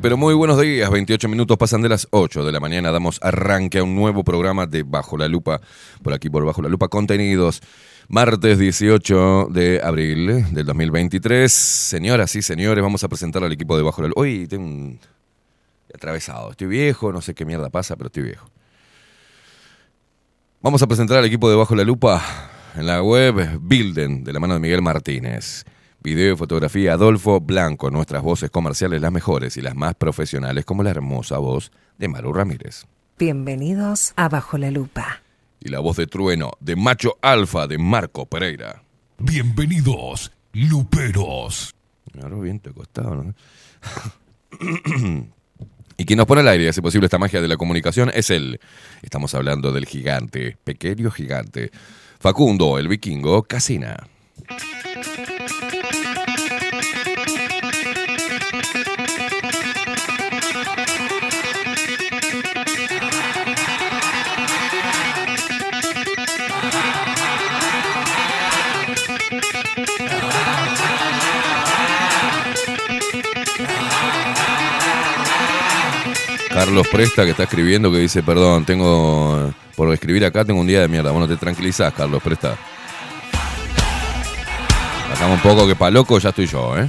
pero muy buenos días, 28 minutos pasan de las 8 de la mañana, damos arranque a un nuevo programa de Bajo la Lupa, por aquí por Bajo la Lupa, contenidos. Martes 18 de abril del 2023. Señoras y señores, vamos a presentar al equipo de Bajo la Lupa. Hoy tengo un atravesado, estoy viejo, no sé qué mierda pasa, pero estoy viejo. Vamos a presentar al equipo de Bajo la Lupa en la web Bilden, de la mano de Miguel Martínez. Video y fotografía Adolfo Blanco, nuestras voces comerciales las mejores y las más profesionales, como la hermosa voz de Maru Ramírez. Bienvenidos a Bajo la Lupa. Y la voz de trueno de Macho Alfa de Marco Pereira. Bienvenidos, luperos. Claro, bien te costado, ¿no? y quien nos pone al aire, hace posible esta magia de la comunicación, es él. Estamos hablando del gigante, pequeño gigante, Facundo, el vikingo, Casina. Carlos Presta que está escribiendo que dice, perdón, tengo por escribir acá tengo un día de mierda. Bueno, te tranquilizás, Carlos Presta. Bajamos un poco que pa' loco ya estoy yo, ¿eh?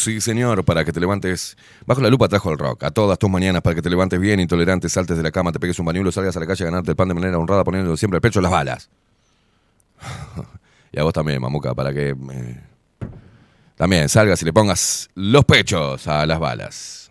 Sí señor, para que te levantes. Bajo la lupa trajo el rock. A todas tus mañanas para que te levantes bien, intolerante, saltes de la cama, te pegues un bañuelo, salgas a la calle a ganarte el pan de manera honrada poniendo siempre el pecho en las balas. y a vos también, mamuca, para que eh, también salgas y le pongas los pechos a las balas.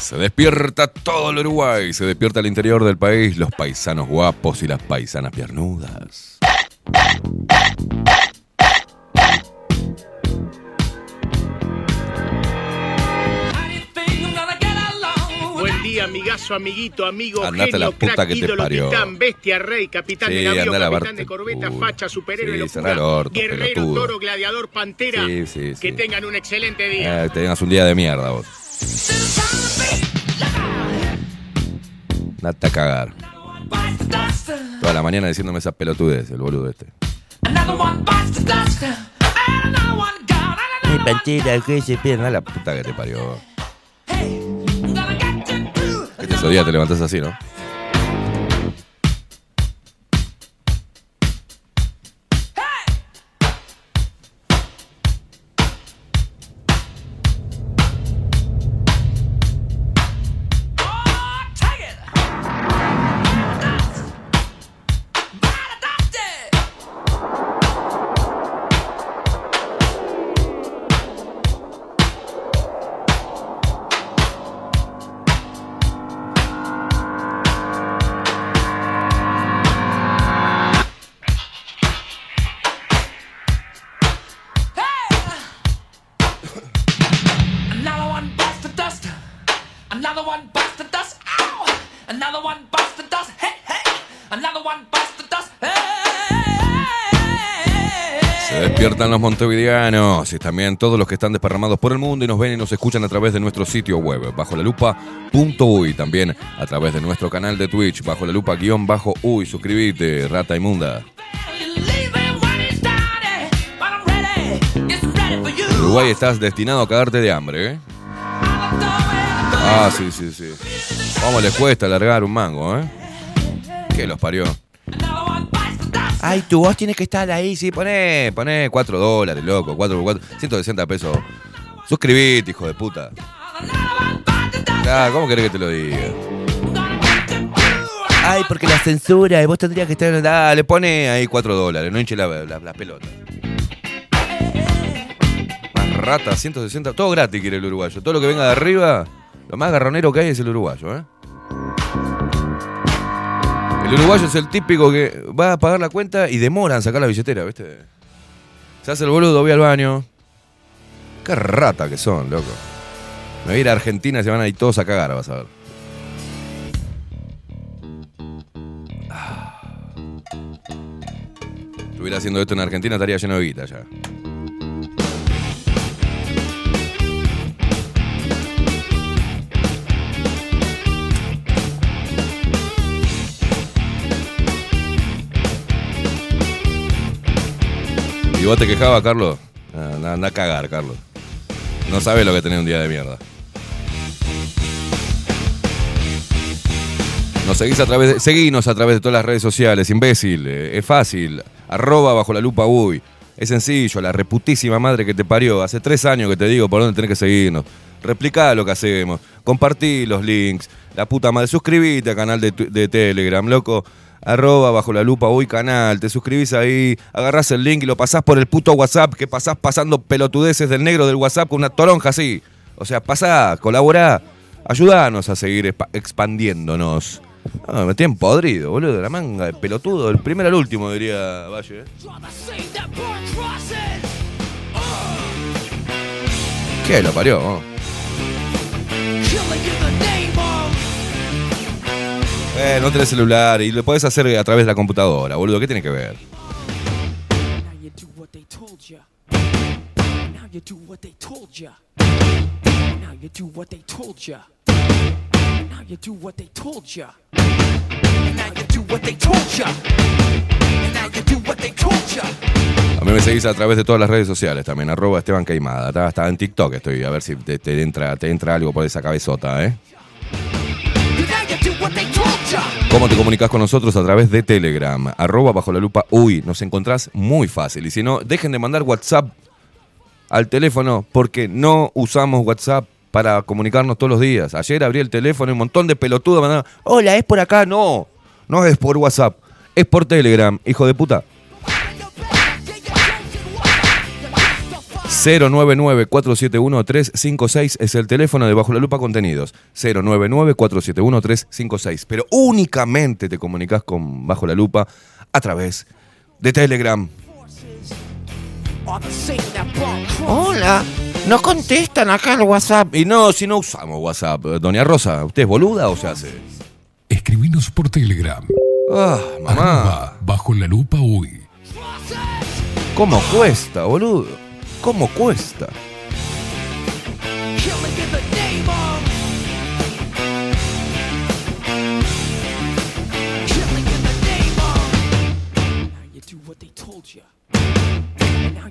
Se despierta todo el Uruguay, se despierta el interior del país, los paisanos guapos y las paisanas piernudas. Amigazo, amiguito, amigo, Andate a la genio, puta crack, que te ídolo, parió. titán, bestia, rey, capitán Sí, de navío, anda a lavarte capitán de el corbeta, culo. facha, superhéroe, Sí, locura, el orto, guerrero, pelotudo. toro, gladiador, pantera. Sí, sí, sí. Que tengan un excelente día. Eh, tengas un día de mierda vos. Nata a cagar. Toda la mañana diciéndome esa pelotudez, el boludo este. Pantera, que se pierna la puta que te parió. Este días te levantás así, ¿no? Los montevideanos y también todos los que están desparramados por el mundo y nos ven y nos escuchan a través de nuestro sitio web, bajo la lupa.uy, también a través de nuestro canal de Twitch, bajo la lupa guion bajo uy, suscríbete, rata inmunda. Uruguay estás destinado a cagarte de hambre, ¿eh? Ah, sí, sí, sí. ¿Cómo les cuesta largar un mango, eh? Que los parió. Ay, tu voz tiene que estar ahí, sí, poné, poné 4 dólares, loco, 4 por 4, 160 pesos. Suscribite, hijo de puta. ¿cómo querés que te lo diga? Ay, porque la censura, y vos tendrías que estar. Dale, pone ahí 4 dólares, no hinche la, la, la pelota. Más rata, 160, todo gratis quiere el uruguayo. Todo lo que venga de arriba, lo más garronero que hay es el uruguayo, ¿eh? El uruguayo es el típico que va a pagar la cuenta y demora en sacar la billetera, ¿viste? Se hace el boludo, voy al baño. Qué rata que son, loco. Me voy a ir a Argentina y se van a ir todos a cagar, vas a ver. estuviera haciendo esto en Argentina estaría lleno de guita ya. ¿Y vos te quejabas, Carlos? Anda, a cagar, Carlos. No sabes lo que tenés un día de mierda. Nos seguís a través de, seguinos a través de todas las redes sociales, imbécil. eh, es fácil. Arroba bajo la lupa uy. Es sencillo, la reputísima madre que te parió. Hace tres años que te digo por dónde tenés que seguirnos. Replicá lo que hacemos. Compartí los links. La puta madre. Suscribite al canal de, de Telegram, loco. Arroba bajo la lupa uy canal. Te suscribís ahí. Agarrás el link y lo pasás por el puto WhatsApp. Que pasás pasando pelotudeces del negro del WhatsApp con una toronja así. O sea, pasá, colaborá. Ayudanos a seguir expa- expandiéndonos. Ah, me tienen podrido, boludo. La manga de pelotudo. El primero al último, diría Valle. ¿eh? ¿Qué lo parió? Eh, no tenés celular y lo podés hacer a través de la computadora, boludo. ¿Qué tiene que ver? A mí me seguís a través de todas las redes sociales también, arroba Esteban Caimada. Está, está en TikTok estoy, a ver si te, te entra, te entra algo por esa cabezota, ¿eh? ¿Cómo te comunicas con nosotros? A través de Telegram, arroba bajo la lupa uy. Nos encontrás muy fácil. Y si no, dejen de mandar WhatsApp al teléfono porque no usamos WhatsApp para comunicarnos todos los días. Ayer abrí el teléfono y un montón de pelotudos mandaron, hola, es por acá. No, no es por WhatsApp, es por Telegram, hijo de puta. 099-471-356 es el teléfono de Bajo la Lupa Contenidos. 099-471-356. Pero únicamente te comunicas con Bajo la Lupa a través de Telegram. Hola, no contestan acá el WhatsApp. Y no, si no usamos WhatsApp. Doña Rosa, ¿usted es boluda o se hace? Escribinos por Telegram. Ah, mamá. Arroba bajo la lupa uy. ¿Cómo cuesta, boludo? ¿Cómo cuesta?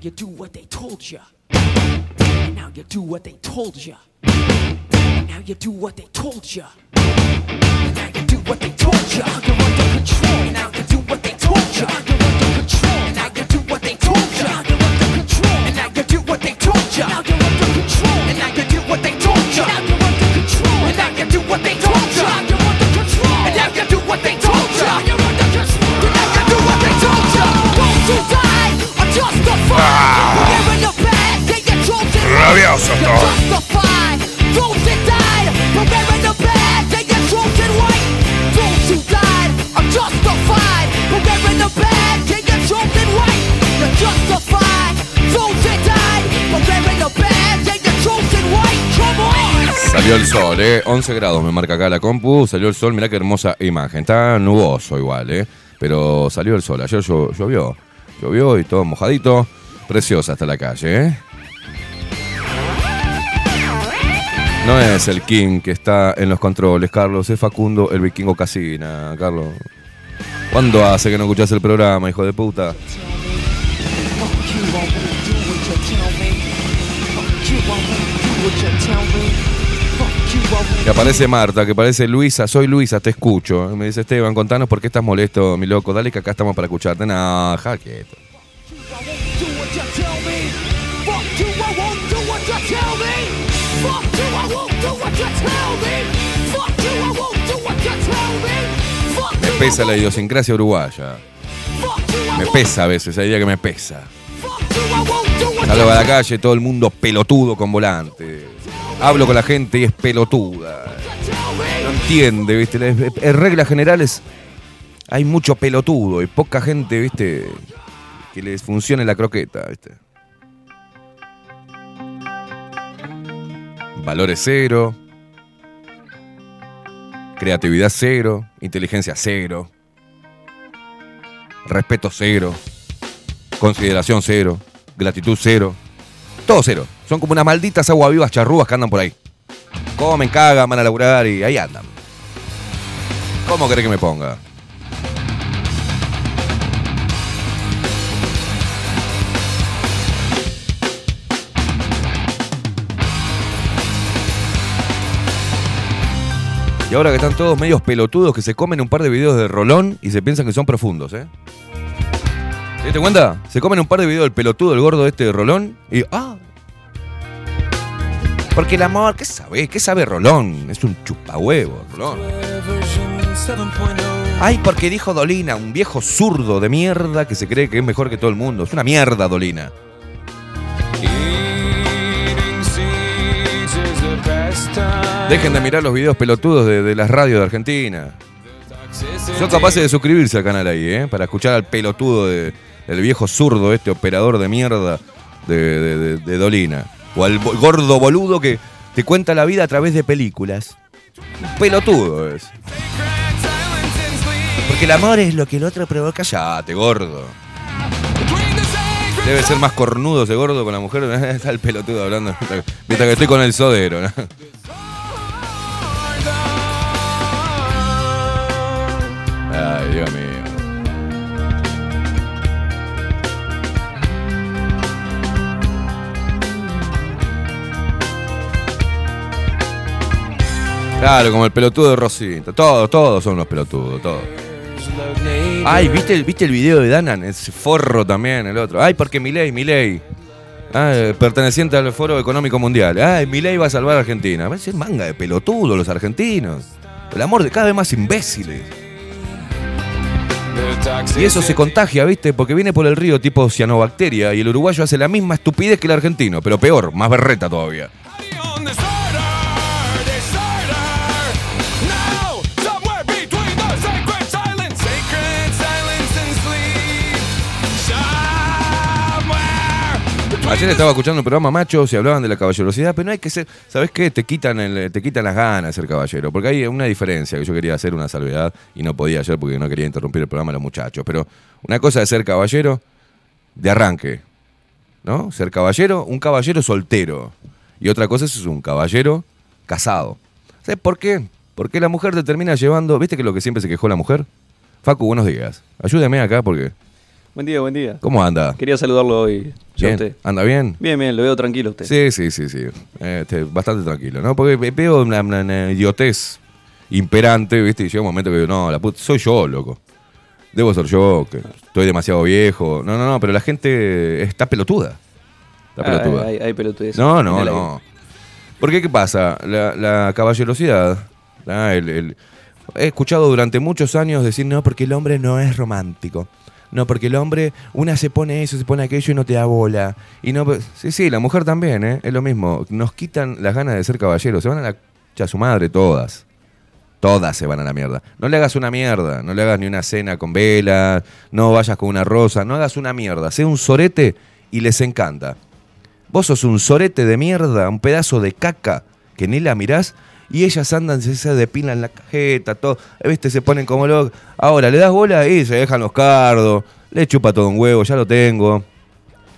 you do what they told you. And now you do what they told you. And now you do what they told you. And now you do what they told you. Control. And now you do what they told you. Control. And now you do what they told you. Control. And now you do what they told you. Now you're under control. And now you do what they told you. Now you're under control. And now you do what they told you. You're under control. And now you do what they told you. You're under control. And now you do what they told you. Won't you die or justify? Ah. You're in the bag, take your chosen Rabioso justified. Those that died, but wearing the Salió el sol, ¿eh? 11 grados me marca acá la compu. Salió el sol, mirá qué hermosa imagen. Está nuboso igual, ¿eh? Pero salió el sol. Ayer llo- llovió. Llovió y todo mojadito. Preciosa hasta la calle, ¿eh? No es el King que está en los controles, Carlos. Es Facundo, el vikingo Casina, Carlos. ¿Cuándo hace que no escuchás el programa, hijo de puta? Que aparece Marta, que parece Luisa, soy Luisa, te escucho. Me dice Esteban, contanos por qué estás molesto, mi loco. Dale que acá estamos para escucharte. No, ja, me. Pesa la idiosincrasia uruguaya. Me pesa a veces, hay día que me pesa. Salgo a la calle, todo el mundo pelotudo con volante. Hablo con la gente y es pelotuda. No entiende, ¿viste? En reglas generales hay mucho pelotudo y poca gente, ¿viste? Que les funcione la croqueta, ¿viste? Valores cero. Creatividad cero. Inteligencia cero. Respeto cero. Consideración cero. Gratitud cero. Todo cero. Son como unas malditas aguavivas charrúas que andan por ahí. Comen, cagan, van a laburar y ahí andan. ¿Cómo querés que me ponga? Y ahora que están todos medios pelotudos que se comen un par de videos de Rolón y se piensan que son profundos, ¿eh? ¿Te diste cuenta? Se comen un par de videos del pelotudo, el gordo este de Rolón y ¡ah! Porque el amor, ¿qué sabe? ¿Qué sabe Rolón? Es un chupahuevo, Rolón. Ay, porque dijo Dolina, un viejo zurdo de mierda que se cree que es mejor que todo el mundo. Es una mierda, Dolina. Dejen de mirar los videos pelotudos de, de las radios de Argentina. Son capaces de suscribirse al canal ahí, ¿eh? Para escuchar al pelotudo de- del viejo zurdo, este operador de mierda de, de- Dolina. O al gordo boludo que te cuenta la vida a través de películas. Pelotudo es. Porque el amor es lo que el otro provoca. Cállate, gordo. Debe ser más cornudo ese gordo con la mujer. Está el pelotudo hablando. Mientras que estoy con el sodero. ¿no? Ay, Dios mío. Claro, como el pelotudo de Rosita. Todos, todos son los pelotudos, todos. Ay, ¿viste el, ¿viste el video de Danan? Ese forro también, el otro. Ay, porque Milei, Milei. Ah, eh, perteneciente al Foro Económico Mundial. Ay, Milei va a salvar a Argentina. Va a ser manga de pelotudos los argentinos. El amor de cada vez más imbéciles. Y eso se contagia, ¿viste? Porque viene por el río tipo cianobacteria y el uruguayo hace la misma estupidez que el argentino, pero peor, más berreta todavía. Ayer estaba escuchando un programa machos y hablaban de la caballerosidad, pero no hay que ser, ¿sabes qué? Te quitan el, te quitan las ganas de ser caballero, porque hay una diferencia que yo quería hacer una salvedad y no podía ayer porque no quería interrumpir el programa a los muchachos, pero una cosa es ser caballero de arranque, ¿no? Ser caballero, un caballero soltero y otra cosa es un caballero casado. ¿Sabes por qué? Porque la mujer te termina llevando, ¿viste que lo que siempre se quejó la mujer? Facu, buenos días. Ayúdeme acá porque Buen día, buen día. ¿Cómo anda? Quería saludarlo hoy. yo a Bien. usted. ¿Anda bien? Bien, bien, lo veo tranquilo a usted. Sí, sí, sí, sí. Este, bastante tranquilo, ¿no? Porque ve- veo una, una- una idiotez imperante, ¿viste? Y llega un momento que digo, no, la puta, soy yo, loco. Debo ser yo, que estoy demasiado viejo. No, no, no, pero la gente está pelotuda. Está Ah, pelotuda. hay, hay pelotudez No, no, no. Porque, ¿qué pasa? La, la caballerosidad, el- el- he escuchado durante muchos años decir, no, porque el hombre no es romántico. No, porque el hombre, una se pone eso, se pone aquello y no te da bola. Y no, sí, sí, la mujer también, ¿eh? Es lo mismo. Nos quitan las ganas de ser caballeros. Se van a la ya su madre todas. Todas se van a la mierda. No le hagas una mierda. No le hagas ni una cena con velas. No vayas con una rosa. No hagas una mierda. Sé un sorete y les encanta. Vos sos un sorete de mierda, un pedazo de caca que ni la mirás y ellas andan, se, se depilan la cajeta, todo, viste, se ponen como locos. Ahora, le das bola y se dejan los cardos, le chupa todo un huevo, ya lo tengo,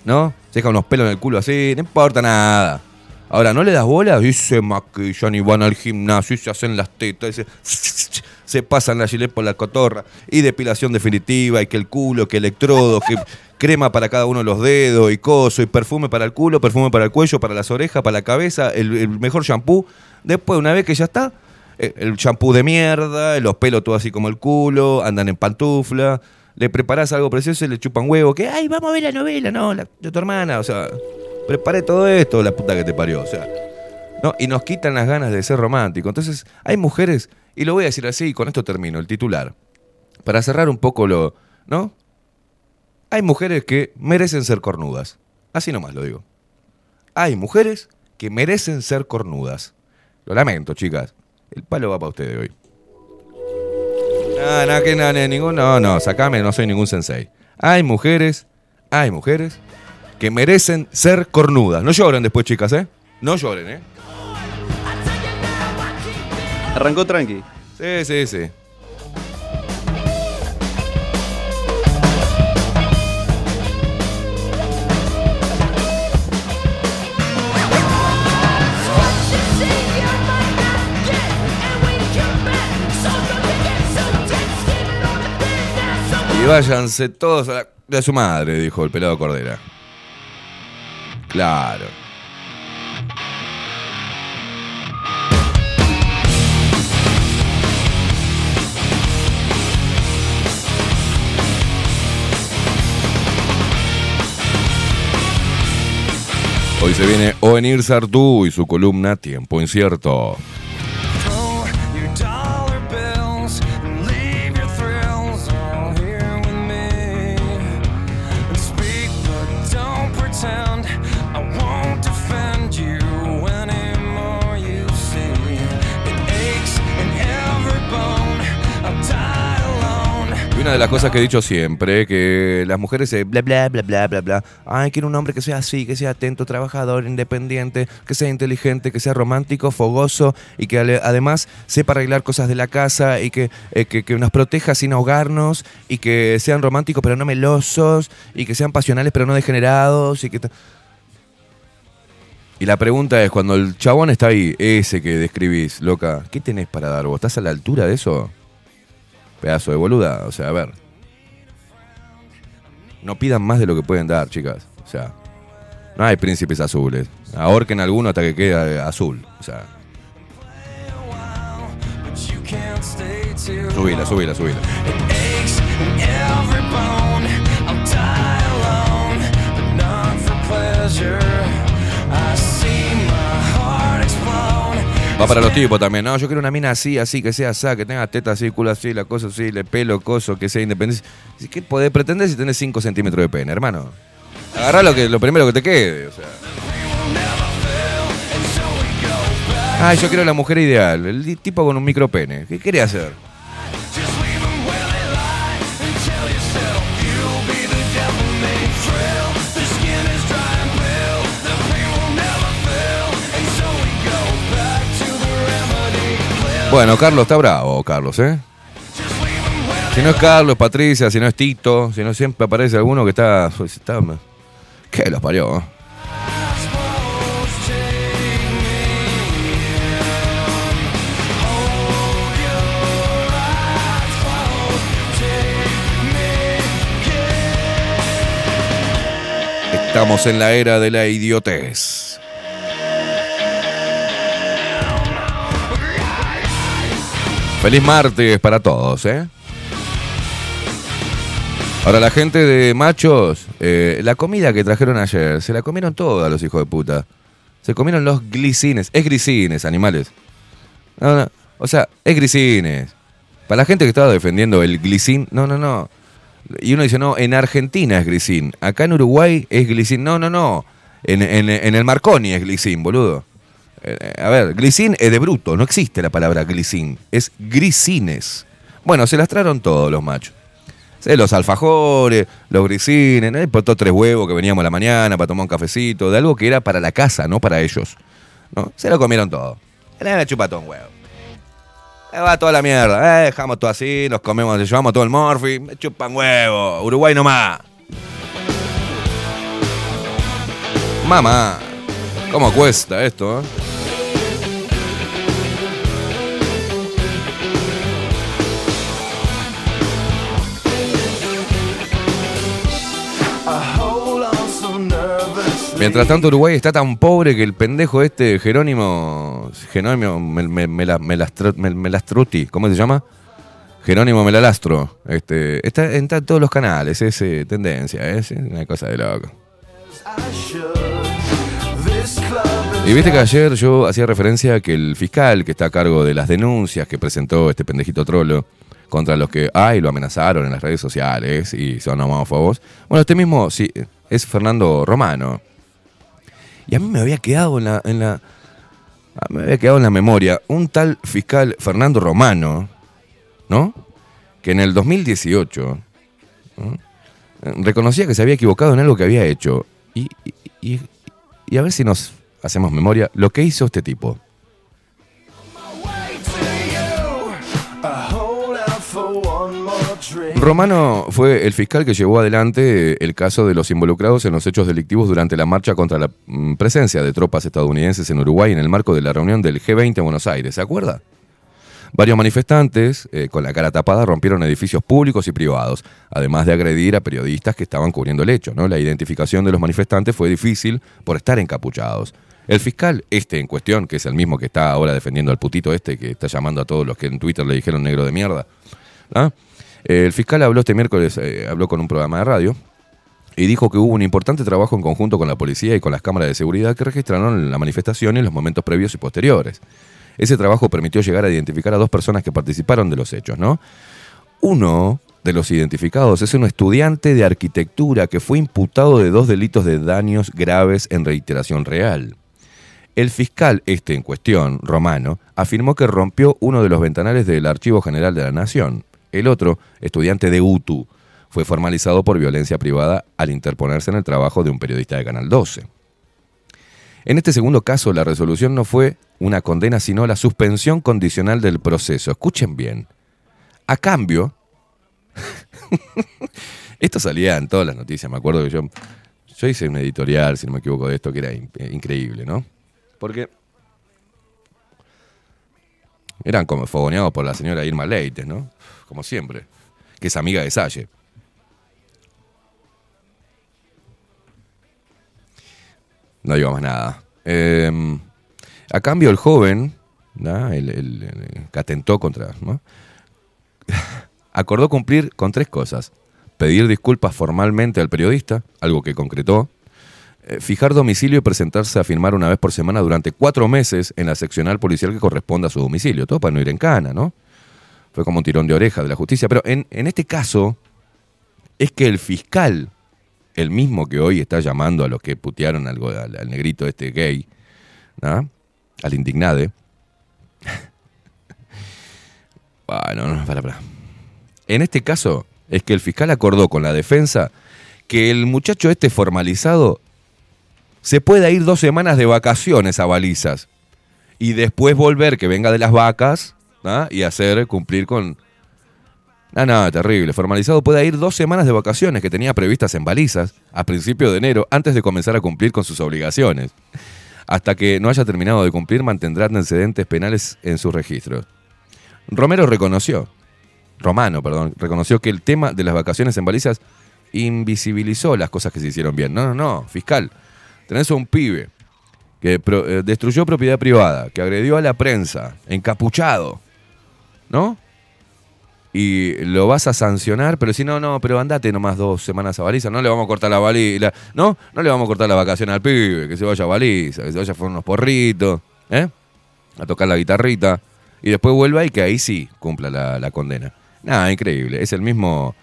¿no? Se dejan unos pelos en el culo así, no importa nada. Ahora, ¿no le das bola? Y se maquillan y van al gimnasio y se hacen las tetas y se, se pasan la gilet por la cotorra y depilación definitiva y que el culo, que electrodo, que crema para cada uno de los dedos y coso y perfume para el culo, perfume para el cuello, para las orejas, para la cabeza, el mejor shampoo. Después, una vez que ya está, eh, el shampoo de mierda, los pelos todo así como el culo, andan en pantufla, le preparás algo precioso y le chupan huevo, que, ay, vamos a ver la novela, no, la de tu hermana, o sea, preparé todo esto, la puta que te parió, o sea. ¿no? Y nos quitan las ganas de ser romántico. Entonces, hay mujeres, y lo voy a decir así, y con esto termino, el titular. Para cerrar un poco lo. ¿No? Hay mujeres que merecen ser cornudas. Así nomás lo digo. Hay mujeres que merecen ser cornudas. Lo lamento, chicas. El palo va para ustedes hoy. No, no, que no, no, ningún, no, no, sacame, no soy ningún sensei. Hay mujeres, hay mujeres que merecen ser cornudas. No lloren después, chicas, ¿eh? No lloren, ¿eh? Arrancó tranqui. Sí, sí, sí. Y váyanse todos a la de su madre, dijo el pelado Cordera. Claro. Hoy se viene Ovenir Sartú y su columna Tiempo Incierto. De las cosas que he dicho siempre, que las mujeres se bla bla bla bla bla bla. Ay, quiero un hombre que sea así, que sea atento, trabajador, independiente, que sea inteligente, que sea romántico, fogoso y que además sepa arreglar cosas de la casa y que, eh, que, que nos proteja sin ahogarnos y que sean románticos pero no melosos y que sean pasionales pero no degenerados y que... Y la pregunta es, cuando el chabón está ahí, ese que describís, loca, ¿qué tenés para dar vos? ¿Estás a la altura de eso? Pedazo de boluda, o sea, a ver. No pidan más de lo que pueden dar, chicas. O sea, no hay príncipes azules. Ahorquen alguno hasta que quede eh, azul. O sea, subila, subila, subila. Va para los tipos también, ¿no? Yo quiero una mina así, así, que sea así, que tenga teta así, culo así, la cosa así, le pelo, coso, que sea independiente. ¿Qué podés pretender si tenés 5 centímetros de pene, hermano? Agarrá lo, que, lo primero que te quede, o sea. Ay, yo quiero la mujer ideal, el tipo con un micro pene. ¿Qué quiere hacer? Bueno, Carlos está bravo, Carlos, ¿eh? Si no es Carlos, Patricia, si no es Tito, si no siempre aparece alguno que está. está ¿Qué los parió? eh? Estamos en la era de la idiotez. Feliz martes para todos, ¿eh? Ahora, la gente de machos, eh, la comida que trajeron ayer, se la comieron todos los hijos de puta. Se comieron los glicines. Es glicines, animales. No, no. O sea, es glicines. Para la gente que estaba defendiendo el glicín, no, no, no. Y uno dice, no, en Argentina es glicín. Acá en Uruguay es glicín. No, no, no. En, en- en el Marconi es glicín, boludo. Eh, a ver, glicín es de bruto, no existe la palabra glicín, es grisines. Bueno, se las trajeron todos los machos. Los alfajores, los grisines, ¿no? Portó tres huevos que veníamos a la mañana para tomar un cafecito, de algo que era para la casa, no para ellos. ¿no? Se lo comieron todo. Le chupa todo un huevo. Eh, va toda la mierda. Eh, dejamos todo así, nos comemos, nos llevamos todo el morfi, me chupan huevo. Uruguay nomás. Mamá, ¿cómo cuesta esto? eh? Mientras tanto, Uruguay está tan pobre que el pendejo este, Jerónimo. Jerónimo Melastruti, ¿cómo se llama? Jerónimo Melalastro. Este, está, en todos los canales, es eh, tendencia, es una cosa de loco. Y viste que ayer yo hacía referencia a que el fiscal que está a cargo de las denuncias que presentó este pendejito trolo contra los que, ay, lo amenazaron en las redes sociales y son homófobos. Bueno, este mismo sí, es Fernando Romano. Y a mí me había quedado en la, en la me había quedado en la memoria un tal fiscal Fernando Romano, ¿no? Que en el 2018 ¿no? reconocía que se había equivocado en algo que había hecho. Y, y- y- y a ver si nos hacemos memoria lo que hizo este tipo. Romano fue el fiscal que llevó adelante el caso de los involucrados en los hechos delictivos durante la marcha contra la mm, presencia de tropas estadounidenses en Uruguay en el marco de la reunión del G20 en Buenos Aires. ¿Se acuerda? Varios manifestantes, eh, con la cara tapada, rompieron edificios públicos y privados, además de agredir a periodistas que estaban cubriendo el hecho. ¿no? La identificación de los manifestantes fue difícil por estar encapuchados. El fiscal, este en cuestión, que es el mismo que está ahora defendiendo al putito este, que está llamando a todos los que en Twitter le dijeron negro de mierda, ¿ah? el fiscal habló este miércoles, eh, habló con un programa de radio, y dijo que hubo un importante trabajo en conjunto con la policía y con las cámaras de seguridad que registraron la manifestación en los momentos previos y posteriores. Ese trabajo permitió llegar a identificar a dos personas que participaron de los hechos, ¿no? Uno de los identificados es un estudiante de arquitectura que fue imputado de dos delitos de daños graves en reiteración real. El fiscal, este en cuestión, Romano, afirmó que rompió uno de los ventanales del Archivo General de la Nación. El otro, estudiante de UTU, fue formalizado por violencia privada al interponerse en el trabajo de un periodista de Canal 12. En este segundo caso, la resolución no fue una condena, sino la suspensión condicional del proceso. Escuchen bien. A cambio, esto salía en todas las noticias, me acuerdo que yo, yo hice un editorial, si no me equivoco, de esto, que era eh, increíble, ¿no? Porque eran como fogoneados por la señora Irma Leites, ¿no? Como siempre, que es amiga de Salle. No digo más nada. Eh, a cambio, el joven, ¿no? el que atentó contra, ¿no? acordó cumplir con tres cosas. Pedir disculpas formalmente al periodista, algo que concretó. Eh, fijar domicilio y presentarse a firmar una vez por semana durante cuatro meses en la seccional policial que corresponda a su domicilio. Todo para no ir en cana, ¿no? Fue como un tirón de oreja de la justicia. Pero en, en este caso, es que el fiscal, el mismo que hoy está llamando a los que putearon algo, al, negrito este gay, ¿no? al indignade. bueno, no, para, para. En este caso, es que el fiscal acordó con la defensa que el muchacho este formalizado se pueda ir dos semanas de vacaciones a balizas y después volver, que venga de las vacas ¿ah? y hacer cumplir con... No, no, terrible. Formalizado puede ir dos semanas de vacaciones que tenía previstas en balizas a principio de enero antes de comenzar a cumplir con sus obligaciones. Hasta que no haya terminado de cumplir, mantendrá antecedentes penales en sus registros. Romero reconoció, Romano, perdón, reconoció que el tema de las vacaciones en balizas invisibilizó las cosas que se hicieron bien. No, no, no, fiscal. Tenés a un pibe que eh, destruyó propiedad privada, que agredió a la prensa, encapuchado, ¿no? Y lo vas a sancionar, pero si no, no, pero andate nomás dos semanas a baliza, no le vamos a cortar la baliza, no, no le vamos a cortar la vacación al pibe, que se vaya a baliza, que se vaya a unos porritos, ¿eh? A tocar la guitarrita, y después vuelva y que ahí sí cumpla la, la condena. Nada, increíble, es el mismo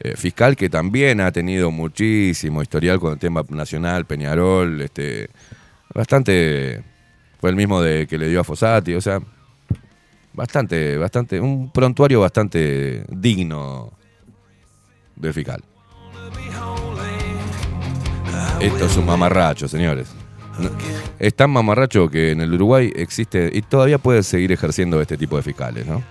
eh, fiscal que también ha tenido muchísimo historial con el tema nacional, Peñarol, este, bastante, fue el mismo de que le dio a Fossati, o sea, bastante, bastante, un prontuario bastante digno del fiscal. Esto es un mamarracho, señores. Es tan mamarracho que en el Uruguay existe y todavía puede seguir ejerciendo este tipo de fiscales, ¿no?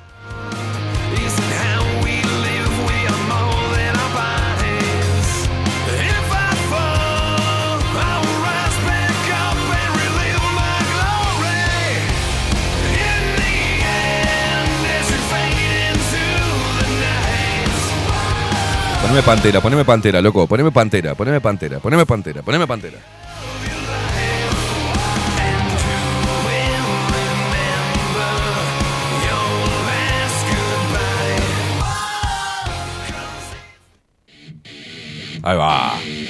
Poneme pantera, poneme pantera, loco, poneme pantera, poneme pantera, poneme pantera, poneme pantera. Ahí va.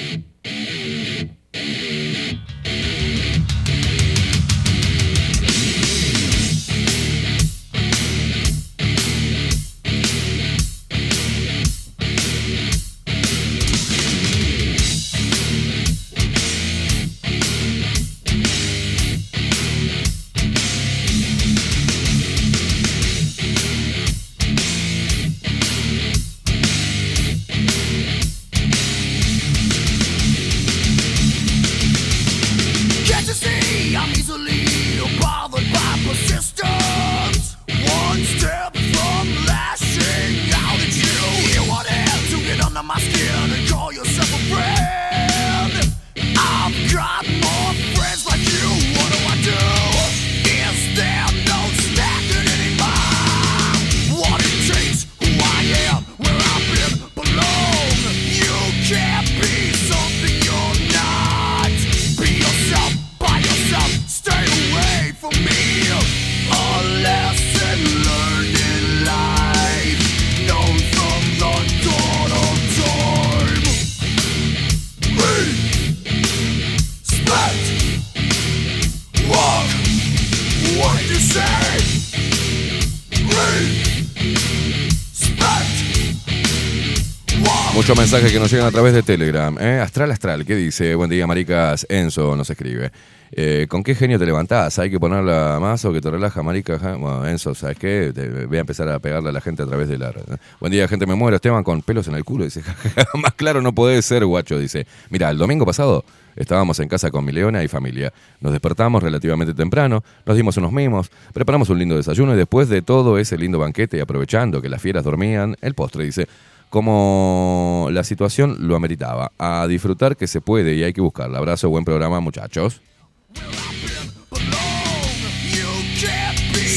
Muchos mensajes que nos llegan a través de Telegram. ¿eh? Astral Astral, ¿qué dice? Buen día, maricas. Enzo nos escribe. Eh, ¿Con qué genio te levantás? ¿Hay que ponerla más o que te relaja, marica? Ja, Bueno, Enzo, ¿sabes qué? Te- voy a empezar a pegarle a la gente a través de la red. Buen día, gente, me muero. Esteban con pelos en el culo. Dice, más claro no puede ser, guacho. Dice, mira, el domingo pasado estábamos en casa con mi leona y familia. Nos despertamos relativamente temprano, nos dimos unos mimos, preparamos un lindo desayuno y después de todo ese lindo banquete y aprovechando que las fieras dormían, el postre dice, como la situación lo ameritaba. A disfrutar que se puede y hay que buscarla. Abrazo, buen programa, muchachos.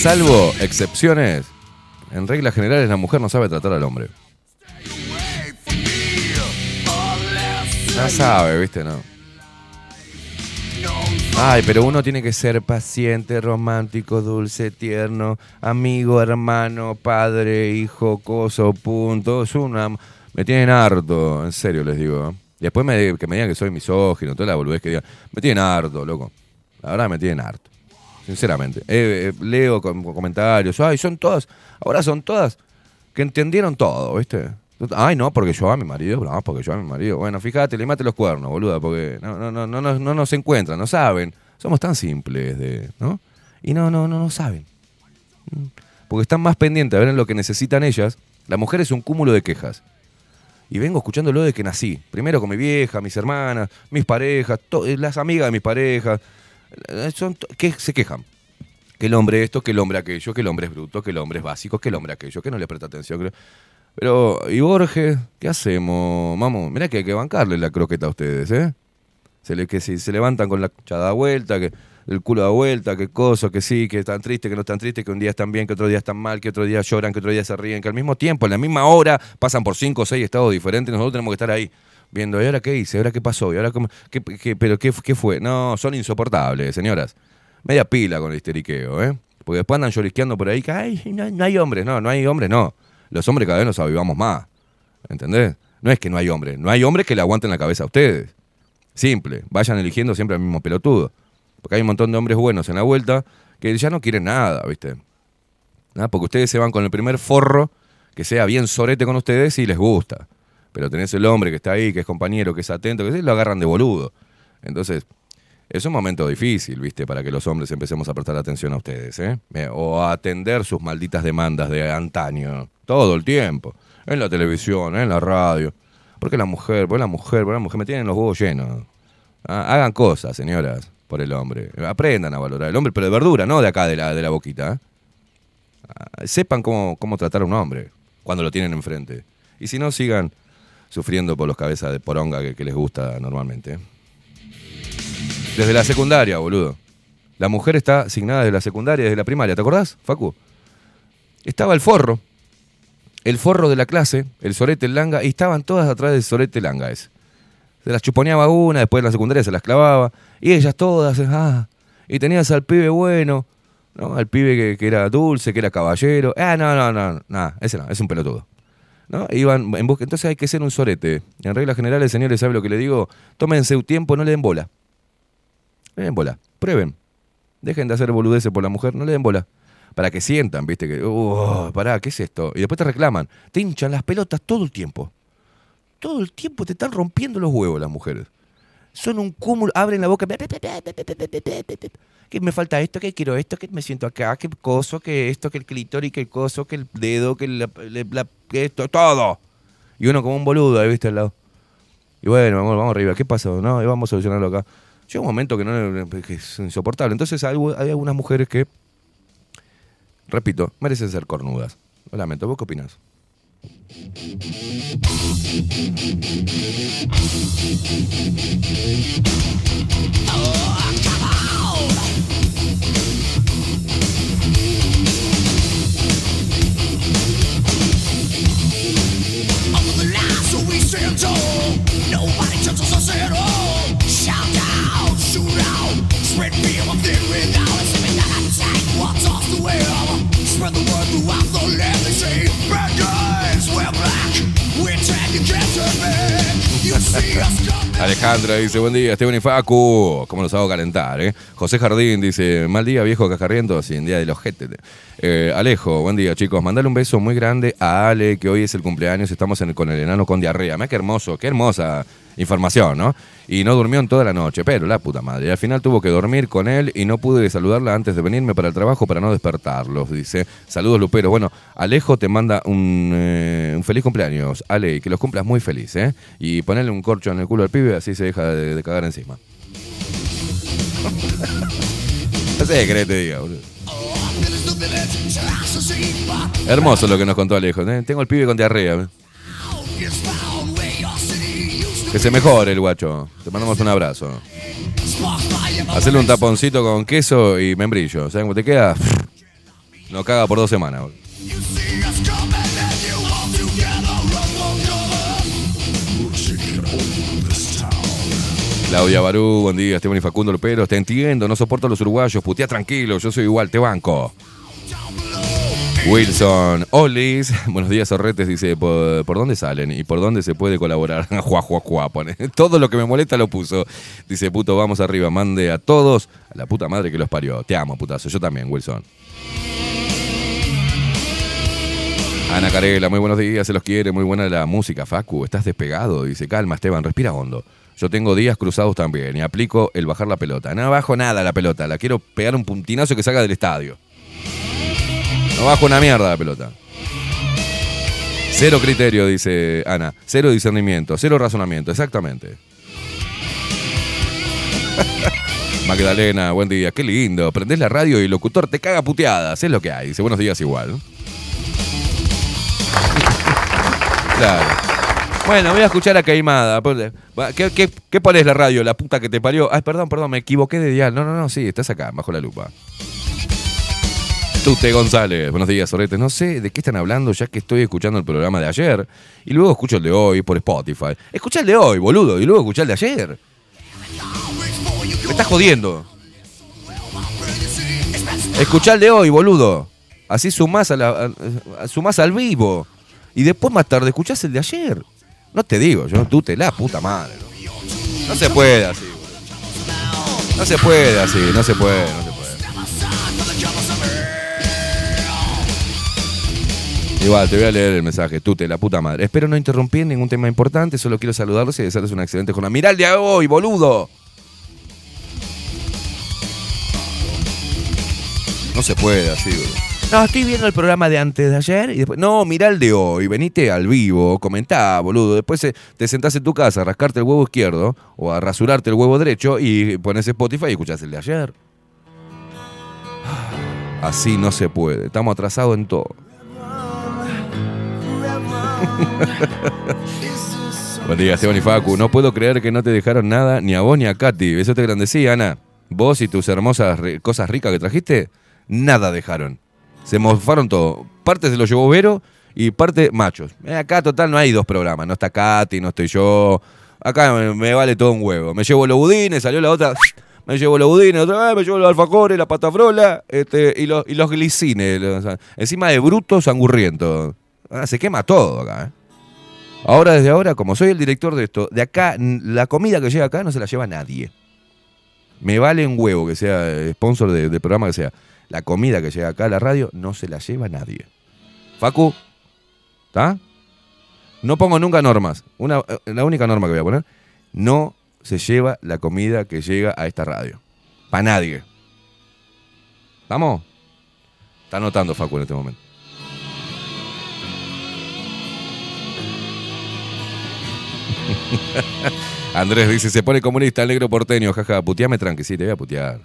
Salvo excepciones, en reglas generales la mujer no sabe tratar al hombre. No sabe, viste, no. Ay, pero uno tiene que ser paciente, romántico, dulce, tierno, amigo, hermano, padre, hijo, coso, punto. Es una... Me tienen harto, en serio les digo. Después me, que me digan que soy misógino, toda la boludez que digan. Me tienen harto, loco. La verdad me tienen harto. Sinceramente. Eh, eh, leo com- comentarios. Ay, son todas. Ahora son todas que entendieron todo, ¿viste? Ay, no, porque yo a mi marido, no, porque yo a mi marido. Bueno, fíjate, le mate los cuernos, boluda, porque no, no, no, no, no, no nos encuentran, no saben. Somos tan simples, de, ¿no? Y no, no, no, no saben. Mm. Porque están más pendientes de ver en lo que necesitan ellas. La mujer es un cúmulo de quejas. Y vengo escuchándolo de que nací. Primero con mi vieja, mis hermanas, mis parejas, eh, las amigas de mis parejas. Eh, Son que se quejan. Que el hombre esto, que el hombre aquello, que el hombre es bruto, que el hombre es básico, que el hombre aquello, que no le presta atención. Pero, ¿y Borges? ¿Qué hacemos? Vamos, mirá que hay que bancarle la croqueta a ustedes, ¿eh? Se, le, que si se levantan con la chada vuelta, que el culo da vuelta, que cosa, que sí, que están tristes, que no están tristes, que un día están bien, que otro día están mal, que otro día lloran, que otro día se ríen, que al mismo tiempo, en la misma hora, pasan por cinco o seis estados diferentes, nosotros tenemos que estar ahí. viendo, ¿y ahora qué hice? ¿Y ahora qué pasó? ¿Y ahora cómo? ¿Qué, qué- pero qué, qué fue? No, son insoportables, señoras. Media pila con el histeriqueo, ¿eh? Porque después andan llorisqueando por ahí que, ay, no, no hay hombres. No, no hay hombres, no. Los hombres cada vez nos avivamos más. ¿Entendés? No es que no hay hombres. No hay hombres que le aguanten la cabeza a ustedes. Simple. Vayan eligiendo siempre al mismo pelotudo. Porque hay un montón de hombres buenos en la vuelta que ya no quieren nada, ¿viste? ¿Ah? Porque ustedes se van con el primer forro que sea bien sorete con ustedes y les gusta. Pero tenés el hombre que está ahí, que es compañero, que es atento, que lo agarran de boludo. Entonces, es un momento difícil, ¿viste? Para que los hombres empecemos a prestar atención a ustedes, ¿eh? Eh, O a atender sus malditas demandas de antaño. Todo el tiempo. En la televisión, en la radio. Porque la mujer, porque la mujer, porque la mujer me tienen los huevos llenos. Ah, Hagan cosas, señoras, por el hombre. Aprendan a valorar el hombre, pero de verdura, no de acá de la, de la boquita. ¿eh? Ah, Sepan cómo, cómo tratar a un hombre cuando lo tienen enfrente. Y si no, sigan sufriendo por los cabezas de poronga que, que les gusta normalmente. Desde la secundaria, boludo. La mujer está asignada desde la secundaria, desde la primaria. ¿Te acordás, Facu? Estaba el forro. El forro de la clase, el sorete, el langa, y estaban todas atrás del sorete langa ese. Se las chuponeaba una, después en la secundaria se las clavaba. Y ellas todas, ah. Y tenías al pibe bueno, ¿no? Al pibe que, era dulce, que era caballero. Ah, no, no, no, nada, ese no, es un pelotudo. ¿No? Iban en. Entonces hay que ser un sorete. En reglas generales, señores, ¿sabe lo que le digo? Tómense un tiempo, no le den bola. Le den bola. Prueben. Dejen de hacer boludeces por la mujer, no le den bola. Para que sientan, viste, que, uh, pará, ¿qué es esto? Y después te reclaman. Te hinchan las pelotas todo el tiempo. Todo el tiempo te están rompiendo los huevos las mujeres. Son un cúmulo, abren la boca. Que me falta esto, que quiero esto, que me siento acá, que coso, que esto, que el clítoris, que el coso, que el dedo, que la- la- que esto, todo. Y uno como un boludo ahí, viste, al lado. Y bueno, vamos, vamos arriba, ¿qué pasó? No, y vamos a solucionarlo acá. Llega un momento que, no, es insoportable. Entonces hay, algunas mujeres que, repito, merecen ser cornudas. Lo lamento, ¿vos qué opinas? Alejandra dice, buen día, Esteban y Facu. ¿Cómo los hago calentar, eh? José Jardín dice, mal día, viejo cajarriento, sin día de los jetes. Eh, Alejo, buen día, chicos. Mandale un beso muy grande a Ale, que hoy es el cumpleaños, estamos en- con el enano con diarrea. Mira qué hermoso, qué hermosa información, ¿no? Y no durmió en toda la noche, pero la puta madre. Al final tuvo que dormir con él y no pude saludarla antes de venirme para el trabajo para no despertarlos, dice. Saludos, Lupero. Bueno, Alejo te manda un, eh, feliz cumpleaños, Ale, que los cumplas muy feliz, ¿eh? Y ponerle un corcho en el culo al pibe, así se deja de, cagar encima. no sé qué te diga, boludo. Hermoso lo que nos contó Alejo. ¿eh? Tengo el pibe con diarrea. ¿eh? Que se mejore el guacho. Te mandamos un abrazo. Hacerle un taponcito con queso y membrillo. ¿Saben cómo te queda? No caga por dos semanas. Claudia Barú, buen día, Esteban y Facundo Lopero. Te entiendo, no soporto a los uruguayos. Putea tranquilo, yo soy igual, te banco. Wilson, Olis, buenos días, Sorretes, dice, ¿por, por dónde salen y por dónde se puede colaborar? Juá, juá, juá, pone. Todo lo que me molesta lo puso. Dice, puto, vamos arriba, mande a todos a la puta madre que los parió. Te amo, putazo, yo también, Wilson. Ana Carela, muy buenos días, se los quiere, muy buena la música, Facu, estás despegado, dice, calma Esteban, respira hondo. Yo tengo días cruzados también y aplico el bajar la pelota. No bajo nada la pelota, la quiero pegar un puntinazo que salga del estadio. No bajo una mierda la pelota. Cero criterio, dice Ana. Cero discernimiento, cero razonamiento, exactamente. Magdalena, buen día, qué lindo. Prendés la radio y el locutor te caga puteadas, es lo que hay. Dice, buenos días igual. claro. Bueno, voy a escuchar a Caimada. ¿Qué, qué, qué pones la radio? La puta que te parió. Ay, perdón, perdón, me equivoqué de dial. No, no, no, sí, estás acá, bajo la lupa. Tute González, buenos días, Soretes. No sé de qué están hablando ya que estoy escuchando el programa de ayer y luego escucho el de hoy por Spotify. Escucha el de hoy, boludo, y luego escucha el de ayer. Me estás jodiendo. Escuchá el de hoy, boludo. Así sumás, a la, sumás al vivo. Y después más tarde escuchás el de ayer. No te digo, yo tú te la puta madre. No, se puede así, boludo. No se puede así, no se puede. Igual, te voy a leer el mensaje, tú te la puta madre. Espero no interrumpir ningún tema importante, solo quiero saludarlos y desearles una excelente jornada. Mirá el de hoy, boludo. No se puede así, boludo. No, estoy viendo el programa de antes de ayer y después. No, mirá el de hoy, venite al vivo, comentá, boludo. Después eh, te sentás en tu casa a rascarte el huevo izquierdo o a rasurarte el huevo derecho y pones Spotify y escuchás el de ayer. Así no se puede. Estamos atrasados en todo. Buen día, Esteban y Facu. No puedo creer que no te dejaron nada ni a vos ni a Katy. Eso te grandecí, Ana. Vos y tus hermosas cosas ricas que trajiste, nada dejaron. Se mofaron todo. Parte se lo llevó Vero y parte machos. Eh, acá, total, no hay dos programas. No está Katy, no estoy yo. Acá me, vale todo un huevo. Me llevo los budines, salió la otra. Me llevo los budines, otra me llevo los alfajores, la patafrola este, y, los, y los glicines. encima de brutos angurrientos. Ah, se quema todo acá, ¿eh? Ahora, desde ahora, como soy el director de esto, de acá, la comida que llega acá no se la lleva nadie. Me vale un huevo que sea eh, sponsor de- del programa que sea. La comida que llega acá a la radio no se la lleva nadie. Facu, ¿está? No pongo nunca normas. Una, eh, la única norma que voy a poner, no se lleva la comida que llega a esta radio. Para nadie. ¿Vamos? Está anotando Facu en este momento. Andrés dice, se pone comunista el negro porteño, jaja, puteame tranqui, sí, te voy a putear.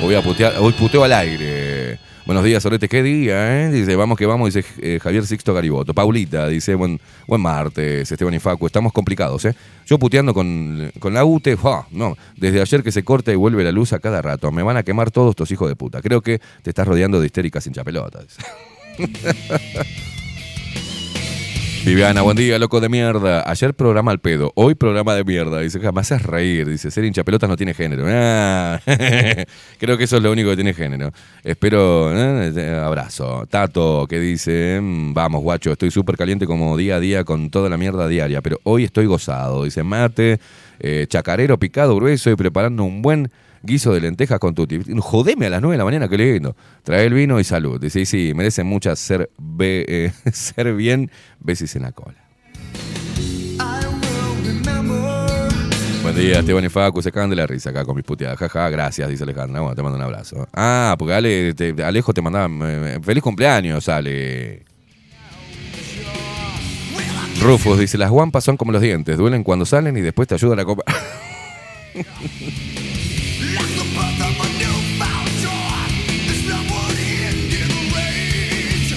Voy a putear, hoy puteo al aire. Buenos días, Sorete, qué día, ¿eh? Dice, vamos que vamos, dice eh, Javier Sixto Gariboto. Paulita, dice, buen, martes, Esteban y Facu, estamos complicados, ¿eh? Yo puteando con, con la UTE, no, desde ayer que se corta y vuelve la luz a cada rato. Me van a quemar todos estos hijos de puta. Creo que te estás rodeando de histéricas hinchapelotas. Viviana, buen día, loco de mierda. Ayer programa al pedo, hoy programa de mierda. Dice, jamás es reír. Dice, ser hincha pelotas no tiene género. Ah, creo que eso es lo único que tiene género. Espero, eh, abrazo. Tato, que dice, mm, vamos, guacho, estoy súper caliente como día a día con toda la mierda diaria, pero hoy estoy gozado. Dice, mate, eh, chacarero picado grueso y preparando un buen guiso de lentejas con tutti. Jodeme a las 9 de la mañana, que lindo. Trae el vino y salud. Dice, y sí, merece muchas eh, ser bien besis en la cola. Buen día, Esteban y Facu, se cagan de la risa acá con mis puteadas. Jaja, gracias, dice Alejandra. Bueno, te mando un abrazo. Ah, porque Ale, Alejo te mandaba. feliz cumpleaños, Ale. Rufus dice: Las guampas son como los dientes, duelen cuando salen y después te ayudan a comer.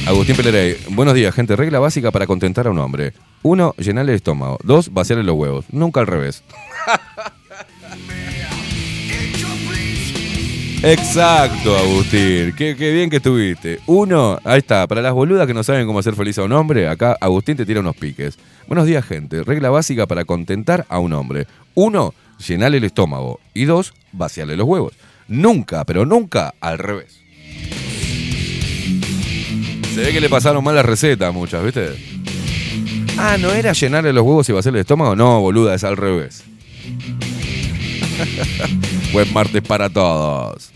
Agustín Pelerey, buenos días, gente. Regla básica para contentar a un hombre. Uno, llenarle el estómago. Dos, vaciarle los huevos. Nunca al revés. Exacto, Agustín. Qué, bien que estuviste. Uno, ahí está. Para las boludas que no saben cómo hacer feliz a un hombre, acá Agustín te tira unos piques. Buenos días, gente. Regla básica para contentar a un hombre. Uno, llenarle el estómago. Y dos, vaciarle los huevos. Nunca, pero nunca al revés. Se ve que le pasaron mal la receta muchas, ¿viste? Ah, ¿no era llenarle los huevos y vaciarle el estómago? No, boluda, es al revés. Buen martes para todos.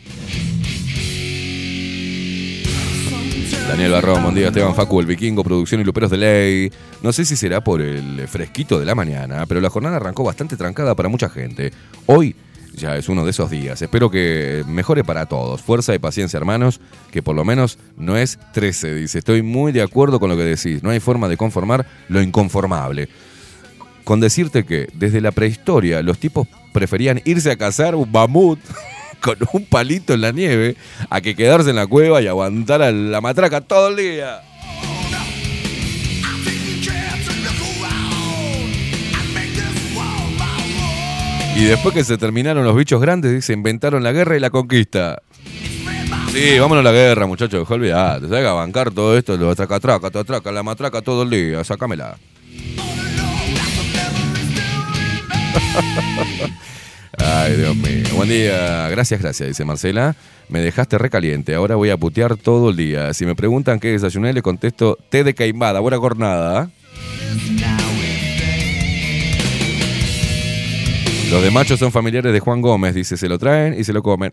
Daniel Barrón, buen día, Esteban Facu, el vikingo, producción y luperos de ley. No sé si será por el fresquito de la mañana, pero la jornada arrancó bastante trancada para mucha gente. Hoy ya es uno de esos días. Espero que mejore para todos. Fuerza y paciencia, hermanos, que por lo menos no es 13, dice. Estoy muy de acuerdo con lo que decís. No hay forma de conformar lo inconformable. Con decirte que desde la prehistoria los tipos preferían irse a cazar un mamut con un palito en la nieve a que quedarse en la cueva y aguantar a la matraca todo el día. Y después que se terminaron los bichos grandes, se inventaron la guerra y la conquista. Sí, vámonos a la guerra, muchachos. Olvidate. Se haga bancar todo esto, lo atraca, atraca, atraca, la matraca todo el día. Sácamela. Ay, Dios mío. Buen día. Gracias, gracias, dice Marcela. Me dejaste recaliente. Ahora voy a putear todo el día. Si me preguntan qué desayuné, le contesto té de caimada. Buena jornada. Los de machos son familiares de Juan Gómez. Dice, se lo traen y se lo comen.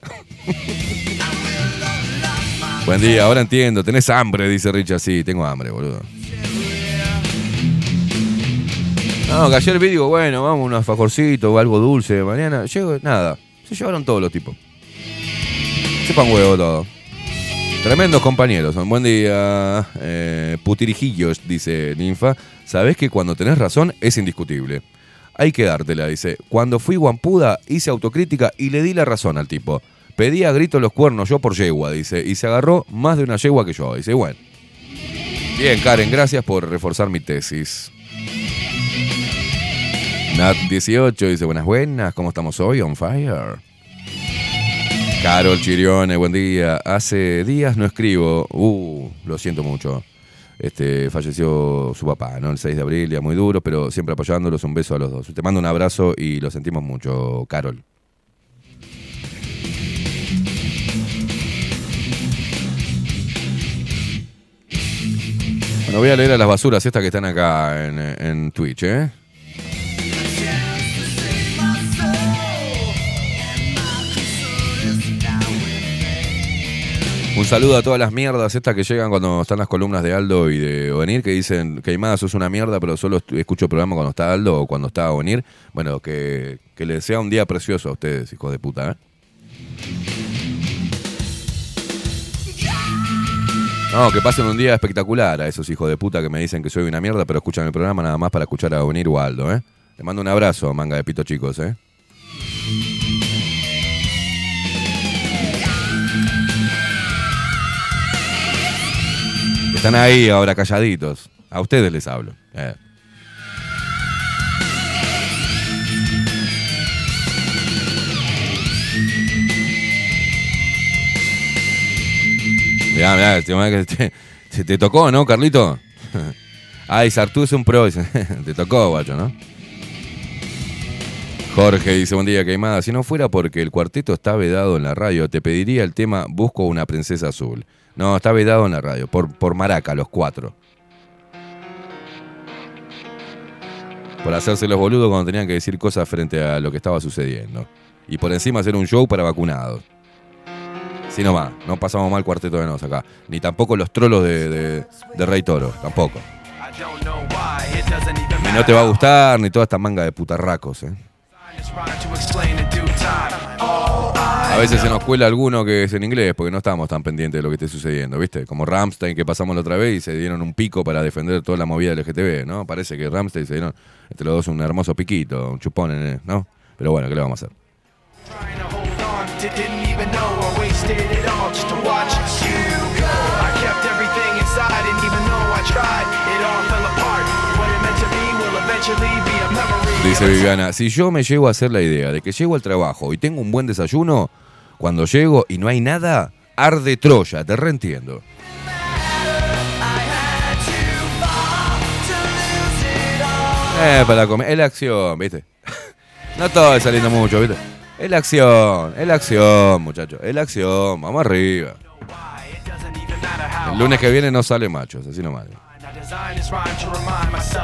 Buen día, ahora entiendo. Tenés hambre, dice Richard. Sí, tengo hambre, boludo. No, que ayer vi, digo, bueno, vamos, unos fajorcitos o algo dulce. Mañana, llego, nada. Se llevaron todos los tipos. Sepan huevo todo. Tremendos compañeros. Buen día. Eh, putirijillos, dice Ninfa. Sabés que cuando tenés razón es indiscutible. Hay que dártela, dice. Cuando fui guampuda, hice autocrítica y le di la razón al tipo. Pedí a grito los cuernos yo por yegua, dice. Y se agarró más de una yegua que yo, dice. Bueno. Bien, Karen, gracias por reforzar mi tesis. Nat18 dice, buenas, buenas, ¿cómo estamos hoy? On fire. Carol Chirione, buen día. Hace días no escribo. Uh, lo siento mucho. Este, falleció su papá, ¿no? El 6 de abril, ya muy duro, pero siempre apoyándolos. Un beso a los dos. Te mando un abrazo y lo sentimos mucho, Carol. Bueno, voy a leer a las basuras estas que están acá en, en Twitch, ¿eh? Un saludo a todas las mierdas estas que llegan cuando están las columnas de Aldo y de Ovenir, que dicen que Imada sos una mierda, pero solo escucho el programa cuando está Aldo o cuando está Ovenir. Bueno, que, que les sea un día precioso a ustedes, hijos de puta, ¿eh? No, que pasen un día espectacular a esos hijos de puta que me dicen que soy una mierda, pero escuchan el programa nada más para escuchar a Ovenir o a Aldo, ¿eh? Les mando un abrazo, manga de pito chicos, ¿eh? Están ahí ahora calladitos. A ustedes les hablo. Eh. Mirá, mirá, te, te, te- tocó, ¿no, Carlito? Ay, Sartú es un pro. te tocó, guacho, ¿no? Jorge dice, buen día, Queimada. Si no fuera porque el cuarteto está vedado en la radio, te pediría el tema Busco una princesa azul. No, está vedado en la radio, por, por Maraca, los cuatro. Por hacerse los boludos cuando tenían que decir cosas frente a lo que estaba sucediendo. Y por encima hacer un show para vacunados. Si no va, no pasamos mal cuarteto de nos acá. Ni tampoco los trolos de, de- de Rey Toro, tampoco. Y no te va a gustar, ni toda esta manga de putarracos, eh. A veces se nos cuela alguno que es en inglés porque no estamos tan pendientes de lo que esté sucediendo, ¿viste? Como Ramstein que pasamos la otra vez y se dieron un pico para defender toda la movida del LGTB, ¿no? Parece que Ramstein se dieron entre los dos un hermoso piquito, un chupón, en el- ¿no? Pero bueno, ¿qué le vamos a hacer? I tried, it all fell apart. What it meant to be will eventually be a memory. Dice Viviana, si yo me llego a hacer la idea de que llego al trabajo y tengo un buen desayuno, cuando llego y no hay nada, arde Troya, te reentiendo. Eh, para comer, es la acción, ¿viste? No todo es saliendo mucho, ¿viste? Es la acción, es la acción, muchachos, es la acción, vamos arriba. El lunes que viene no sale machos, así nomás. Más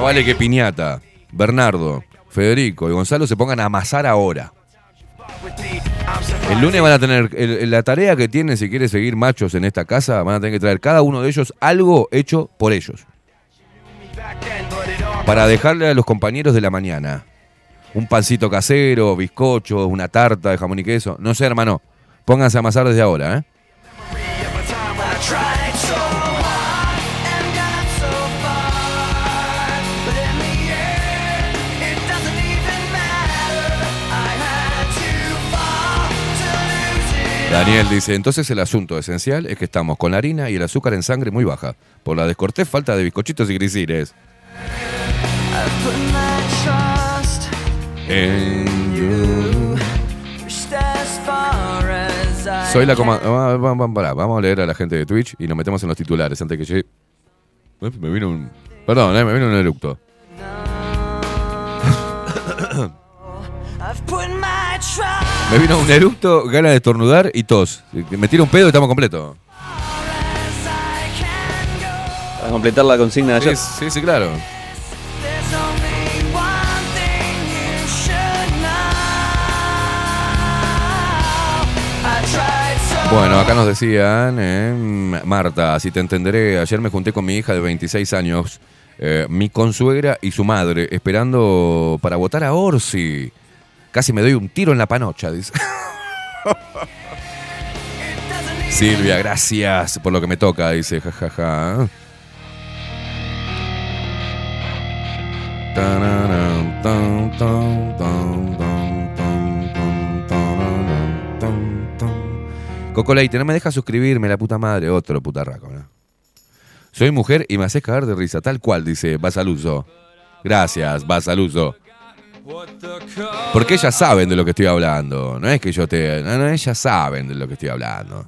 vale que Piñata, Bernardo, Federico y Gonzalo se pongan a amasar ahora. El lunes van a tener la tarea que tienen si quieren seguir machos en esta casa, van a tener que traer cada uno de ellos algo hecho por ellos. Para dejarle a los compañeros de la mañana. Un pancito casero, bizcocho, una tarta de jamón y queso. No sé, hermano. Pónganse a amasar desde ahora, ¿eh? Daniel dice, entonces el asunto esencial es que estamos con la harina y el azúcar en sangre muy baja. Por la descortés falta de bizcochitos y. Put my far Soy la coma... Vamos a leer a la gente de Twitch y nos metemos en los titulares antes que llegue. Me vino un. Perdón, eh, me vino un eructo. Me vino un eructo, gana de estornudar y tos. Me tira un pedo y estamos completos. Para completar la consigna de Sí, ayer. sí, sí, claro. Bueno, acá nos decían, eh, Marta, si te entenderé, ayer me junté con mi hija de 26 años, eh, mi consuegra y su madre, esperando para votar a Orsi. Casi me doy un tiro en la panocha, dice. Silvia, gracias por lo que me toca, dice, jajaja. Tan, tan. Coco Leite, no me deja suscribirme, la puta madre. Otro putarraco, ¿no? Soy mujer y me haces cagar de risa, tal cual, dice Basaluso. Gracias, Basaluso. Porque ellas saben de lo que estoy hablando. No es que yo te. No, no, ellas saben de lo que estoy hablando.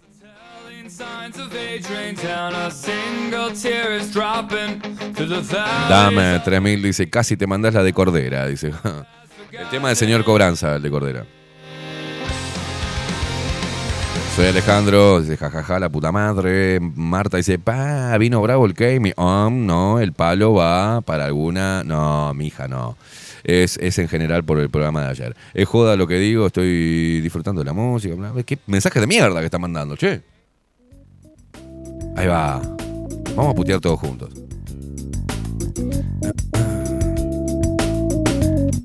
Dame 3000, dice, casi te mandas la de Cordera, dice. El tema del señor Cobranza, el de Cordera. Soy Alejandro, dice, jajaja, la puta madre. Marta dice, pa, vino bravo el game. Um, no, el palo va para alguna. No, mija, no. Es, es en general por el programa de ayer. Es joda lo que digo, estoy disfrutando de la música. ¿Qué mensaje de mierda que está mandando, che? Ahí va. Vamos a putear todos juntos.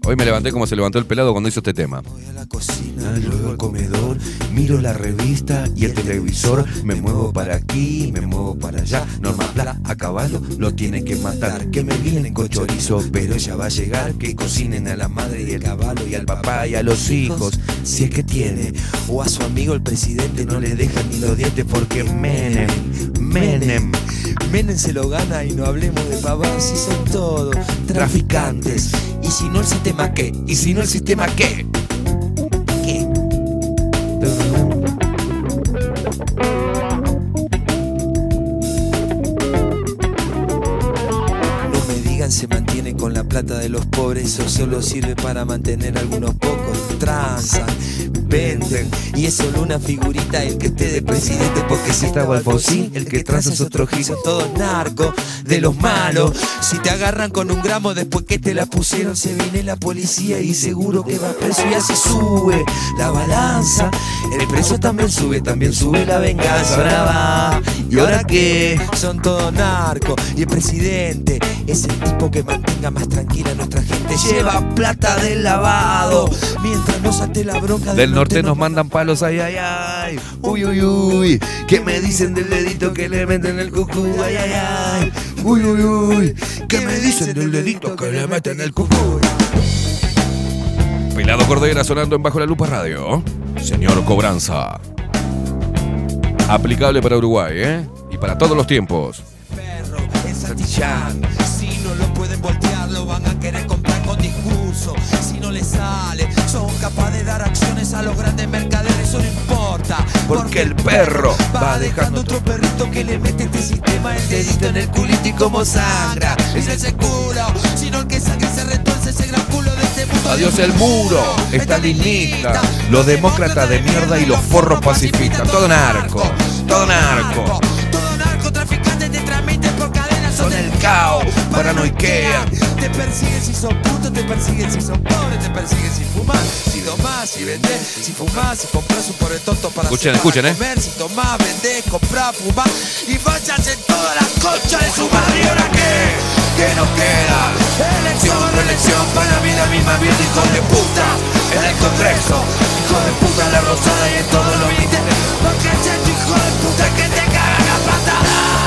Hoy me levanté como se levantó el pelado cuando hizo este tema. Cocina, luego al comedor, miro la revista y el televisor, me muevo para aquí, me muevo para allá, Norma Pla a caballo lo tiene que matar, que me vienen con chorizo, pero ella va a llegar, que cocinen a la madre y el caballo y al papá y a los hijos, si es que tiene, o a su amigo el presidente no le dejan ni los dientes porque Menem, Menem, Menem se lo gana y no hablemos de pavas si son todos traficantes, y si no el sistema qué, y si no el sistema. ¿Qué? Plata de los pobres o solo sirve para mantener algunos pocos. Transan, y es solo una figurita el que esté de presidente porque si estaba Alfonsín, el que transa es otro giro, todos narcos de los malos. Si te agarran con un gramo después que te la pusieron se viene la policía y seguro que va preso y así sube la balanza. El precio también sube, también sube la venganza. Ahora va, ¿y ahora qué? Son todos narcos y el presidente es el tipo que mantenga más tranquila a nuestra gente. Lleva plata del lavado mientras nos ate la bronca Del norte nos mandan palos, ay, ay, ay. Uy, uy, uy, ¿qué me dicen del dedito que le meten el cucuy? Ay, ay, ay. Uy, uy, uy, ¿qué me dicen del dedito que le meten el cucuy? Pelado Cordera sonando en Bajo la Lupa Radio. Señor Cobranza. Aplicable para Uruguay, ¿eh? Y para todos los tiempos. perro Santillán. Si no lo pueden voltear, lo van a querer comprar con discurso. Si no les sale, son capaces de dar acciones a los grandes mercaderes, eso no importa. Porque el perro va dejando otro perrito que le mete este sistema el dedito en el culito y como sangra. Es el seguro, sino el que sangre se retuerce ese gran culo de este mundo. Adiós el muro, estalinista, los demócratas de mierda y los forros pacifistas. Todo narco, todo narco. Son el caos, paranoiquean. Te persiguen si son putos, te persiguen si son pobres, te persiguen si fumas, si domás, si vendés, si fumás, si compras un pobre tonto para Escuchen, hacer escuchen, para eh. comer, si tomás, vendés, comprás, fumás y vayas en toda la concha de su madre. ¿Y ahora qué? ¿Qué nos queda? Elección, reelección, para mí la misma mierda, hijo de puta. En el Congreso, hijo de puta, en la rosada y en todos los ministerios. Porque es tu hijo de puta que te caga la patada.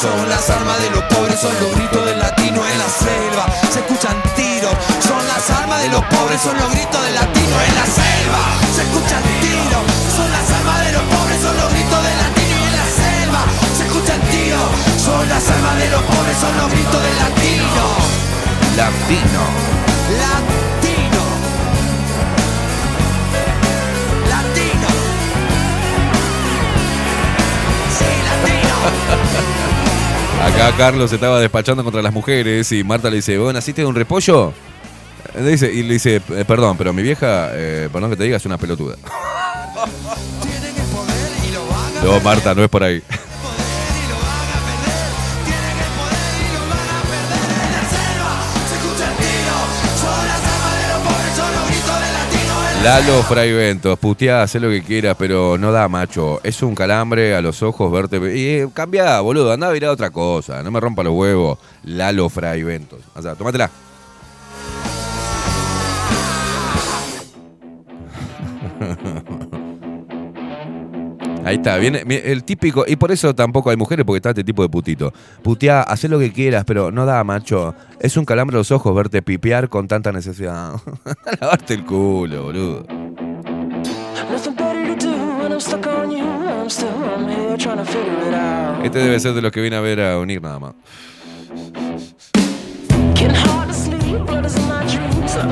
Son las armas de los pobres, son los gritos del latino en la selva. Se escuchan tiros, son las armas de los pobres, son los gritos del latino en la selva. Se escuchan tiros, son las armas de los pobres, son los gritos del latino en la selva. Se escuchan tiros, son las armas de los pobres, son los gritos del latino. Latino. Latino. Latino. Sí, latino. Acá Carlos se estaba despachando contra las mujeres y Marta le dice, ¿vos naciste de un repollo? Eh, Dice, y le dice, "Eh, perdón, pero mi vieja, eh, perdón que te diga, es una pelotuda. No, Marta, no es por ahí. Lalo Fraiventos, puteá, haz lo que quieras, pero no da, macho. Es un calambre a los ojos verte. Y eh, cambia, boludo, anda a mirar otra cosa. No me rompa los huevos. Lalo Fraiventos. O sea, tómatela. Ahí está, viene el típico, y por eso tampoco hay mujeres, porque está este tipo de putito. Puteá, haz lo que quieras, pero no da, macho. Es un calambre a los ojos verte pipear con tanta necesidad. Lavarte el culo, boludo. Este debe ser de los que viene a ver a unir nada más.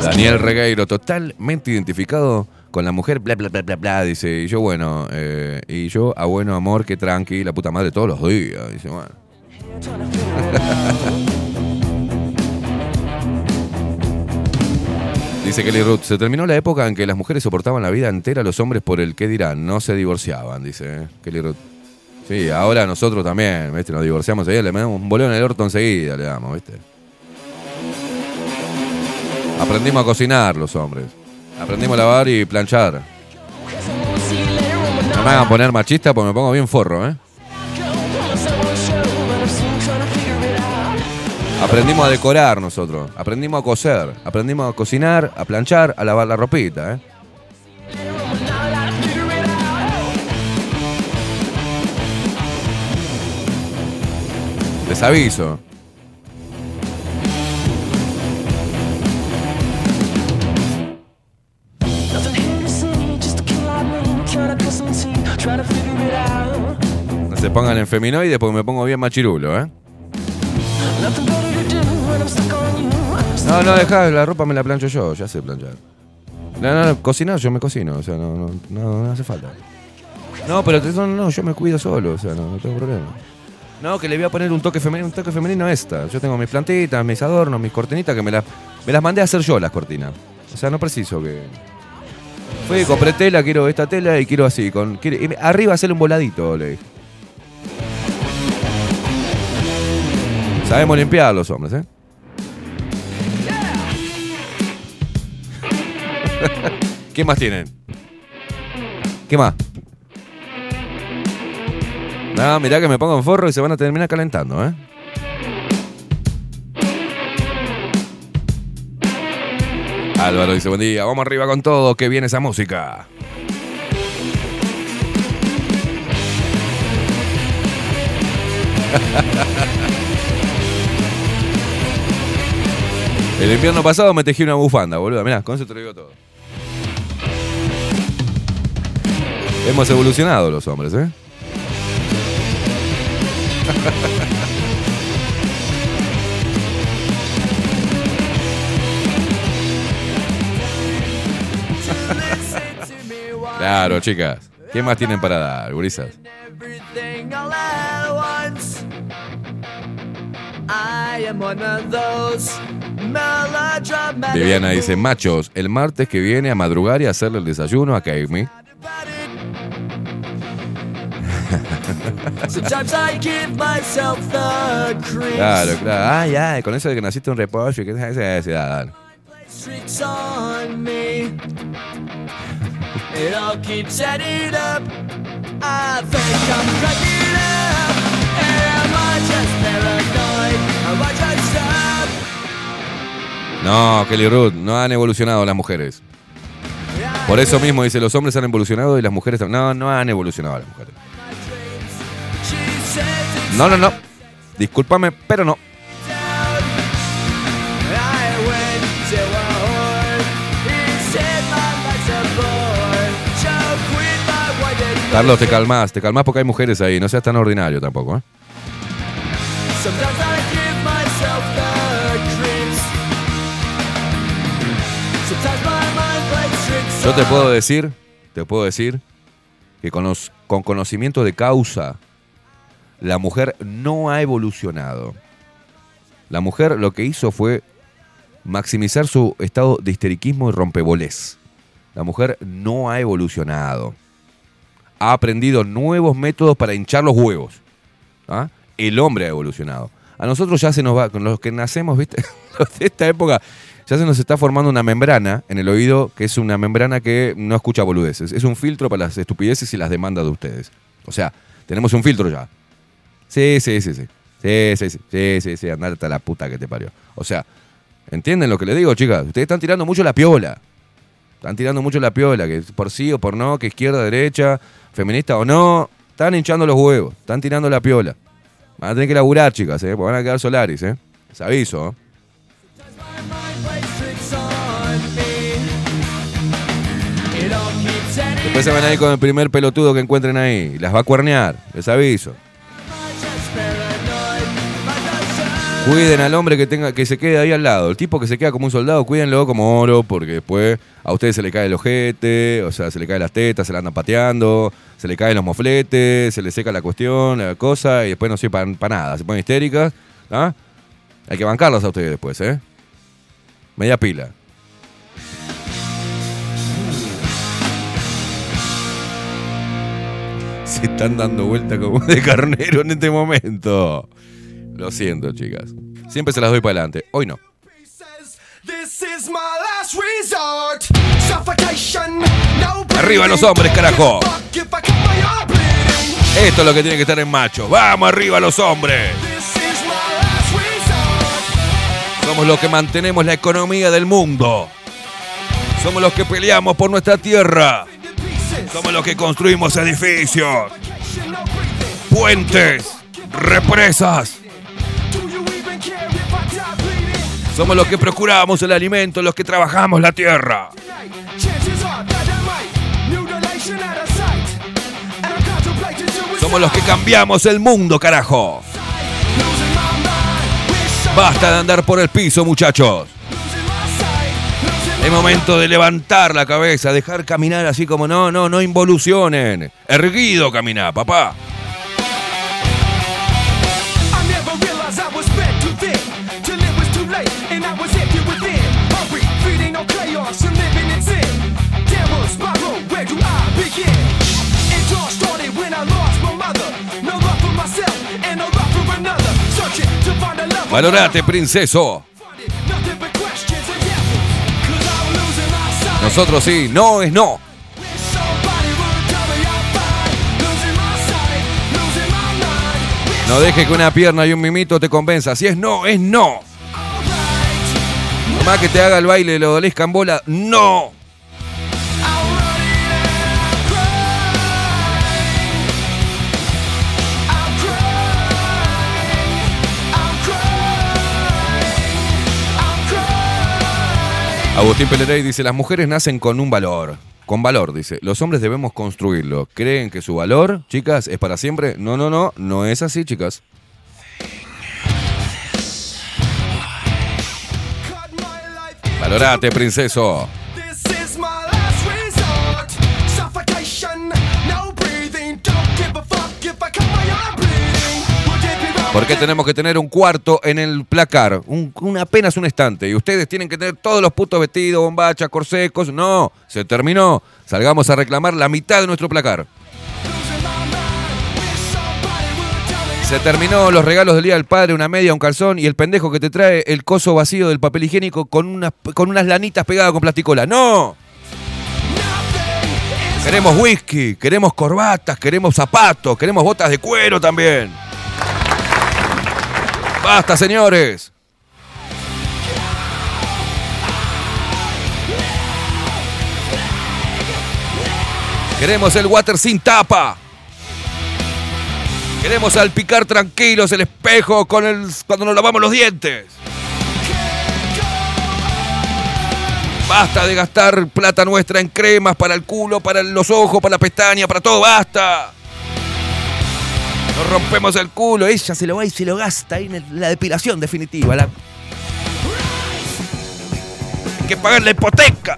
Daniel Regueiro, totalmente identificado con la mujer, bla, bla, bla, bla, bla. Dice, y yo, bueno, eh, y yo, a bueno amor, que tranqui, la puta madre todos los días. Dice, bueno. Dice Kelly Ruth, se terminó la época en que las mujeres soportaban la vida entera los hombres por el qué dirán, no se divorciaban, dice eh, Kelly Ruth. Sí, ahora nosotros también, ¿viste? Nos divorciamos enseguida, le damos un bolón en el orto enseguida, le damos, ¿viste? Aprendimos a cocinar los hombres. Aprendimos a lavar y planchar. No me hagan poner machista porque me pongo bien forro, ¿eh? Aprendimos a decorar nosotros. Aprendimos a coser. Aprendimos a cocinar, a planchar, a lavar la ropita, ¿eh? Les aviso. No se pongan en feminoide porque me pongo bien machirulo, ¿eh? No, no, dejá, la ropa me la plancho yo, ya sé planchar. No, no, no, cocinar yo me cocino, o sea, no, no, no, no hace falta. No, pero no, no, yo me cuido solo, o sea, no, no tengo problema. No, que le voy a poner un toque femenino, un toque femenino a esta. Yo tengo mis plantitas, mis adornos, mis cortinitas, que me las, me las mandé a hacer yo las cortinas. O sea, no preciso que. Fui, compré tela, quiero esta tela y quiero así. Con, arriba hacerle un voladito, le. Sabemos limpiar los hombres, ¿eh? ¿Qué más tienen? ¿Qué más? No, mirá que me pongo en forro y se van a terminar calentando, ¿eh? Álvaro dice, buen día, vamos arriba con todo, que viene esa música. El invierno pasado me tejí una bufanda, boludo. Mirá, con eso te lo digo todo. Hemos evolucionado los hombres, ¿eh? Claro, chicas. ¿Qué más tienen para dar, gurisas? Viviana dice, machos, el martes que viene a madrugar y a hacerle el desayuno a Kaimi. Claro, claro. Ah, ya, con eso de que naciste un repollo y que esa edad. Tricks on me. It all keeps adding up. I think I'm cracking up. Am I just paranoid? Am I just up? No, Kelly Ruth, no han evolucionado las mujeres. Por eso mismo dice, los hombres han evolucionado y las mujeres... tam- No, no han evolucionado las mujeres. No, no, no. Discúlpame, pero no. Carlos, te calmás, te calmás porque hay mujeres ahí, no seas tan ordinario tampoco, ¿eh? Yo te puedo decir, te puedo decir que con, los- con conocimiento de causa, la mujer no ha evolucionado. La mujer lo que hizo fue maximizar su estado de histeriquismo y rompebolés. La mujer no ha evolucionado. Ha aprendido nuevos métodos para hinchar los huevos. ¿Ah? El hombre ha evolucionado. A nosotros ya se nos va, con los que nacemos, ¿viste? De esta época, ya se nos está formando una membrana en el oído, que es una membrana que no escucha boludeces. Es un filtro para las estupideces y las demandas de ustedes. O sea, tenemos un filtro ya. Sí, sí, sí, sí. Sí, sí, sí. Sí, sí, sí. Andate a la puta que te parió. O sea, ¿entienden lo que le digo, chicas? Ustedes están tirando mucho la piola. Están tirando mucho la piola, que por sí o por no, que izquierda, derecha, feminista o no. Están hinchando los huevos. Están tirando la piola. Van a tener que laburar, chicas, ¿eh? Porque van a quedar solaris, ¿eh? Les aviso, ¿eh? Después se van a ir con el primer pelotudo que encuentren ahí. Las va a cuernear, les aviso. Cuiden al hombre que tenga que se quede ahí al lado. El tipo que se queda como un soldado, cuídenlo como oro, porque después a ustedes se le cae el ojete, o sea, se le caen las tetas, se le andan pateando, se le caen los mofletes, se le seca la cuestión, la cosa, y después no sirve para nada. Se ponen histéricas. ¿ah? Hay que bancarlas a ustedes después, ¿eh? Media pila. Se están dando vuelta como de carnero en este momento. Lo siento, chicas. Siempre se las doy para adelante. Hoy no. Arriba los hombres, carajo. Esto es lo que tiene que estar en macho. ¡Vamos arriba los hombres! Somos los que mantenemos la economía del mundo. Somos los que peleamos por nuestra tierra. Somos los que construimos edificios, puentes, represas. Somos los que procuramos el alimento, los que trabajamos la tierra. Somos los que cambiamos el mundo, carajo. Basta de andar por el piso, muchachos. Es momento de levantar la cabeza, dejar caminar así como no, no, no involucionen. Erguido caminar, papá. My sight. Nosotros sí, no es no. No deje que una pierna y un mimito te convenza. Si es no, es no. alright. Más que te haga el baile, lo dolezca en bola, no. Agustín Pelerey dice, las mujeres nacen con un valor. Con valor, dice. Los hombres debemos construirlo. ¿Creen que su valor, chicas, es para siempre? No, no, no. No es así, chicas. Valorate, princeso. It be wrong ¿Por qué if- tenemos que tener un cuarto en el placar? Un, un- apenas un estante. Y ustedes tienen que tener todos los putos vestidos, bombachas, corsecos. No, se terminó. Salgamos a reclamar la mitad de nuestro placar. Se terminó los regalos del Día del Padre, una media, un calzón y el pendejo que te trae el coso vacío del papel higiénico con unas, con unas lanitas pegadas con plasticola. ¡No! Queremos whisky, queremos corbatas, queremos zapatos, queremos botas de cuero también. ¡Basta, señores! Queremos el water sin tapa. Queremos salpicar tranquilos el espejo con el, cuando nos lavamos los dientes. Basta de gastar plata nuestra en cremas para el culo, para los ojos, para la pestaña, para todo, basta. Nos rompemos el culo, ella se lo va y se lo gasta ahí la depilación definitiva. Hay que pagar la hipoteca.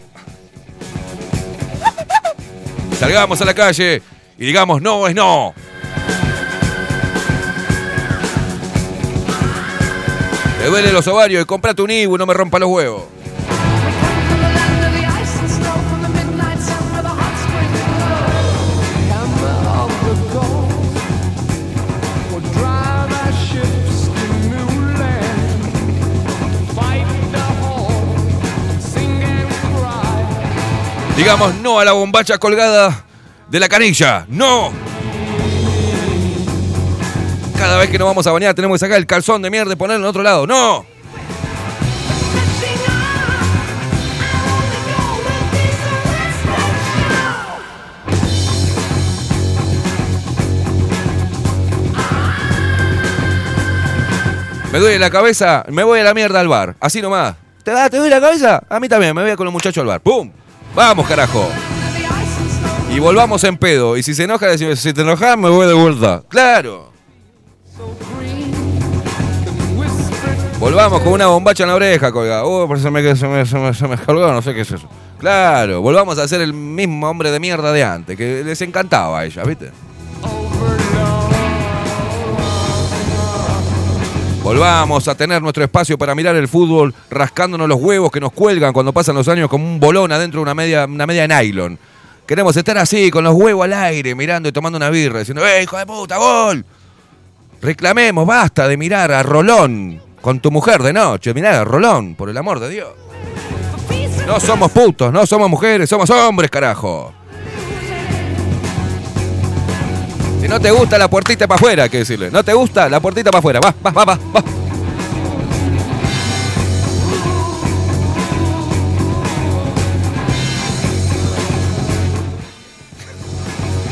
Salgamos a la calle y digamos no es no. Te duele los ovarios y comprate un Ibu no me rompa los huevos. Digamos no a la bombacha colgada de la canilla. ¡No! Cada vez que nos vamos a bañar tenemos que sacar el calzón de mierda y ponerlo en otro lado. ¡No! Me duele la cabeza, me voy a la mierda al bar. Así nomás. ¿Te, da, ¿Te duele la cabeza? A mí también, me voy con los muchachos al bar. ¡Pum! ¡Vamos, carajo! Y volvamos en pedo. Y si se enoja, decimos, si te enojas, me voy de vuelta. ¡Claro! Volvamos con una bombacha en la oreja, colgada. Oh, pero se me, se, me, se, me, se me colgó, no sé qué es eso. Claro, volvamos a ser el mismo hombre de mierda de antes, que les encantaba a ella, ¿viste? Volvamos a tener nuestro espacio para mirar el fútbol rascándonos los huevos que nos cuelgan cuando pasan los años como un bolón adentro de una media, una media nylon. Queremos estar así, con los huevos al aire, mirando y tomando una birra, diciendo, ¡eh, hijo de puta, gol! Reclamemos, basta de mirar a Rolón con tu mujer de noche. Mirá a Rolón, por el amor de Dios. No somos putos, no somos mujeres, somos hombres, carajo. Si no te gusta, la puertita para afuera, hay que decirle. No te gusta, la puertita para afuera. Va, va, va, va, va.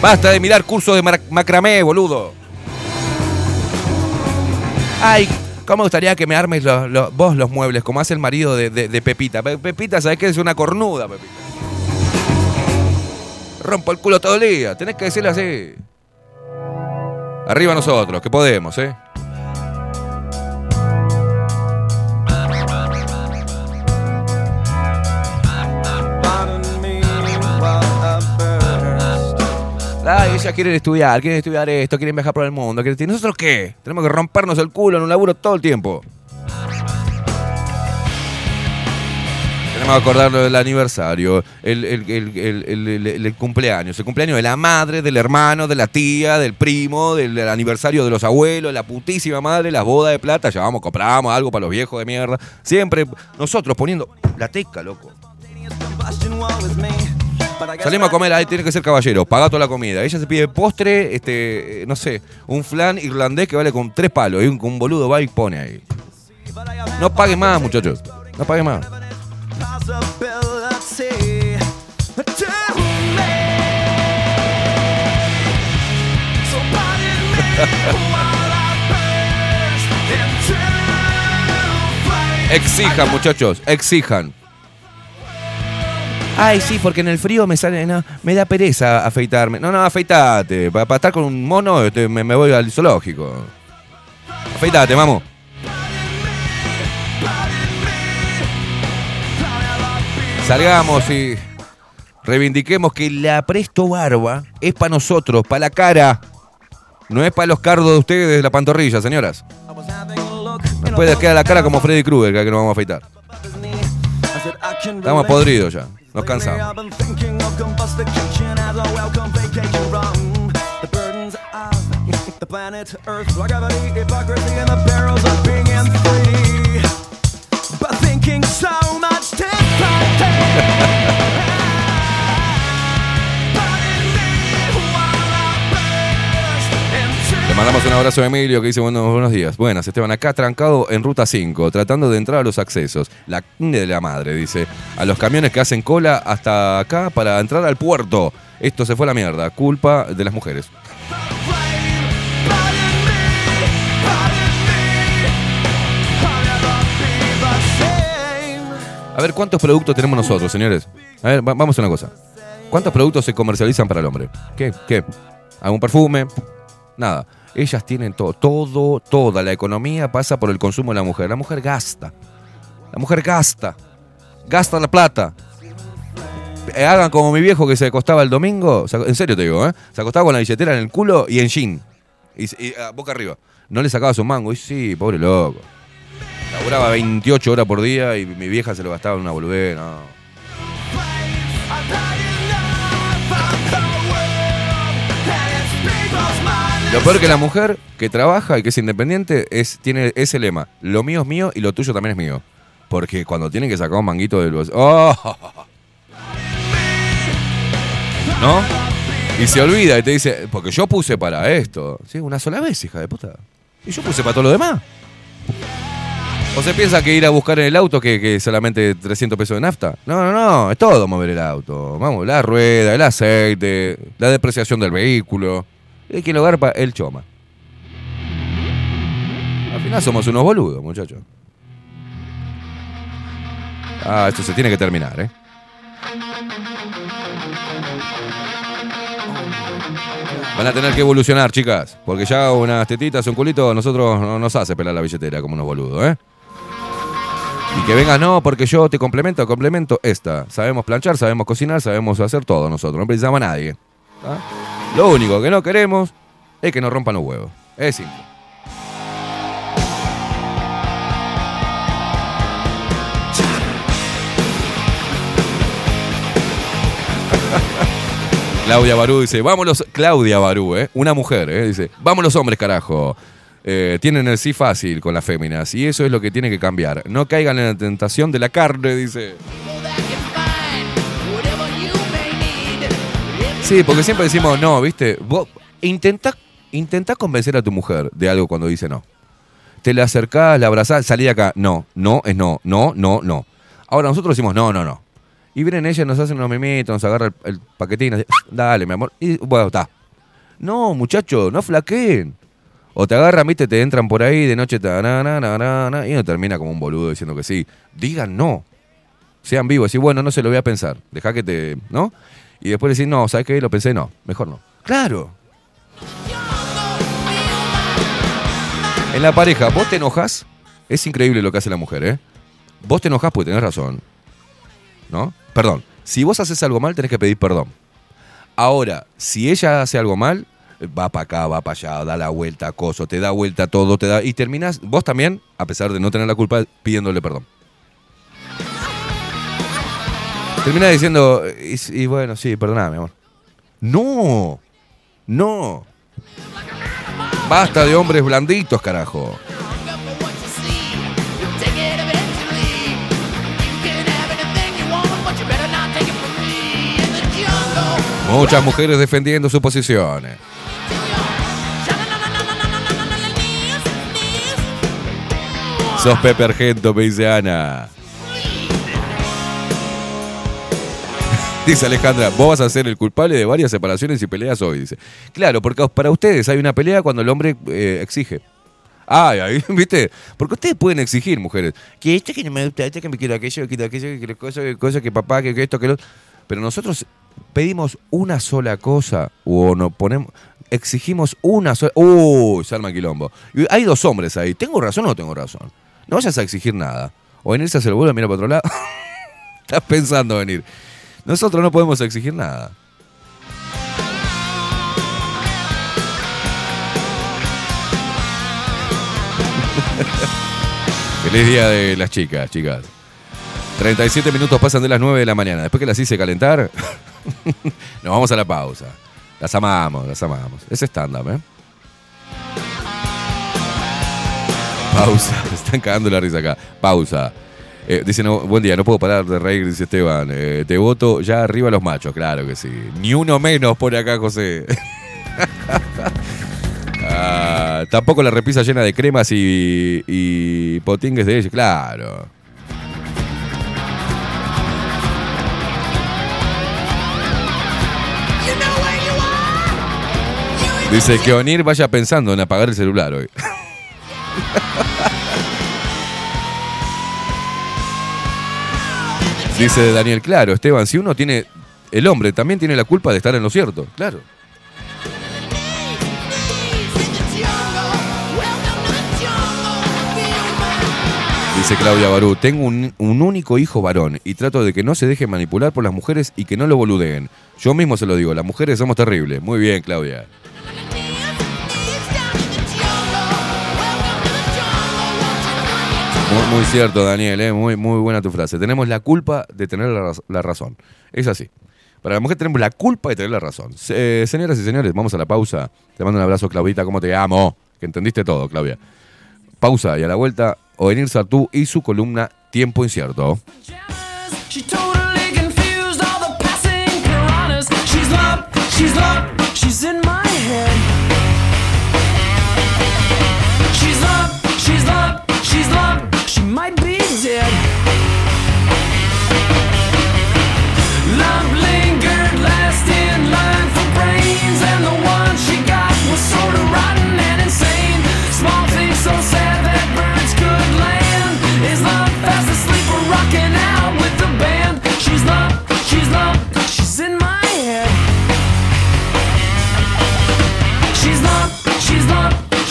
Basta de mirar cursos de macramé, boludo. Ay, ¿cómo me gustaría que me armes los- vos los muebles, como hace el marido de, Pepita? Pe- Pepita, ¿sabés qué? Es una cornuda, Pepita. Rompo el culo todo el día. Tenés que decirle así. Arriba nosotros, que podemos, ¿eh? Ay, ellas quieren estudiar, quieren estudiar esto, quieren viajar por el mundo. quieren- ¿Y nosotros qué? Tenemos que rompernos el culo en un laburo todo el tiempo. Tenemos que acordarnos del aniversario, el, cumpleaños, el cumpleaños de la madre, del hermano, de la tía, del primo, del, aniversario de los abuelos, la putísima madre, la boda de plata, ya vamos, compramos algo para los viejos de mierda. Siempre nosotros poniendo la teca, loco. Salimos a comer, ahí tiene que ser caballero, paga toda la comida. Ella se pide postre, este, no sé, un flan irlandés que vale con tres palos. Y un, un boludo va y pone ahí. No pague más, muchachos. No pague más. Exijan, muchachos, exijan. Ay, sí, porque en el frío me sale, no, me da pereza afeitarme. No, no, afeitate. Para, estar con un mono este, me, me voy al zoológico. Afeitate, vamos. Salgamos y reivindiquemos que la presto barba es para nosotros, para la cara. No es para los cardos de ustedes de la pantorrilla, señoras. Nos puede quedar la cara como Freddy Krueger, que nos vamos a afeitar. Estamos podridos ya. Nos cansamos. mandamos un abrazo a Emilio que dice buenos, buenos días. Buenas, Esteban, acá trancado en ruta 5, tratando de entrar a los accesos. La de la madre, dice. A los camiones que hacen cola hasta acá para entrar al puerto. Esto se fue la mierda. Culpa de las mujeres. A ver, ¿cuántos productos tenemos nosotros, señores? A ver, vamos a una cosa. ¿Cuántos productos se comercializan para el hombre? ¿Qué? ¿Qué? ¿Algún perfume? Nada. Ellas tienen todo, todo, toda la economía pasa por el consumo de la mujer. La mujer gasta. La mujer gasta. Gasta la plata. Eh, Hagan como mi viejo que se acostaba el domingo. En serio te digo, ¿eh? Se acostaba con la billetera en el culo y en jean. Ah, boca arriba. No le sacaba su mango. Y sí, pobre loco. Laburaba 28 horas por día y mi vieja se lo gastaba en una boludez. Lo peor que la mujer que trabaja y que es independiente es, tiene ese lema. Lo mío es mío y lo tuyo también es mío. Porque cuando tienen que sacar un manguito del bolsillo... ¡Oh! ¿No? Y se olvida y te dice, porque yo puse para esto. Sí, una sola vez, hija de puta. Y yo puse para todo lo demás. ¿O se piensa que ir a buscar en el auto que, que solamente 300 pesos de nafta? No, no, no, es todo mover el auto. Vamos, la rueda, el aceite, la depreciación del vehículo. Hay que lo garpa el choma. Al final somos unos boludos, muchachos. Ah, esto se tiene que terminar, ¿eh? Van a tener que evolucionar, chicas. Porque ya unas tetitas, un culito, nosotros no nos hace pelar la billetera como unos boludos, ¿eh? Y que vengas, no, porque yo te complemento, complemento esta. Sabemos planchar, sabemos cocinar, sabemos hacer todo nosotros. No precisamos a nadie. ¿Ah? Lo único que no queremos es que nos rompan los huevos. Es simple. Claudia Barú dice, vámonos, Claudia Barú, ¿eh? una mujer, ¿eh? dice, vamos los hombres, carajo. Eh, tienen el sí fácil con las féminas y eso es lo que tiene que cambiar. No caigan en la tentación de la carne, dice. Sí, porque siempre decimos no, ¿viste? Vos intentá, intentá convencer a tu mujer de algo cuando dice no. Te la acercás, la abrazás, salí de acá. No, no es no, no, no, no. Ahora nosotros decimos no, no, no. Y vienen ellas, nos hacen unos mimitos, nos agarra el, el paquetín, así, dale, mi amor. Y bueno, está. No, muchacho, no flaqueen. O te agarran, viste, te entran por ahí de noche, ta, na, na, na, na, y uno termina como un boludo diciendo que sí. Digan no. Sean vivos, decir, bueno, no se lo voy a pensar. Deja que te. ¿No? Y después decir, no, ¿sabes qué? Lo pensé, no. Mejor no. Claro. En la pareja, vos te enojas. Es increíble lo que hace la mujer, ¿eh? Vos te enojas porque tenés razón. ¿No? Perdón. Si vos haces algo mal, tenés que pedir perdón. Ahora, si ella hace algo mal, va para acá, va para allá, da la vuelta, acoso, te da vuelta todo, te da. Y terminas, vos también, a pesar de no tener la culpa, pidiéndole perdón. Termina diciendo, y, bueno, sí, perdoname, amor. No, no. Basta de hombres blanditos, carajo. Muchas mujeres defendiendo sus posiciones. Sos Pepe Argento, me dice Ana. Dice Alejandra, vos vas a ser el culpable de varias separaciones y peleas hoy, dice. Claro, porque para ustedes hay una pelea cuando el hombre eh, exige. Ah, ahí, ¿viste? Porque ustedes pueden exigir, mujeres, que esto que no me gusta, esto que me quiero aquello, que aquello, que cosa, que cosa, que papá, que, esto, que lo... Pero nosotros pedimos una sola cosa o nos ponemos, exigimos una sola... Uy, se arma quilombo. Hay dos hombres ahí. ¿Tengo razón o no tengo razón? No vayas a exigir nada. O venirse a hacer el vuelo, mira para otro lado. Estás pensando venir. Nosotros no podemos exigir nada. Feliz día de las chicas, chicas. 37 minutos pasan de las 9 de la mañana. Después que las hice calentar, nos vamos a la pausa. Las amamos, las amamos. Es stand-up, ¿eh? Pausa. Están cagando la risa acá. Pausa. Eh, dice, buen día, no puedo parar de reír, dice Esteban. Eh, te voto ya arriba los machos, claro que sí. Ni uno menos por acá, José. Ah, tampoco la repisa llena de cremas y, y potingues de ella, claro. Dice que Onir vaya pensando en apagar el celular hoy. Dice Daniel, claro, Esteban, si uno tiene, el hombre también tiene la culpa de estar en lo cierto, claro. Dice Claudia Barú, tengo un, un único hijo varón y trato de que no se deje manipular por las mujeres y que no lo boludeen. Yo mismo se lo digo, las mujeres somos terribles. Muy bien, Claudia. Muy, cierto, Daniel, eh, muy, muy buena tu frase. Tenemos la culpa de tener la, raz- la razón. Es así. Para la mujer tenemos la culpa de tener la razón. Se- señoras y señores, vamos a la pausa. Te mando un abrazo, Claudita, ¿cómo te amo? Que entendiste todo, Claudia. Pausa y a la vuelta, Ovenir Sartú y su columna Tiempo Incierto. She's love, she's love,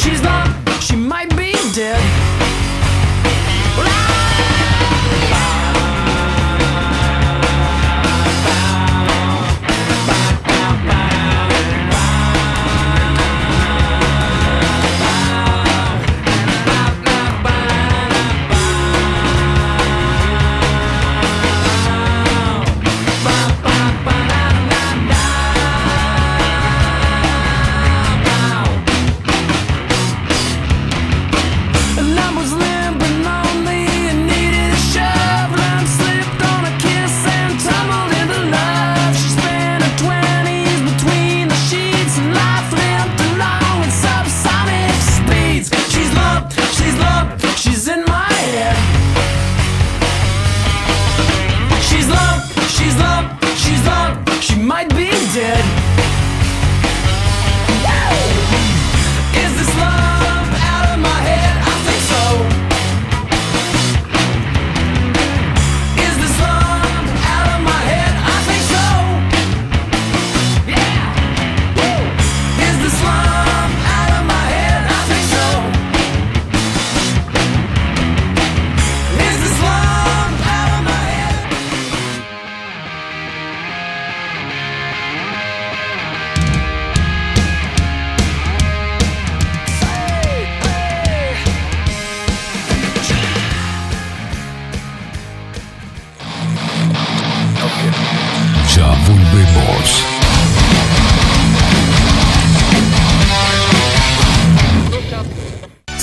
she's love, she might be dead. Yeah.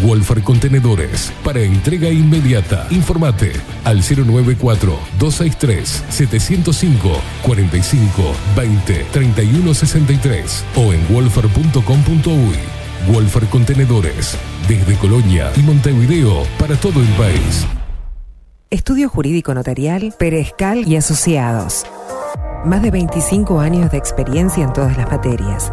Wolfer Contenedores. Para entrega inmediata, informate al 094-263-705 45 20 31 63 o en wolfer.com.uy. Wolfer Contenedores, desde Colonia y Montevideo para todo el país. Estudio Jurídico Notarial, Perezcal y Asociados. Más de 25 años de experiencia en todas las materias,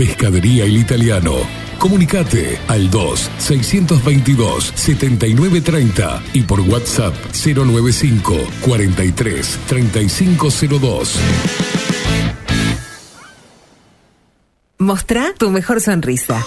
Pescadería El Italiano. Comunicate al 2-622-7930 y por WhatsApp 095 43 3502. Mostrá tu mejor sonrisa.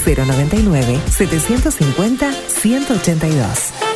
099-750-182.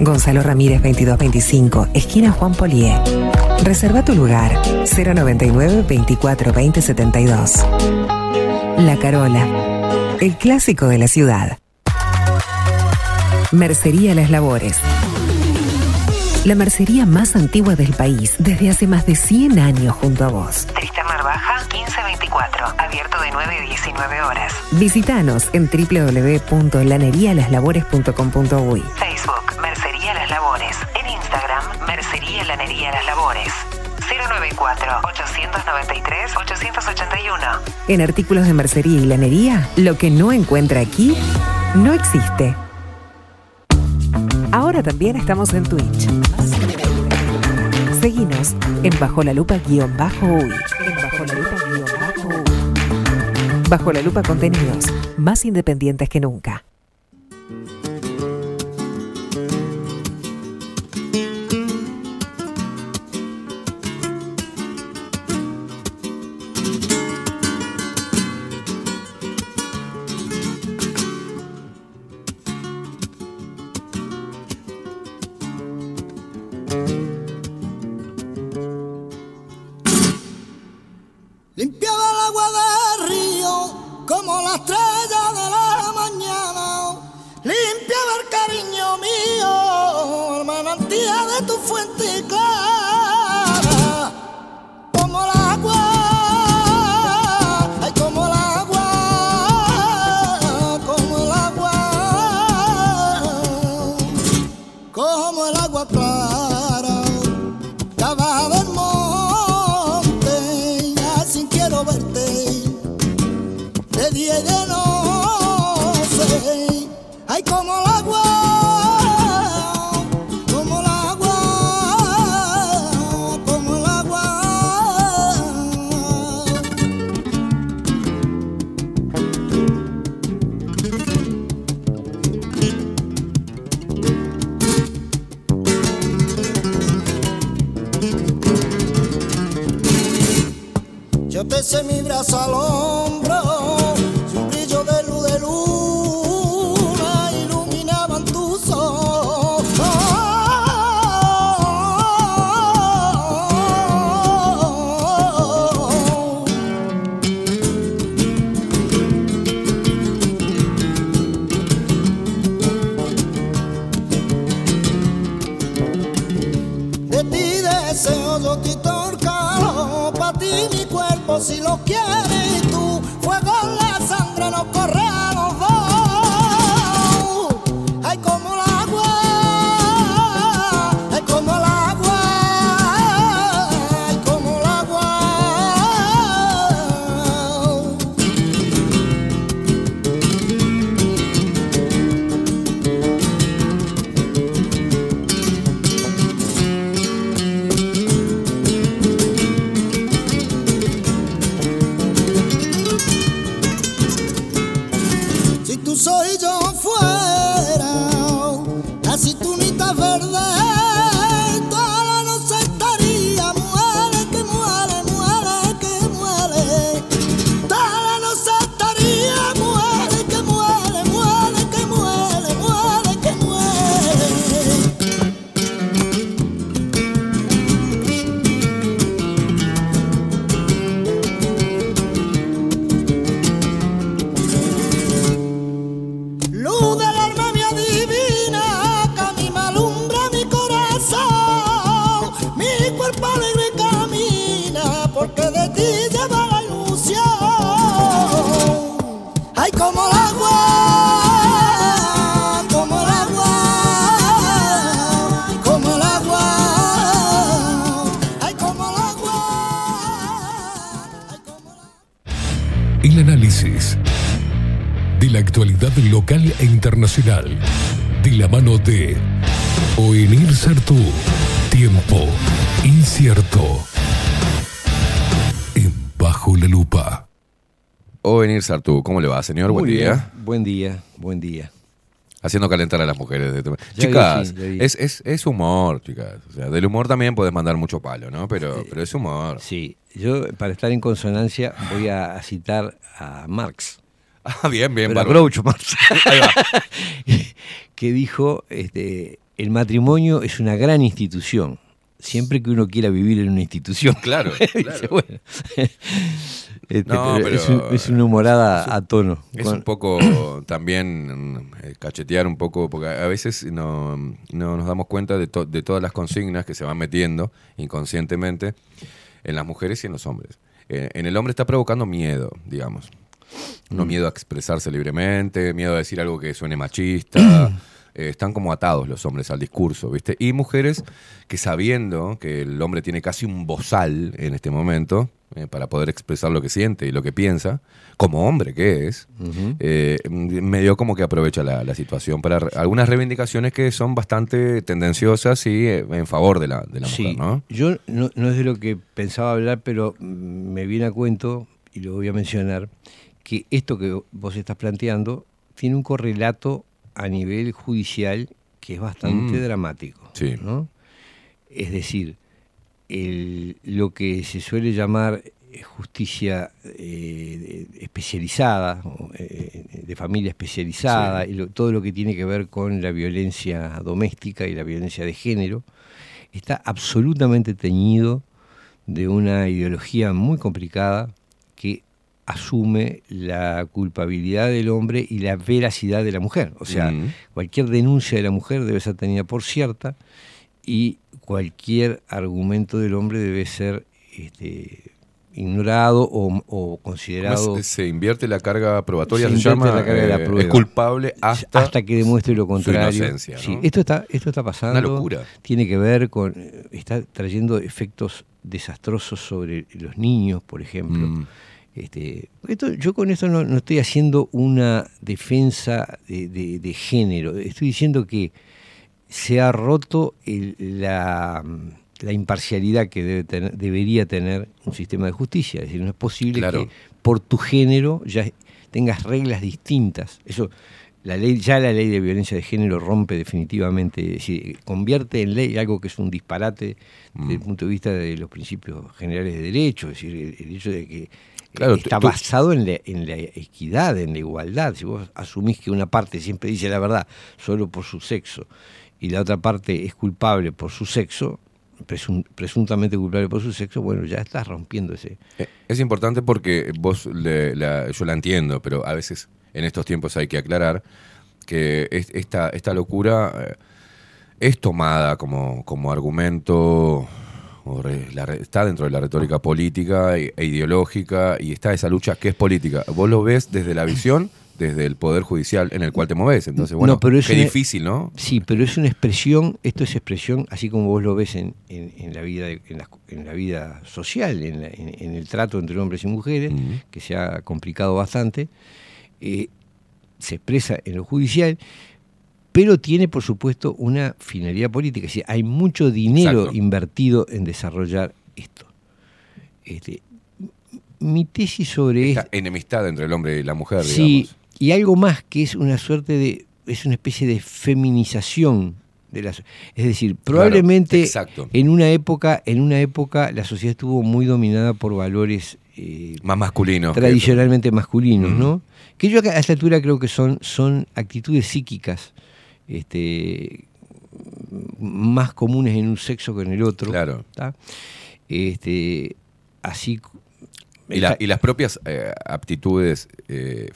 Gonzalo Ramírez 2225, esquina Juan Polié. Reserva tu lugar 099 24 20 72. La Carola, el clásico de la ciudad. Mercería Las Labores. La mercería más antigua del país, desde hace más de 100 años junto a vos. Tristán Baja 1524, abierto de 9 a 19 horas. Visítanos en www.lanerialaslavores.com.uy. Facebook, Mercería Lanería Las Labores. 094-893-881. En artículos de mercería y lanería, lo que no encuentra aquí, no existe. Ahora también estamos en Twitch. Seguinos en Bajo la Lupa guion bajo uy. Bajo la Lupa contenidos más independientes que nunca. Venir Sartú, ¿cómo le va, señor? Buen día. Buen día, buen día. Haciendo calentar a las mujeres. de- Ya chicas, vi, vi. es, es, es humor, chicas. O sea, del humor también puedes mandar mucho palo, ¿no? Pero, pero es humor. Sí, yo para estar en consonancia voy a citar a Marx. Ah, bien, bien, Pero. Groucho Marx. Ahí va. que dijo, este, el matrimonio es una gran institución, siempre que uno quiera vivir en una institución. Claro, Dice, claro. bueno. Este, No, pero pero, es, un- es una humorada a tono. Es un poco también mm, eh, cachetear un poco, porque a veces no, no nos damos cuenta de, to- de todas las consignas que se van metiendo inconscientemente en las mujeres y en los hombres. Eh, en el hombre está provocando miedo, digamos. No Mm. miedo a expresarse libremente, miedo a decir algo que suene machista. Eh, están como atados los hombres al discurso, ¿viste? Y mujeres que sabiendo que el hombre tiene casi un bozal en este momento eh, para poder expresar lo que siente y lo que piensa, como hombre que es, eh, medio como que aprovecha la, la situación para re- algunas reivindicaciones que son bastante tendenciosas y en favor de la, de la Sí, mujer, ¿no? yo no, no es de lo que pensaba hablar, pero me viene a cuento, y lo voy a mencionar, que esto que vos estás planteando tiene un correlato a nivel judicial que es bastante Mm. dramático. Sí. ¿no? Es decir, el- lo que se suele llamar eh, justicia eh, especializada, eh, de familia especializada, y lo- todo lo que tiene que ver con la violencia doméstica y la violencia de género, está absolutamente teñido de una ideología muy complicada que asume la culpabilidad del hombre y la veracidad de la mujer. O sea, Mm. cualquier denuncia de la mujer debe ser tenida por cierta y cualquier argumento del hombre debe ser este, ignorado o, o considerado... Se invierte la carga probatoria, Se se, llama. la carga de la eh, prueba. es culpable hasta, hasta que demuestre lo su contrario. inocencia, Sí, ¿no? esto está, esto está pasando. Una locura. Tiene que ver con, eh, está trayendo efectos desastrosos sobre los niños, por ejemplo. Mm. Este, esto, yo con esto no, no estoy haciendo una defensa de, de- de género. Estoy diciendo que se ha roto el- la, la imparcialidad que debe tener- debería tener un sistema de justicia. Es decir, no es posible Claro. que por tu género ya tengas reglas distintas. Eso, la ley, ya la ley de violencia de género rompe definitivamente, es decir, convierte en ley algo que es un disparate Mm. desde el punto de vista de los principios generales de derecho, es decir, el, el hecho de que Claro, está tú- basado en la, en la equidad, en la igualdad. Si vos asumís que una parte siempre dice la verdad solo por su sexo y la otra parte es culpable por su sexo, presun- presuntamente culpable por su sexo, bueno, ya estás rompiendo ese. Eh, Es importante porque vos, le- la- yo la entiendo, pero a veces en estos tiempos hay que aclarar que es- esta, esta locura eh, es tomada como, como argumento, la re- está dentro de la retórica política e, e ideológica y está esa lucha que es política. Vos lo ves desde la visión, desde el poder judicial en el cual te moves. Entonces, bueno, No, pero es qué una- difícil, ¿no? Sí, pero es una expresión, esto es expresión, así como vos lo ves en, en- en la, vida, en, la, en la vida social, en, la- en- el trato entre hombres y mujeres, que se ha complicado bastante, eh, se expresa en lo judicial, pero tiene, por supuesto, una finalidad política. Es decir, hay mucho dinero Exacto. invertido en desarrollar esto. Este, mi tesis sobre. Esta enemistad entre el hombre y la mujer, Sí, digamos. y algo más que es una suerte de, es una especie de feminización de la, es decir, probablemente exacto. en una época, en una época la sociedad estuvo muy dominada por valores eh, Más masculinos. tradicionalmente masculinos, ¿no? Que yo a esta altura creo que son, son actitudes psíquicas, este, más comunes en un sexo que en el otro. Claro. ¿tá? Este, así Y, la- y las propias eh, aptitudes, eh,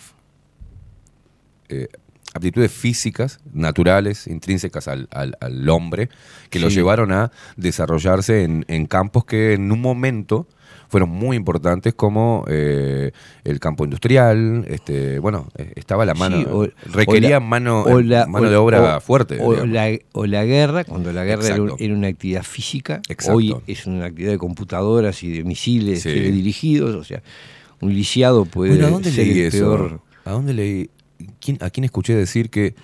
eh, aptitudes físicas, naturales, intrínsecas al, al- al hombre, que lo Sí. llevaron a desarrollarse en, en campos que en un momento fueron muy importantes como eh, el campo industrial, este, bueno, eh, estaba la mano, Sí, o- requería o la- mano, o la- mano de obra fuerte. La, o la guerra, cuando la guerra era, era una actividad física, Exacto. hoy es una actividad de computadoras y de misiles Sí. dirigidos, o sea, un lisiado puede Bueno, ¿a dónde ser leí el eso? peor. ¿A dónde leí? ¿Quién- ¿A quién escuché decir que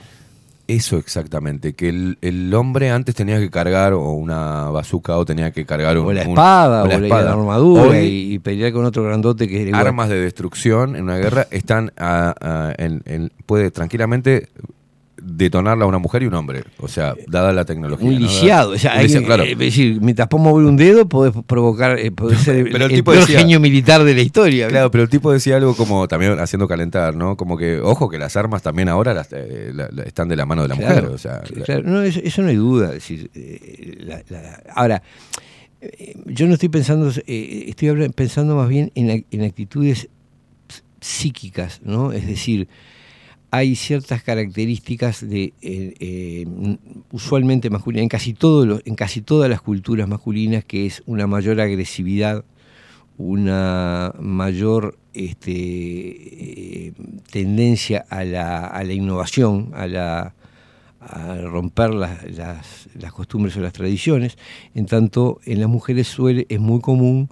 eso exactamente? Que el, el hombre antes tenía que cargar o una bazuca o tenía que cargar un, O la un- espada, o la, espada. armadura, Hoy, y, y pelear con otro grandote que armas de destrucción en una guerra están a- a- en- en- puede tranquilamente detonarla una mujer y un hombre. O sea, dada la tecnología. un ¿no? lisiado. O sea, Un hay- lisiado, claro. eh, es decir, mientras puedo mover un dedo, podés provocar, eh, podés ser el, Pero el el tipo peor decía- genio militar de la historia. Claro, pero el tipo decía algo como también haciendo calentar, ¿no? Como que, ojo, que las armas también ahora las, eh, la- la- están de la mano de la Claro, mujer. O sea, la- Claro, no, eso, eso no hay duda. es decir, eh, ahora, eh, yo no estoy pensando, eh, estoy pensando más bien en, en actitudes ps- psíquicas, ¿no? Es decir, hay ciertas características de eh, eh, usualmente masculinas en casi todas las culturas masculinas que es una mayor agresividad una mayor este, eh, tendencia a la, a la innovación, a, la, a romper las, las- las costumbres o las tradiciones, en tanto en las mujeres suele, es muy común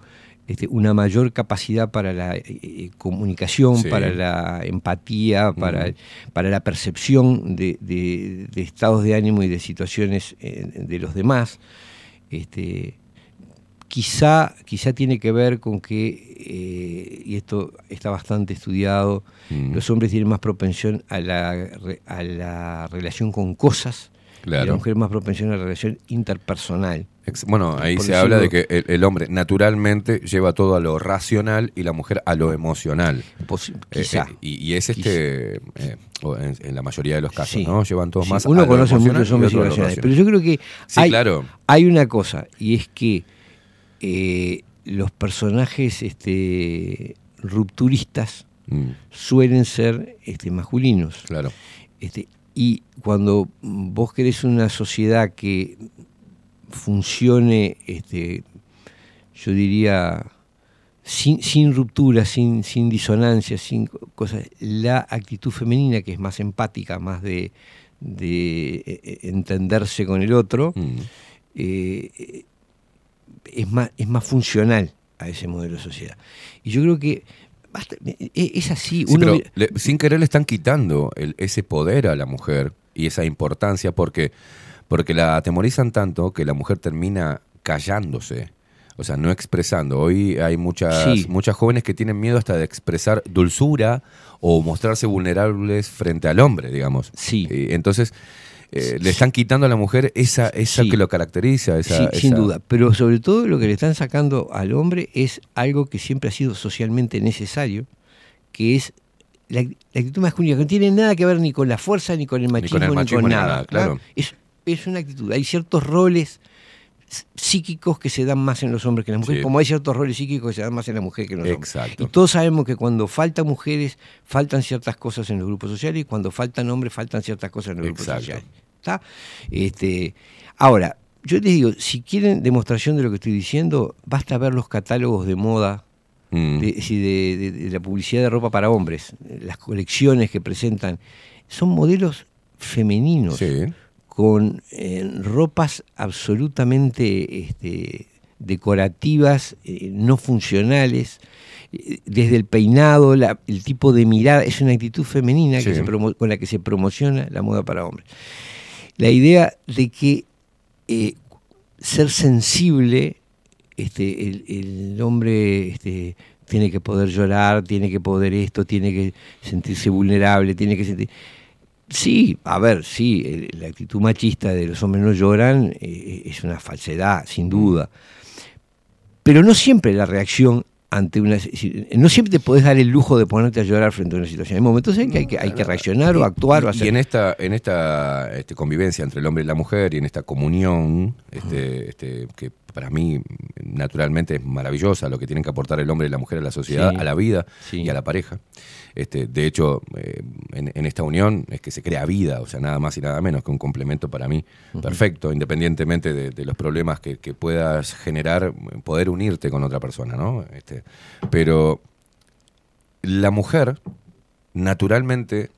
este, una mayor capacidad para la eh, eh, comunicación, Sí. para la empatía, para, para la percepción de, de- de estados de ánimo y de situaciones eh, de los demás. Este, quizá, quizá tiene que ver con que, eh, y esto está bastante estudiado, los hombres tienen más propensión a la, a la relación con cosas y Claro. la mujer más propensión a la relación interpersonal. Bueno, ahí Por se habla de que el, el hombre naturalmente lleva todo a lo racional y la mujer a lo emocional. Posi- Eh, quizá. eh, y, y es este, eh, en, en la mayoría de los casos, Sí. ¿no? Llevan todos Sí, más a uno conoce muchos y hombres otro a lo irracionales, racional. pero yo creo que Sí, hay, claro. hay una cosa, y es que los personajes este, rupturistas Mm, suelen ser este, masculinos. claro. Este, y cuando vos querés una sociedad que funcione, este, yo diría, sin, sin ruptura, sin, sin disonancia, sin co- cosas, la actitud femenina, que es más empática, más de, de eh, eh, entenderse con el otro, Mm. eh, es, más, es más funcional a ese modelo de sociedad. Y yo creo que basta- eh, es así. Sí, uno pero le- sin querer le están quitando el- ese poder a la mujer y esa importancia porque, porque la atemorizan tanto que la mujer termina callándose. O sea, no expresando. Hoy hay muchas, Sí. muchas jóvenes que tienen miedo hasta de expresar dulzura o mostrarse vulnerables frente al hombre, digamos. Sí. Y entonces, eh, le están quitando a la mujer esa, esa Sí. que lo caracteriza. Esa, Sí, sin duda. Pero sobre todo lo que le están sacando al hombre es algo que siempre ha sido socialmente necesario, que es la, la actitud masculina, que no tiene nada que ver ni con la fuerza, ni con el machismo, ni con, machismo, ni nada. nada, claro. Es, es una actitud. Hay ciertos roles psíquicos que se dan más en los hombres que en las mujeres, Sí. como hay ciertos roles psíquicos que se dan más en las mujeres que en los hombres. Exacto. Y todos sabemos que cuando faltan mujeres, faltan ciertas cosas en los grupos sociales, y cuando faltan hombres, faltan ciertas cosas en los grupos sociales. ¿Está? Este, ahora, yo les digo, si quieren demostración de lo que estoy diciendo, basta ver los catálogos de moda, Mm. de, sí, de- de- de la publicidad de ropa para hombres, las colecciones que presentan, son modelos femeninos Sí. Con eh, ropas absolutamente este, decorativas, eh, no funcionales, eh, desde el peinado, la- el tipo de mirada, es una actitud femenina que Sí. se promo- con la que se promociona la moda para hombres. La idea de que eh, ser sensible, este, el, el hombre este, tiene que poder llorar, tiene que poder esto, tiene que sentirse vulnerable, tiene que sentir... Sí, a ver, sí, la actitud machista de los hombres no lloran eh, es una falsedad, sin duda. Pero no siempre la reacción ante una... No siempre te podés dar el lujo de ponerte a llorar frente a una situación. Hay momentos en que hay que, hay que reaccionar o actuar o hacer... Y en esta, en esta este, convivencia entre el hombre y la mujer y en esta comunión, este, este, que para mí naturalmente es maravillosa, lo que tienen que aportar el hombre y la mujer a la sociedad, Sí. a la vida Sí. y a la pareja. Este, de hecho, eh, en, en esta unión es que se crea vida, o sea, nada más y nada menos que un complemento para mí perfecto, independientemente de, de los problemas que, que puedas generar, poder unirte con otra persona, ¿no? Este, pero la mujer, naturalmente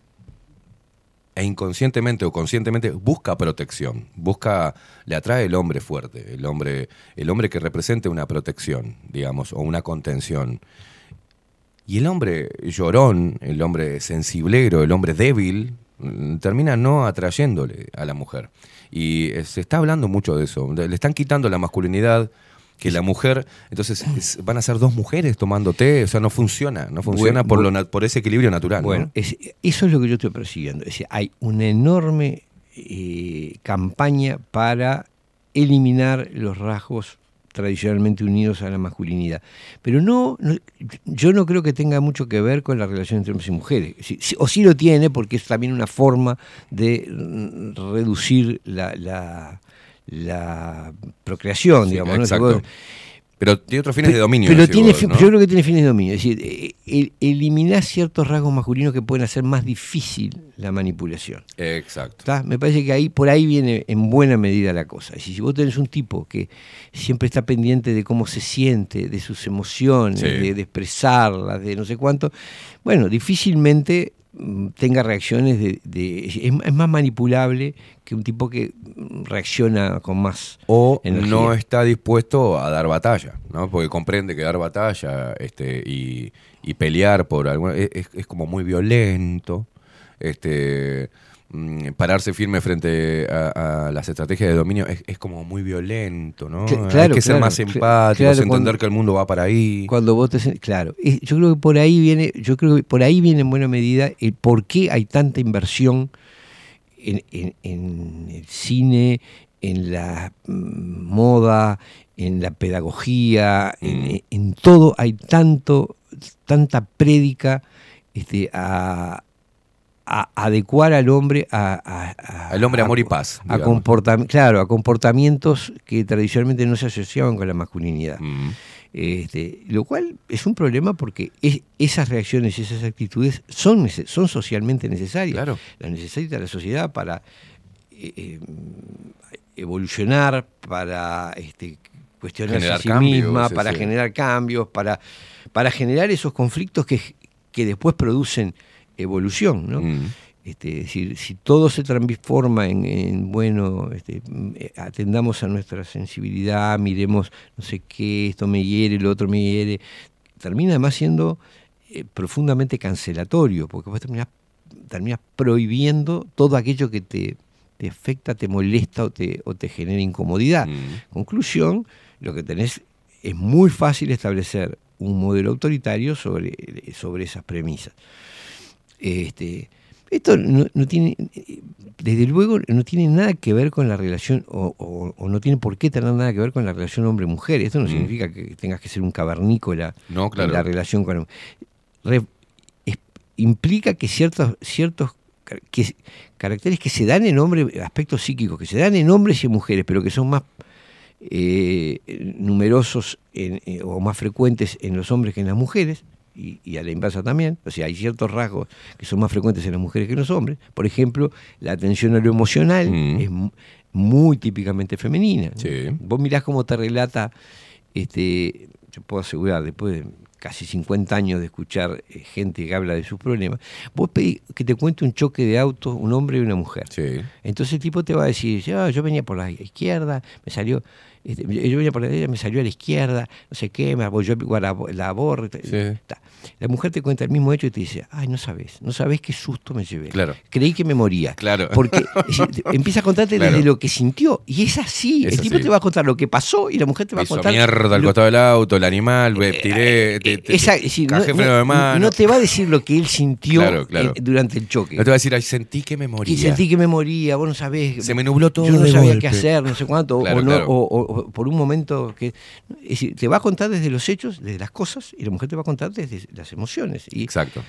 e inconscientemente o conscientemente busca protección, busca, le atrae el hombre fuerte, el hombre, el hombre que represente una protección, digamos, o una contención. Y el hombre llorón, el hombre sensiblero, el hombre débil, termina no atrayéndole a la mujer. Y eh, se está hablando mucho de eso. Le están quitando la masculinidad, que la mujer, entonces es- van a ser dos mujeres tomando té, o sea, no funciona, no funciona Bueno, por, lo bueno. por ese equilibrio natural. ¿no? Bueno, es- eso es lo que yo estoy persiguiendo. Es decir, hay una enorme eh, campaña para eliminar los rasgos tradicionalmente unidos a la masculinidad. Pero no, no- yo no creo que tenga mucho que ver con la relación entre hombres y mujeres. Sí- sí- o sí lo tiene, porque es también una forma de mm, reducir la, la- la procreación, Sí, digamos. ¿no? Pero tiene otros fines de dominio. pero tiene, vos, fi- ¿no? yo creo que tiene fines de dominio. Es decir, eh, el- eliminar ciertos rasgos masculinos que pueden hacer más difícil la manipulación. Exacto. ¿Está? Me parece que ahí por ahí viene en buena medida la cosa. Es decir, si vos tenés un tipo que siempre está pendiente de cómo se siente, de sus emociones, Sí. de, de expresarlas, de no sé cuánto, bueno, difícilmente tenga reacciones de... de- es, es más manipulable que un tipo que mm, reacciona con más... O energía. no está dispuesto a dar batalla, ¿no? Porque comprende que dar batalla este, y, y pelear por alguna. Es- es como muy violento. Este. Mm, Pararse firme frente a, a las estrategias de dominio es, es como muy violento, ¿no? Hay claro, que ser más empáticos, claro, entender cuando- que el mundo va para ahí. Cuando vos te claro, yo creo que por ahí viene, yo creo que por ahí viene en buena medida el por qué hay tanta inversión en, en- en el cine, en la mm, moda, en la pedagogía, en, en todo hay tanto, tanta prédica este, a, a adecuar al hombre a, a- a- Al hombre amor y paz. a claro, a comportamientos que tradicionalmente no se asociaban con la masculinidad. Mm. Este, lo cual es un problema porque es- esas reacciones, esas actitudes son, son socialmente necesarias. Las necesita la sociedad para eh, eh, evolucionar, para este, cuestionarse Generar a sí cambios, misma, para sí. generar cambios, para, para generar esos conflictos que, que después producen evolución. ¿no? Mm. Este, es decir, si todo se transforma en, en, bueno, este, mm, atendamos a nuestra sensibilidad, miremos, no sé qué, esto me hiere, lo otro me hiere, termina además siendo eh, profundamente cancelatorio, porque vos terminás, terminás prohibiendo todo aquello que te, te afecta, te molesta o te, o te genera incomodidad. Conclusión, lo que tenés es muy fácil establecer un modelo autoritario sobre, sobre esas premisas. Este, esto no, no tiene, desde luego, no tiene nada que ver con la relación, o, o- o no tiene por qué tener nada que ver con la relación hombre-mujer. Esto no Mm. significa que tengas que ser un cavernícola No, claro. en la relación con Re- es- implica que ciertos, ciertos que, caracteres que se dan en hombres, aspectos psíquicos, que se dan en hombres y en mujeres, pero que son más eh, numerosos en- eh, o más frecuentes en los hombres que en las mujeres, y, y a la inversa también. O sea, hay ciertos rasgos que son más frecuentes en las mujeres que en los hombres. Por ejemplo, la atención a lo emocional es mu- muy típicamente femenina. Vos mirás cómo te relata, este, yo puedo asegurar, después de casi 50 años de escuchar eh, gente que habla de sus problemas, vos pedís que te cuente un choque de auto, un hombre y una mujer. Entonces el tipo te va a decir, "Ah, yo venía por la izquierda, me salió, este, yo venía por la derecha, me salió a la izquierda, no sé qué, me apoyó la, la borra. ta. La mujer te cuenta el mismo hecho y te dice, ay, no sabes, no sabes qué susto me llevé. Claro. Creí que me moría. Claro. Porque empieza a contarte Claro. desde lo que sintió. Y es así. Es el tipo así. te va a contar lo que pasó y la mujer te va a contar. mierda al lo- costado del auto, el animal, me tiré, te, te- esa- decir, no, freno de no- mano. no te va a decir lo que él sintió Claro, claro. eh, durante el choque. No te va a decir, ay, sentí que me moría. Y sentí que me moría, vos no sabés. Se me nubló todo Yo no de sabía golpe. qué hacer, no sé cuánto. o- no- o- o- por un momento que. Es decir, te va a contar desde los hechos, desde las cosas, y la mujer te va a contar desde las emociones. Y Exacto.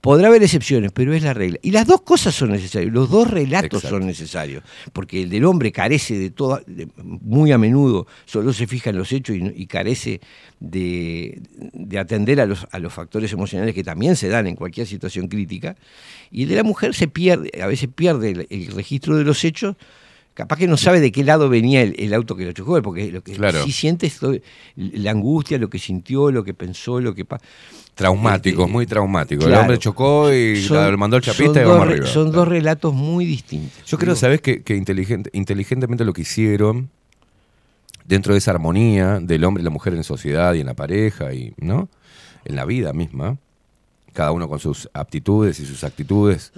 podrá haber excepciones, pero es la regla. Y las dos cosas son necesarias, los dos relatos Exacto. son necesarios, porque el del hombre carece de toda, de- muy a menudo solo se fija en los hechos y, carece de, de atender a los, a los factores emocionales que también se dan en cualquier situación crítica, y el de la mujer se pierde, a veces pierde el, el registro de los hechos. Capaz que no sabe de qué lado venía el, el auto que lo chocó, porque lo que Claro. sí siente es todo- la angustia, lo que sintió, lo que pensó, lo que pa- Traumático, Este, muy traumático. claro. El hombre chocó y Son- mandó al chapista y vamos dos arriba. Son dos relatos muy distintos. Yo creo, ¿sabes? Que, que inteligente, inteligentemente lo que hicieron dentro de esa armonía del hombre y la mujer en sociedad y en la pareja y, ¿no? En la vida misma, cada uno con sus aptitudes y sus actitudes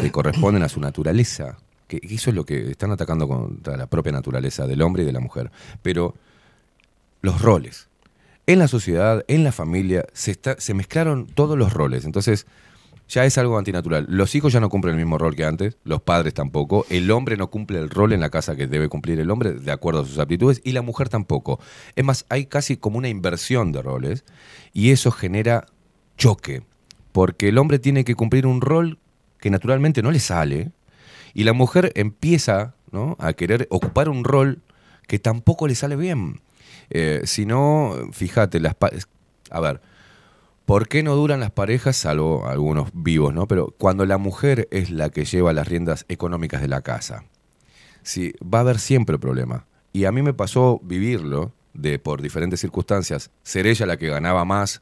que corresponden a su naturaleza. Que eso es lo que están atacando contra la propia naturaleza del hombre y de la mujer. Pero los roles. En la sociedad, en la familia, se, mezclaron todos los roles. Entonces, ya es algo antinatural. Los hijos ya no cumplen el mismo rol que antes, los padres tampoco, el hombre no cumple el rol en la casa que debe cumplir el hombre de acuerdo a sus aptitudes y la mujer tampoco. Es más, hay casi como una inversión de roles y eso genera choque, porque el hombre tiene que cumplir un rol que naturalmente no le sale y la mujer empieza ¿no? a querer ocupar un rol que tampoco le sale bien. Eh, si no, fíjate, las a ver, ¿por qué no duran las parejas, salvo algunos vivos, ¿no? Pero cuando la mujer es la que lleva las riendas económicas de la casa, sí, va a haber siempre problema. Y a mí me pasó vivirlo, de por diferentes circunstancias, ser ella la que ganaba más,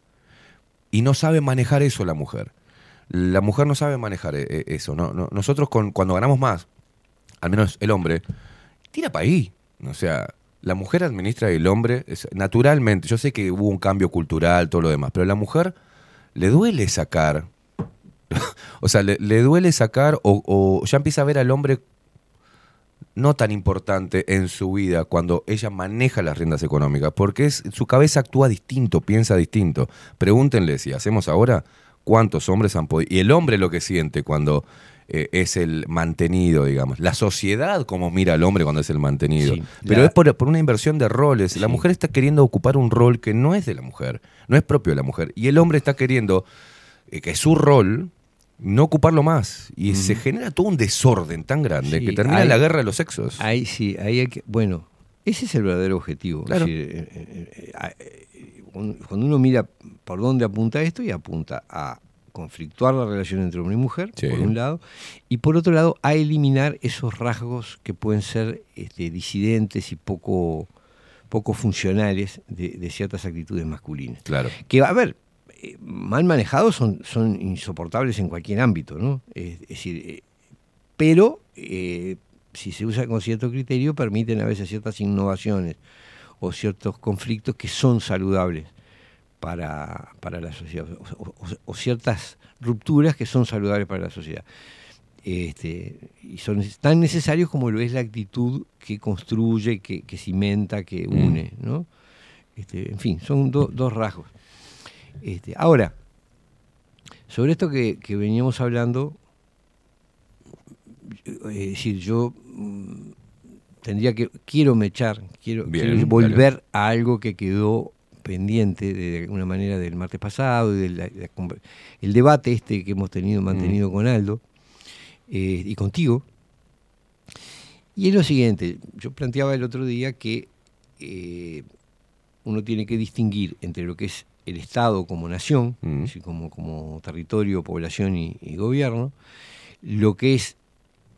y no sabe manejar eso la mujer. La mujer no sabe manejar eh, eh, eso. ¿no? No- nosotros con, cuando ganamos más, al menos el hombre, tira para ahí. O sea, la mujer administra y el hombre, naturalmente, yo sé que hubo un cambio cultural, todo lo demás, pero a la mujer le duele sacar, o sea, le, le duele sacar o, ya empieza a ver al hombre no tan importante en su vida cuando ella maneja las riendas económicas, porque su cabeza actúa distinto, piensa distinto. Pregúntenle si hacemos ahora cuántos hombres han podido... Y el hombre lo que siente cuando eh, es el mantenido, digamos. La sociedad como mira al hombre cuando es el mantenido. Sí, Pero la- es por, por una inversión de roles. La mujer está queriendo ocupar un rol que no es de la mujer, no es propio de la mujer. Y el hombre está queriendo eh, que su rol no ocuparlo más. Y se genera todo un desorden tan grande Sí, que termina hay- la guerra de los sexos. Ahí sí, ahí hay que. Bueno, Ese es el verdadero objetivo. Es Claro. decir, cuando uno mira por dónde apunta esto, y apunta a conflictuar la relación entre hombre y mujer, Sí. por un lado, y por otro lado, a eliminar esos rasgos que pueden ser este, disidentes y poco, poco funcionales de, de ciertas actitudes masculinas. Claro. Que, a ver, eh, mal manejados son, son insoportables en cualquier ámbito, ¿no? Es, es decir, eh, pero eh, si se usa con cierto criterio, permiten a veces ciertas innovaciones o ciertos conflictos que son saludables para, para la sociedad, o, o- o ciertas rupturas que son saludables para la sociedad. Este, y son tan necesarios como lo es la actitud que construye, que, que cimenta, que Mm. une, ¿no? Este, en fin, son do- dos rasgos. Este, ahora, sobre esto que, que veníamos hablando, es decir, yo mm, tendría que, quiero mechar, quiero, Bien, quiero dale. volver a algo que quedó pendiente de alguna manera del martes pasado y del el debate este que hemos tenido, mantenido con Aldo eh, y contigo. Y es lo siguiente, yo planteaba el otro día que eh, uno tiene que distinguir entre lo que es el Estado como nación, es decir, como, como territorio, población y, y gobierno, lo que es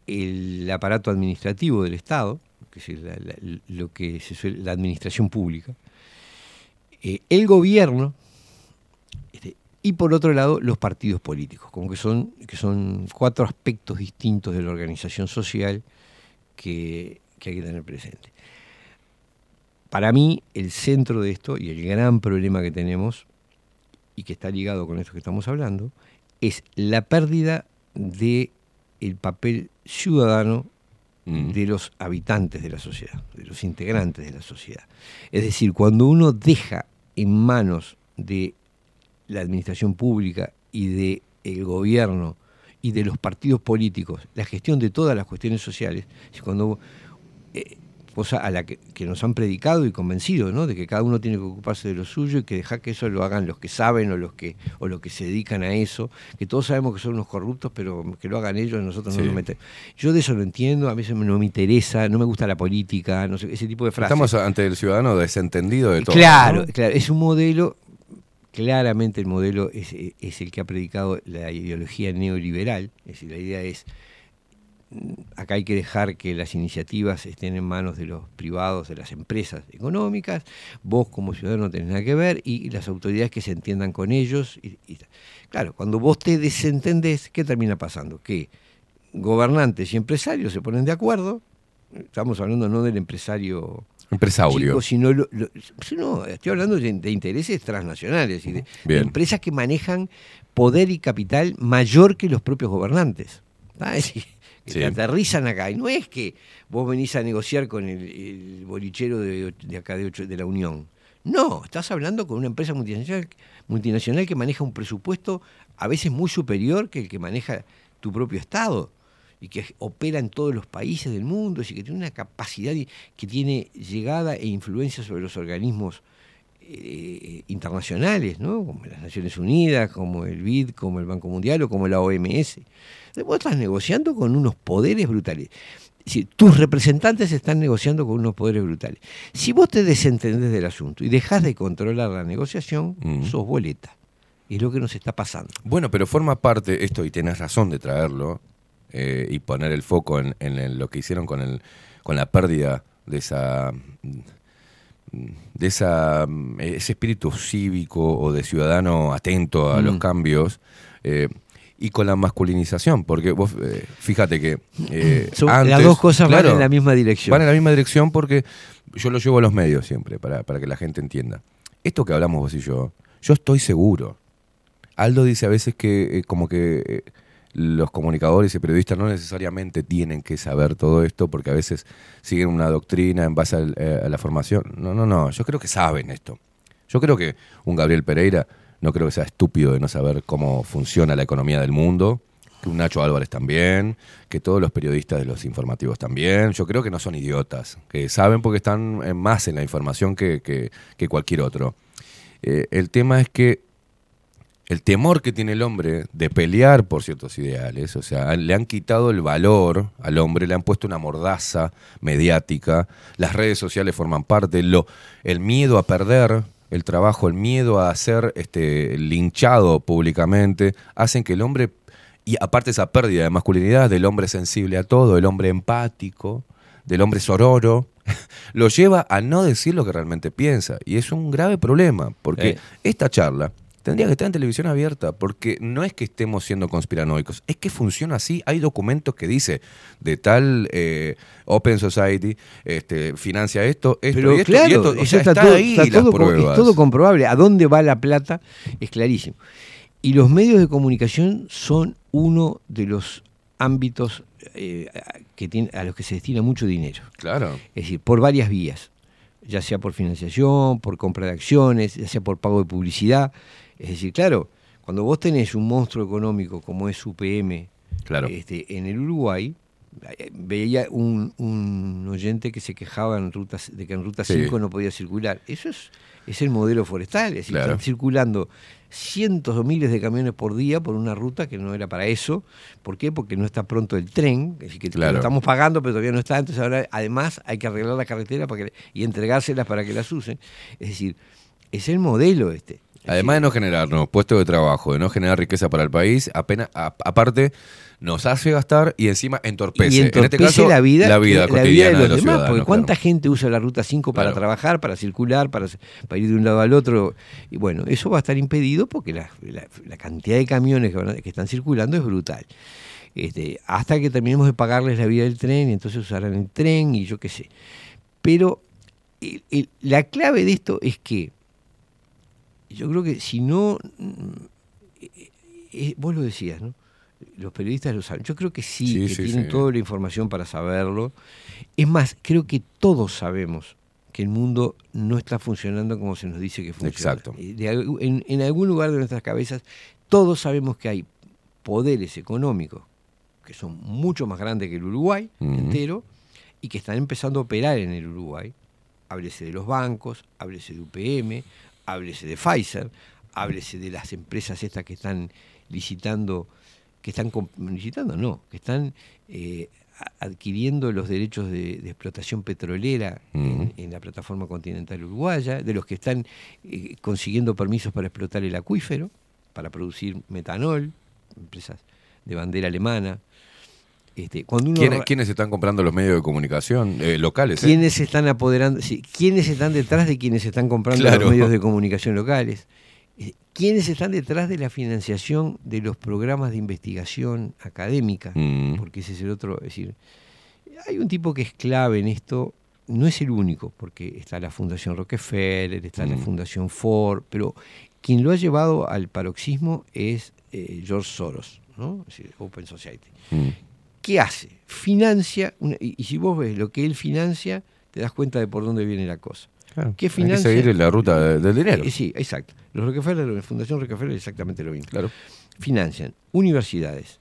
el aparato administrativo del Estado, es la, la- lo que se suele- la administración pública, eh, el gobierno este, y por otro lado los partidos políticos, como que son, que son cuatro aspectos distintos de la organización social que, hay que tener presente. Para mí, el centro de esto y el gran problema que tenemos, y que está ligado con esto que estamos hablando, es la pérdida de el papel ciudadano de los habitantes de la sociedad, de los integrantes de la sociedad. Es decir, cuando uno deja en manos de la administración pública y de el gobierno y de los partidos políticos la gestión de todas las cuestiones sociales, es cuando eh, cosa a la que, que nos han predicado y convencido, ¿no? De que cada uno tiene que ocuparse de lo suyo y que dejar que eso lo hagan los que saben o los que o los que se dedican a eso, que todos sabemos que son unos corruptos, pero que lo hagan ellos, nosotros Sí. no nos metemos. Yo de eso no entiendo, a veces no me interesa, no me gusta la política, no sé, ese tipo de frases. Estamos ante el ciudadano desentendido de todo. Claro, ¿no? claro, es un modelo, claramente el modelo es, es el que ha predicado la ideología neoliberal, es decir, la idea es, acá hay que dejar que las iniciativas estén en manos de los privados, de las empresas económicas, vos como ciudadano no tenés nada que ver y las autoridades que se entiendan con ellos. y- y- claro, cuando vos te desentendés, ¿qué termina pasando? Que gobernantes y empresarios se ponen de acuerdo, estamos hablando no del empresario Empresaurio. chico, sino lo- lo- sino, estoy hablando de, de intereses transnacionales y de, empresas que manejan poder y capital mayor que los propios gobernantes. ¿tá? Es que Sí. te aterrizan acá. Y no es que vos venís a negociar con el, el bolichero de, de acá de, ocho- de la Unión. No, estás hablando con una empresa multinacional, multinacional que maneja un presupuesto a veces muy superior que el que maneja tu propio Estado y que opera en todos los países del mundo y que tiene una capacidad que tiene llegada e influencia sobre los organismos eh, internacionales, ¿no? como las Naciones Unidas, como el BID, como el Banco Mundial o como la OMS. Vos estás negociando con unos poderes brutales. Es decir, tus representantes están negociando con unos poderes brutales. Si vos te desentendés del asunto y dejás de controlar la negociación, sos boleta. Y es lo que nos está pasando. Bueno, pero forma parte esto, y tenés razón de traerlo, eh, y poner el foco en, en el- lo que hicieron con, el, con la pérdida de esa de esa mm, ese espíritu cívico o de ciudadano atento a los Mm. cambios eh, y con la masculinización porque vos eh, fíjate que eh, Son- antes- las dos cosas van en la misma dirección. van en la misma dirección porque yo lo llevo a los medios siempre para, para que la gente entienda esto que hablamos vos y yo yo estoy seguro Aldo dice a veces que eh, como que eh, los comunicadores y periodistas no necesariamente tienen que saber todo esto porque a veces siguen una doctrina en base eh, a la formación. No, no, no, yo creo que saben esto. Yo creo que un Gabriel Pereira no creo que sea estúpido de no saber cómo funciona la economía del mundo, que un Nacho Álvarez también, que todos los periodistas de los informativos también. Yo creo que no son idiotas, que saben porque están más en la información que, que- que cualquier otro. Eh, el tema es que el temor que tiene el hombre de pelear por ciertos ideales, o sea, le han quitado el valor al hombre, le han puesto una mordaza mediática, las redes sociales forman parte, lo, el miedo a perder el trabajo, el miedo a ser este, linchado públicamente, hacen que el hombre, y aparte esa pérdida de masculinidad del hombre sensible a todo, del hombre empático, del hombre sororo, lo lleva a no decir lo que realmente piensa. Y es un grave problema, porque Eh. esta charla tendría que estar en televisión abierta, porque no es que estemos siendo conspiranoicos, es que funciona así. Hay documentos que dice de tal eh, Open Society, este, financia esto, esto Pero y esto, claro, y esto. O eso sea, está, está todo, ahí está todo co- es pruebas. todo comprobable. A dónde va la plata es clarísimo. Y los medios de comunicación son uno de los ámbitos eh, a- que tiene, a los que se destina mucho dinero. Claro. Es decir, por varias vías, ya sea por financiación, por compra de acciones, ya sea por pago de publicidad. Es decir, claro, cuando vos tenés un monstruo económico como es UPM Claro. este, en el Uruguay, eh, veía un, un oyente que se quejaba en ruta, de que en Ruta Sí. 5 no podía circular. Eso es, es el modelo forestal, es decir, Claro. están circulando cientos o miles de camiones por día por una ruta que no era para eso. ¿Por qué? Porque no está pronto el tren, es decir, que Claro. lo estamos pagando, pero todavía no está. Entonces ahora además hay que arreglar la carretera para que, y entregárselas para que las usen. Es decir, es el modelo este. Además de no generarnos puestos de trabajo, de no generar riqueza para el país, apenas, a- aparte nos hace gastar y encima entorpece. y en este entorpece caso, la vida, la vida la cotidiana vida de de los, demás. Porque cuánta claro. gente usa la ruta 5 para Claro. trabajar, para circular, para, para ir de un lado al otro. Y bueno, eso va a estar impedido porque la, la- la cantidad de camiones que, están circulando es brutal. Este, hasta que terminemos de pagarles la vida del tren y entonces usarán el tren y yo qué sé. Pero el- el- la clave de esto es que yo creo que si no, mm, eh, eh, vos lo decías, ¿no? Los periodistas lo saben. Yo creo que sí, Sí, que sí, tienen sí. toda la información para saberlo. Es más, creo que todos sabemos que el mundo no está funcionando como se nos dice que funciona. Exacto. Eh, de en, en algún lugar de nuestras cabezas, todos sabemos que hay poderes económicos que son mucho más grandes que el Uruguay entero y que están empezando a operar en el Uruguay. Háblese de los bancos, háblese de UPM, háblese de Pfizer, háblese de las empresas estas que están licitando, que están licitando, no, que están eh, adquiriendo los derechos de, de explotación petrolera en la plataforma continental uruguaya, de los que están eh, consiguiendo permisos para explotar el acuífero, para producir metanol, empresas de bandera alemana. Este, cuando uno ¿Quiénes, quiénes están comprando los medios de comunicación eh, locales? eh? ¿Quiénes se están apoderando? sí, ¿Quiénes están detrás de quienes están comprando Claro. los medios de comunicación locales? Eh, ¿Quiénes están detrás de la financiación de los programas de investigación académica? Mm. Porque ese es el otro. Es decir, hay un tipo que es clave en esto, no es el único, porque está la Fundación Rockefeller, está la Mm. Fundación Ford, pero quien lo ha llevado al paroxismo es eh, George Soros, ¿no? Es decir, Open Society. Mm. ¿Qué hace? Financia, una- y, y si vos ves lo que él financia, te das cuenta de por dónde viene la cosa. Claro, ¿Qué hay que financia? seguir la ruta de- del dinero. Eh, sí, exacto. Los Rockefeller, la Fundación Rockefeller es exactamente lo mismo. Claro. Financian universidades,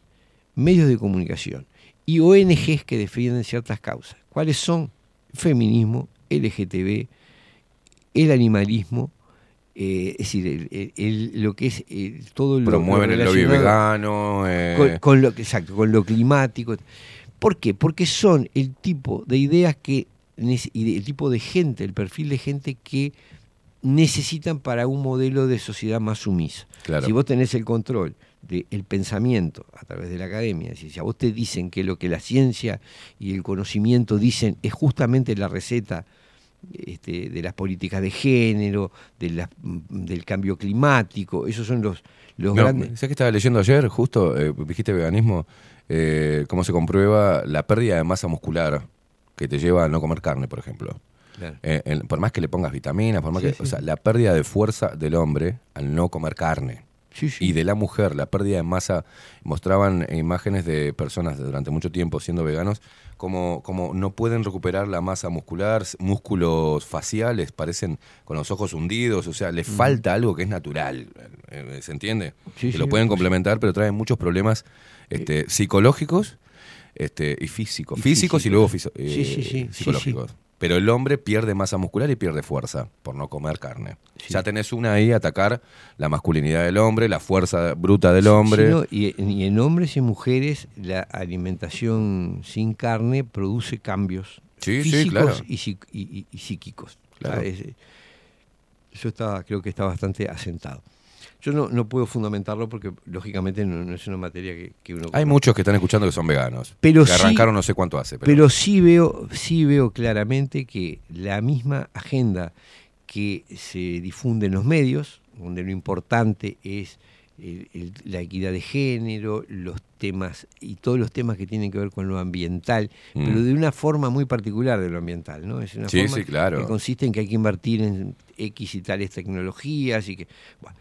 medios de comunicación y ONGs que defienden ciertas causas. ¿Cuáles son? Feminismo, LGTB, el animalismo, eh, es decir, el- lo que es eh, todo lo Promueven el lobby vegano. eh, con, con lo exacto con lo climático ¿por qué? porque son el tipo de ideas que y el tipo de gente el perfil de gente que necesitan para un modelo de sociedad más sumisa Claro. si vos tenés el control del pensamiento a través de la academia si a vos te dicen que lo que la ciencia y el conocimiento dicen es justamente la receta este, de las políticas de género, de la- del cambio climático, esos son los, los No, grandes... ¿Sabes que estaba leyendo ayer, justo, eh, dijiste veganismo, eh, cómo se comprueba la pérdida de masa muscular que te lleva a no comer carne, por ejemplo? Claro. Eh, en- por más que le pongas vitaminas, por más Sí, que, sí. o sea, la pérdida de fuerza del hombre al no comer carne. Sí, sí. Y de la mujer, la pérdida de masa, mostraban imágenes de personas durante mucho tiempo siendo veganos, como, como no pueden recuperar la masa muscular, músculos faciales, parecen con los ojos hundidos, o sea, les falta algo que es natural, eh, ¿se entiende? Sí, que lo pueden complementar, pero traen muchos problemas este, psicológicos este, y físicos. Y físicos y luego fiso- Sí, sí, sí, eh, psicológicos. Pero el hombre pierde masa muscular y pierde fuerza por no comer carne. Ya tenés una ahí, atacar la masculinidad del hombre, la fuerza bruta del hombre. Sí, no, y, y en hombres y mujeres la alimentación sin carne produce cambios Sí, físicos claro. y, psíquicos. Claro. Ah, es- eso está, creo que está bastante asentado. Yo no, no puedo fundamentarlo porque lógicamente no, no es una materia que, que uno... Hay muchos que están escuchando que son veganos. Pero que sí- arrancaron no sé cuánto hace. Pero, Pero sí veo, sí veo claramente que la misma agenda que se difunde en los medios, donde lo importante es el- el- la equidad de género, los temas y todos los temas que tienen que ver con lo ambiental, Mm. pero de una forma muy particular de lo ambiental, ¿no? Es una Sí, forma sí, claro. que consiste en que hay que invertir en X y tales tecnologías y que bueno,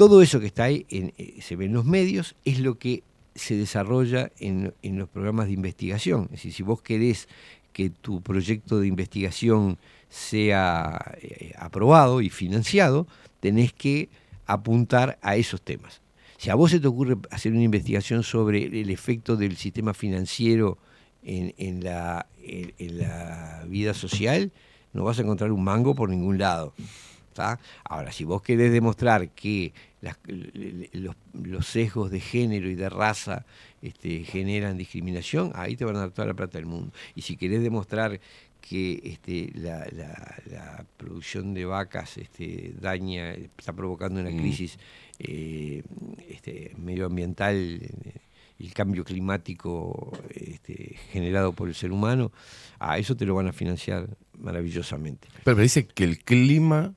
todo eso que está ahí en- eh, se ve en los medios es lo que se desarrolla en, los programas de investigación. Es decir, si vos querés que tu proyecto de investigación sea eh, aprobado y financiado, tenés que apuntar a esos temas. Si a vos se te ocurre hacer una investigación sobre el efecto del sistema financiero en, la, vida social, no vas a encontrar un mango por ningún lado. Ahora, si vos querés demostrar que las- los, los sesgos de género y de raza este, generan discriminación, ahí te van a dar toda la plata del mundo. Y si querés demostrar que este, la, la- la producción de vacas este, daña, está provocando una Mm. crisis eh, este, medioambiental, eh, el cambio climático este, generado por el ser humano, a eso te lo van a financiar maravillosamente. pero me dice que el clima,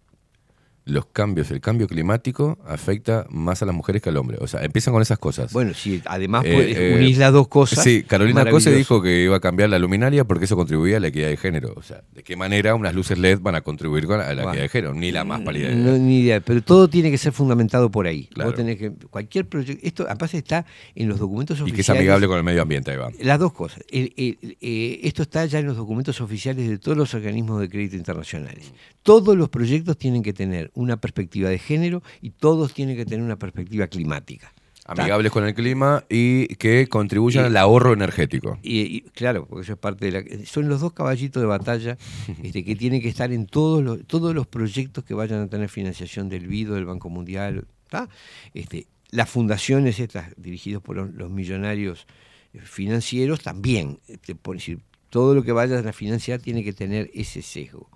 los cambios, el cambio climático afecta más a las mujeres que al hombre. O sea, empiezan con esas cosas. Bueno, si además Eh, eh, unís las dos cosas. Sí, Carolina Cose dijo que iba a cambiar la luminaria porque eso contribuía a la equidad de género. O sea, ¿de qué manera unas luces LED van a contribuir con la, a la Bueno. equidad de género? Ni la más pálida idea. No, ni idea, pero todo tiene que ser fundamentado por ahí. Claro. Vos tenés que, cualquier proyecto, esto aparte está en los documentos Y oficiales. que es amigable con el medio ambiente, ahí va. Las dos cosas. El- el- eh, esto está ya en los documentos oficiales de todos los organismos de crédito internacionales. Todos los proyectos tienen que tener una perspectiva de género y todos tienen que tener una perspectiva climática. Amigables con el clima y que contribuyan Y- al ahorro energético. Y, y, claro, porque eso es parte de la. Son los dos caballitos de batalla este, que tienen que estar en todos los, todos los proyectos que vayan a tener financiación del BIDO, del Banco Mundial. ¿tá? Este, las fundaciones estas dirigidas por los, los millonarios eh, financieros también. este, por decir, todo lo que vayan a financiar tiene que tener ese sesgo.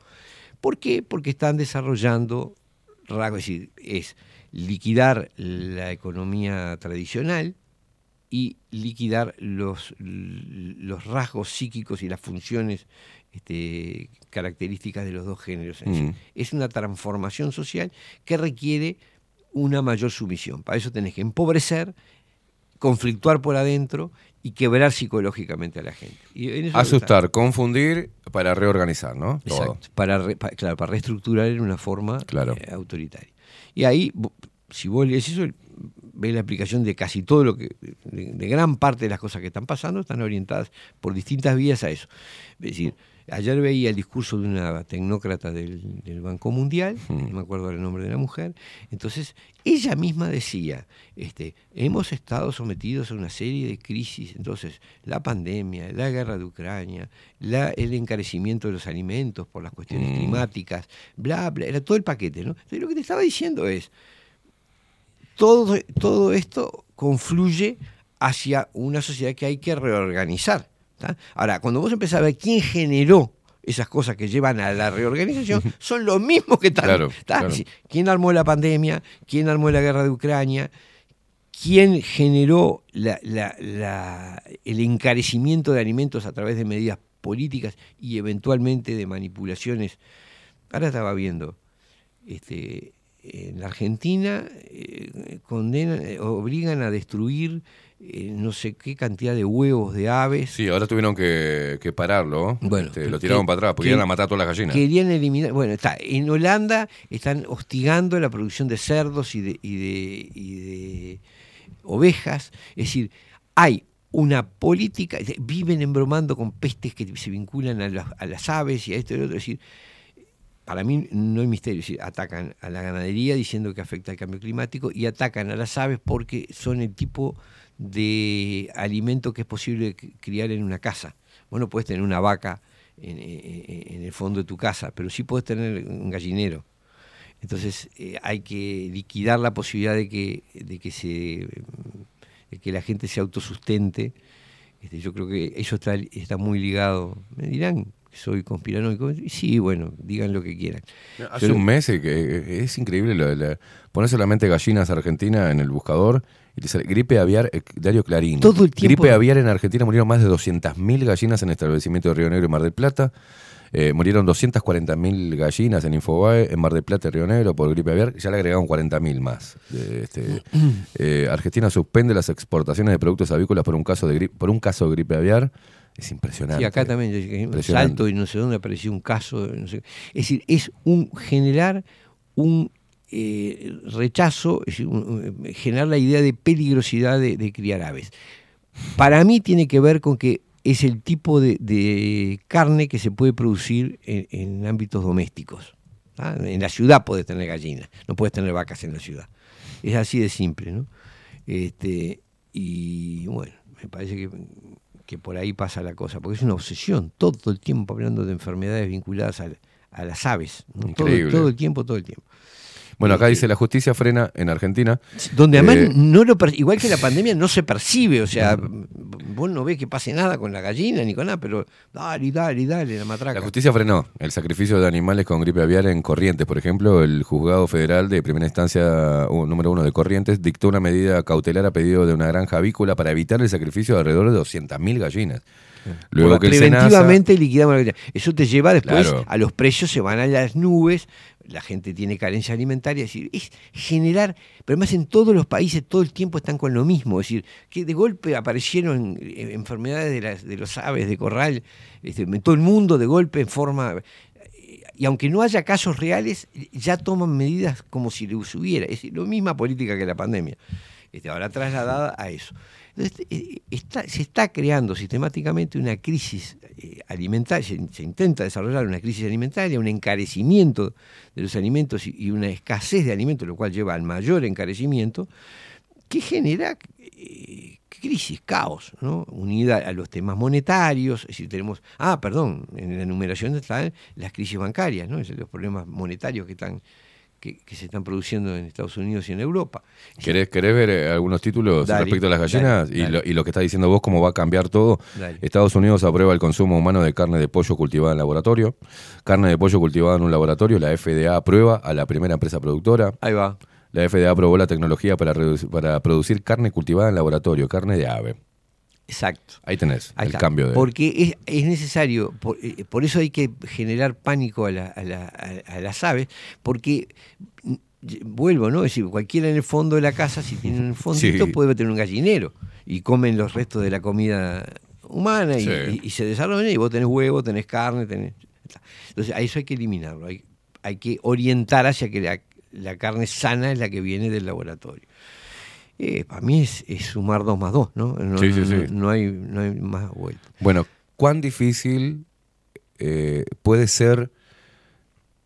¿Por qué? Porque están desarrollando rasgos, es decir, es liquidar la economía tradicional, y liquidar los, los rasgos psíquicos y las funciones este, características de los dos géneros. Mm. Es una transformación social que requiere una mayor sumisión. Para eso tenés que empobrecer, conflictuar por adentro y quebrar psicológicamente a la gente. Y Asustar, confundir para reorganizar, ¿no? Exacto, para, re- claro, para reestructurar en una forma Claro. eh, autoritaria. Y ahí, si vos lees eso, ves la aplicación de casi todo lo que, de, de gran parte de las cosas que están pasando, están orientadas por distintas vías a eso. Es decir, ayer veía el discurso de una tecnócrata del, del Banco Mundial, no me acuerdo el nombre de la mujer, entonces ella misma decía, este, hemos estado sometidos a una serie de crisis, entonces la pandemia, la guerra de Ucrania, la- el encarecimiento de los alimentos por las cuestiones Mm. climáticas, bla, bla, era todo el paquete, ¿no? Entonces lo que te estaba diciendo es, todo, todo esto confluye hacia una sociedad que hay que reorganizar. ¿Tá? Ahora, cuando vos empezás a ver quién generó esas cosas que llevan a la reorganización, son los mismos que están. Claro, claro. ¿Quién armó la pandemia? ¿Quién armó la guerra de Ucrania? ¿Quién generó la- la- la- el encarecimiento de alimentos a través de medidas políticas y eventualmente de manipulaciones? Ahora estaba viendo, este, en la Argentina eh, condenan, eh, obligan a destruir eh, no sé qué cantidad de huevos de aves. Sí, ahora tuvieron que, que pararlo. Bueno, Este, lo que- tiraron para atrás porque que- iban a matar a todas las gallinas. Querían eliminar. Bueno, está. En Holanda están hostigando la producción de cerdos y de, y de, y de ovejas. Es decir, hay una política. Viven embromando con pestes que se vinculan a las, a las aves y a esto y a lo otro. Es decir, para mí no hay misterio. Es decir, atacan a la ganadería diciendo que afecta al cambio climático y atacan a las aves porque son el tipo de alimento que es posible criar en una casa. Vos no puedes tener una vaca en, en- en el fondo de tu casa, pero sí puedes tener un gallinero. Entonces eh, hay que liquidar la posibilidad de que, de que, se, de que la gente se autosustente. Este, yo creo que eso está, está muy ligado. Me dirán que soy conspiranoico. Y Sí, bueno, digan lo que quieran. Hace un mes eh, que es increíble. Lo de la- pones solamente gallinas Argentina en el buscador y te sale gripe aviar, eh, diario Clarín. Todo el tiempo- Gripe aviar en Argentina murieron más de 200.000 gallinas en establecimiento de Río Negro y Mar del Plata. Eh, murieron 240.000 gallinas en Infobae, en Mar del Plata y Río Negro por gripe aviar. Ya le agregaron 40.000 más. Este, eh, Argentina suspende las exportaciones de productos avícolas por un caso de, gri- por un caso de gripe aviar. Es impresionante. Sí, acá también yo un salto y no sé dónde apareció un caso. no sé. Es decir, es un generar un eh, rechazo, es un- generar la idea de peligrosidad de, de criar aves. Para mí tiene que ver con que es el tipo de, de carne que se puede producir en, en ámbitos domésticos. ¿ah? En la ciudad puedes tener gallinas, no puedes tener vacas en la ciudad. Es así de simple, ¿no? Este, y bueno, me parece que, que por ahí pasa la cosa, porque es una obsesión, todo el tiempo hablando de enfermedades vinculadas a, las aves, ¿no? todo, Increíble. todo el tiempo, todo el tiempo. Bueno, acá dice la justicia frena en Argentina. Donde además Eh, no lo igual que la pandemia no se percibe, o sea, vos no ves que pase nada con la gallina ni con nada, pero dale, dale, dale, la matraca. La justicia frenó el sacrificio de animales con gripe aviar en Corrientes. Por ejemplo, el juzgado federal de primera instancia uh, número uno de Corrientes dictó una medida cautelar a pedido de una granja avícola para evitar el sacrificio de alrededor de 200.000 gallinas. Luego que SENASA- preventivamente liquidamos la gallina. Eso te lleva después Claro. a los precios, se van a las nubes, la gente tiene carencia alimentaria, es decir, es generar, pero además en todos los países todo el tiempo están con lo mismo, es decir, que de golpe aparecieron eh, enfermedades de, las, de los aves de corral, este, en todo el mundo de golpe en forma... Y aunque no haya casos reales, ya toman medidas como si los hubiera. Es decir, la misma política que la pandemia. Este, ahora trasladada a eso. Entonces, eh, se está creando sistemáticamente una crisis eh, alimentaria, se, intenta desarrollar una crisis alimentaria, un encarecimiento de los alimentos y, una escasez de alimentos, lo cual lleva al mayor encarecimiento, que genera eh, crisis, caos, ¿no? unida a los temas monetarios, es tenemos, ah, perdón, en la enumeración están las crisis bancarias, ¿no? Los problemas monetarios que están que, que se están produciendo en Estados Unidos y en Europa. ¿Querés, querés ver eh, algunos títulos Dale, respecto a las gallinas? dale, y. Lo, y lo que está diciendo vos, cómo va a cambiar todo. Estados Unidos aprueba el consumo humano de carne de pollo cultivada en laboratorio. Carne de pollo cultivada en un laboratorio. La FDA aprueba a la primera empresa productora. Ahí va. La FDA aprobó la tecnología para producir carne cultivada en laboratorio, carne de ave. Exacto. Ahí tenés Ahí el está. cambio de... Porque es, es necesario, por, eh, por eso hay que generar pánico a, la- a la- a- las aves, porque mm, vuelvo, ¿no? Es decir, cualquiera en el fondo de la casa, si tiene un fondito, Sí. puede tener un gallinero y comen los restos de la comida humana y, Sí. y- y se desarrollan y vos tenés huevo, tenés carne, tenés... Entonces, a eso hay que eliminarlo, hay, hay que orientar hacia que la, la carne sana es la que viene del laboratorio. Eh, para mí es, es sumar dos más dos, ¿no? No, Sí, sí, no- sí. no hay, no hay más vuelta. Bueno, ¿cuán difícil eh, puede ser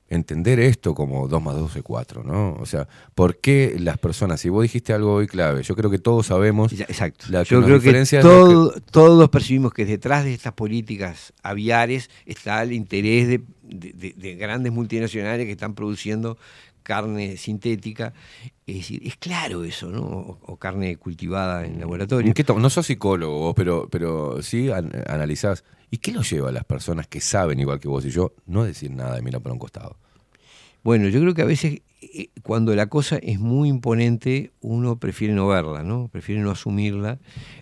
entender esto como 2 más 2 es 4, ¿no? O sea, ¿por qué las personas, si vos dijiste algo hoy clave, yo creo que todos sabemos... Exacto. La Yo creo que todo- todos percibimos que detrás de estas políticas aviares está el interés de, de- de- de grandes multinacionales que están produciendo carne sintética. Es decir, es claro eso, ¿no? O, o carne cultivada en laboratorio. ¿En qué no sos psicólogo vos, pero, pero sí an- analizás. ¿Y qué lo lleva a las personas que saben igual que vos y yo no decir nada y mirar para un costado? Bueno, yo creo que a veces eh, cuando la cosa es muy imponente, uno prefiere no verla, ¿no? Prefiere no asumirla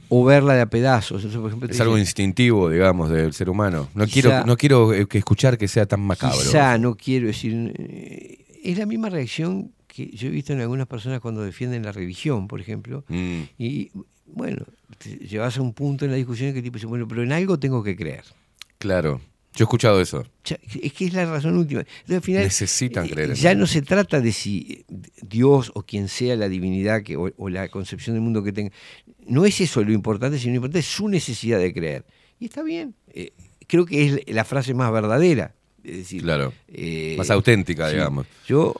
o verla de a pedazos. Por ejemplo, Es algo instintivo, digamos, del ser humano. No Quizá- quiero, no quiero eh, que escuchar que sea tan macabro. Quizá, no quiero decir. Es la misma reacción que yo he visto en algunas personas cuando defienden la religión, por ejemplo. Mm. Y bueno, te llevas a un punto en la discusión en que el tipo dice, bueno, pero en algo tengo que creer. Claro. Yo he escuchado eso. Es que es la razón última. Entonces, al final, Necesitan eh, creer en Ya no se trata de si Dios o quien sea la divinidad que, o, o la concepción del mundo que tenga. No es eso lo importante, sino lo importante es su necesidad de creer. Y está bien. Eh, creo que es la frase más verdadera. Es decir, Claro. eh, Más auténtica, sí. digamos. Yo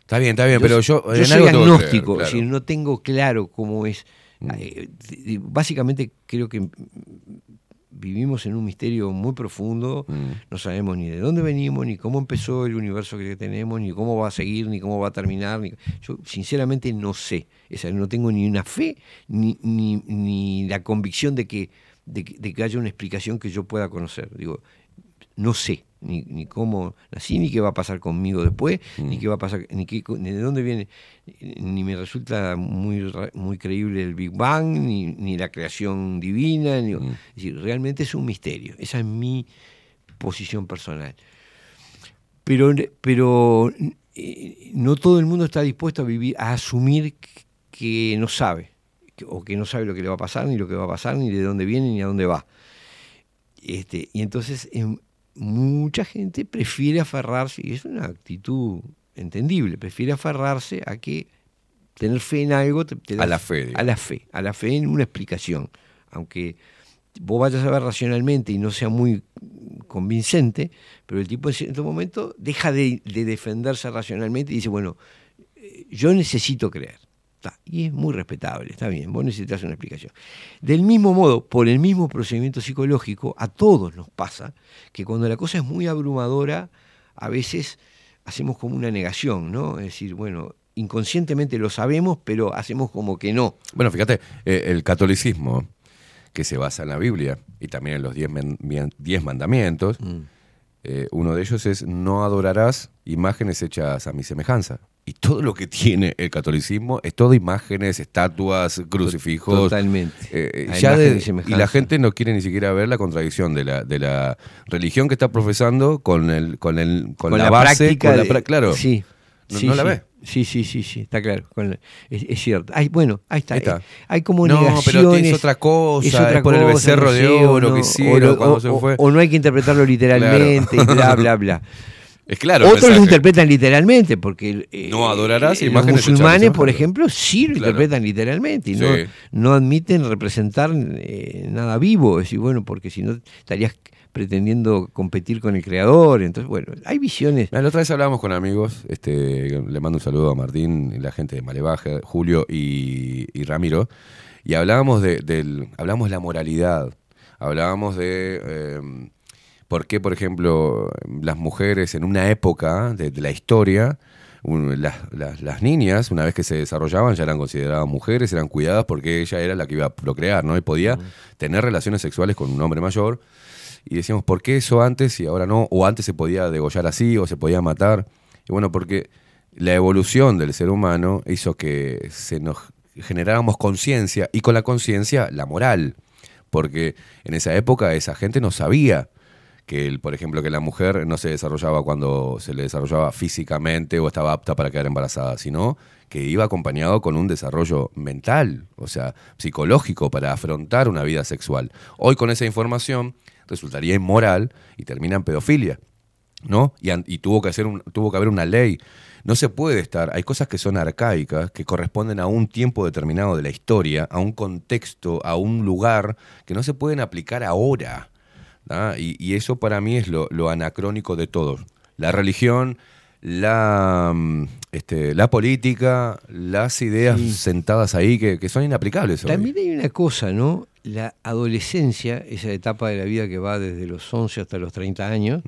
Está bien, está bien, pero yo, yo en soy creer, agnóstico, claro. decir, no tengo claro cómo es. Mm. eh, básicamente creo que vivimos en un misterio muy profundo, Mm. no sabemos ni de dónde venimos, ni cómo empezó el universo que tenemos, ni cómo va a seguir, ni cómo va a terminar. ni- Yo sinceramente no sé, Esa, no tengo ni una fe, ni, ni, ni la convicción de que, de, que- de que haya una explicación que yo pueda conocer. Digo, no sé ni, ni cómo nací, ni qué va a pasar conmigo después, Mm. ni qué va a pasar, ni, qué, ni de dónde viene, ni me resulta muy, muy creíble el Big Bang, ni, ni la creación divina, ni- Mm. es decir, realmente es un misterio. Esa es mi posición personal. Pero, pero eh, no todo el mundo está dispuesto a vivir, a asumir que no sabe, que- o que no sabe lo que le va a pasar, ni lo que va a pasar, ni de dónde viene, ni a dónde va. Este, y entonces em, mucha gente prefiere aferrarse, y es una actitud entendible, prefiere aferrarse a que tener fe en algo te, te A da- la fe, digamos. a la fe, a la fe en una explicación, aunque vos vayas a ver racionalmente y no sea muy convincente, pero el tipo en cierto momento deja de, de defenderse racionalmente y dice, bueno, eh, yo necesito creer. Y es muy respetable, está bien, vos necesitas una explicación. Del mismo modo, por el mismo procedimiento psicológico, a todos nos pasa que cuando la cosa es muy abrumadora, a veces hacemos como una negación, ¿no? Es decir, bueno, inconscientemente lo sabemos, pero hacemos como que no. Bueno, fíjate, eh, el catolicismo, que se basa en la Biblia y también en los diez, diez mandamientos, eh, uno de ellos es no adorarás imágenes hechas a mi semejanza. Y todo lo que tiene el catolicismo es todo imágenes, estatuas, crucifijos. Totalmente. Eh, ya de- y y la gente no quiere ni siquiera ver la contradicción de la, de la religión que está profesando con el con el con, la, base, práctica con la de- pra- claro. Sí. No- sí, no la sí. ve. Sí, sí, sí, sí, está claro. es, es cierto. Ay, bueno, ahí está. Eh, Hay como No, pero es otra cosa, es otra es por el becerro de no oro no, que hicieron cuando o- se fue. O no hay que interpretarlo literalmente, y bla, bla, bla. Es claro. Otros lo interpretan literalmente, porque eh, No adorarás eh, los musulmanes, por ejemplo, sí lo Claro. interpretan literalmente y no, Sí. no admiten representar eh, nada vivo. Es decir, bueno, porque si no estarías pretendiendo competir con el creador. Entonces, bueno, hay visiones. La otra vez hablábamos con amigos, este, le mando un saludo a Martín la gente de Malevaje, Julio y, y Ramiro, y hablábamos de, del, hablábamos de la moralidad, hablábamos de eh, por qué, por ejemplo, las mujeres en una época de, de la historia, un- las, las- las niñas, una vez que se desarrollaban, ya eran consideradas mujeres, eran cuidadas porque ella era la que iba a procrear, ¿no? Y podía tener relaciones sexuales con un hombre mayor. Y decíamos, ¿por qué eso antes y ahora no? O antes se podía degollar así o se podía matar. Y bueno, porque la evolución del ser humano hizo que se nos generáramos conciencia y con la conciencia la moral. Porque en esa época esa gente no sabía que, el, por ejemplo, que la mujer no se desarrollaba cuando se le desarrollaba físicamente o estaba apta para quedar embarazada, sino que iba acompañado con un desarrollo mental, o sea, psicológico para afrontar una vida sexual. Hoy con esa información resultaría inmoral y termina en pedofilia. ¿no? Y, y tuvo que hacer un- tuvo que haber una ley. No se puede estar, hay cosas que son arcaicas, que corresponden a un tiempo determinado de la historia, a un contexto, a un lugar, que no se pueden aplicar ahora. ¿Tá? Y, y eso para mí es lo, lo anacrónico de todo. La religión, la, mm, este, la política, las ideas sentadas ahí que, que son inaplicables. hoy. También hay una cosa, ¿no? La adolescencia, esa etapa de la vida que va desde los 11 hasta los 30 años,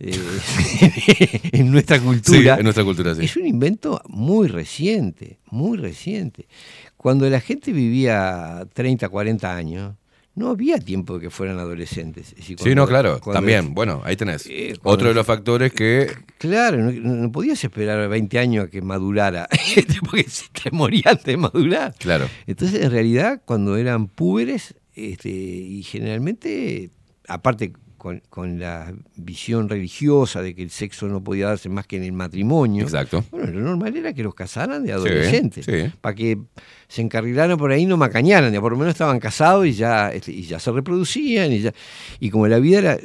eh, en nuestra cultura, Mm. Sí, en nuestra cultura, sí. es un invento muy reciente, muy reciente. Cuando la gente vivía 30, 40 años, no había tiempo de que fueran adolescentes. Sí, no, claro, también. Bueno, ahí tenés. Eh, Otro de los factores que Claro, no, no- podías esperar 20 años a que madurara, porque se te moría antes de madurar. Claro. Entonces, en realidad, cuando eran púberes, este, y generalmente, aparte con, con la visión religiosa de que el sexo no podía darse más que en el matrimonio, Exacto. bueno, lo normal era que los casaran de adolescentes, sí. para que se encarrilaran por ahí y no macañaran, ya por lo menos estaban casados y ya, este, y ya se reproducían, y, ya, y como la vida era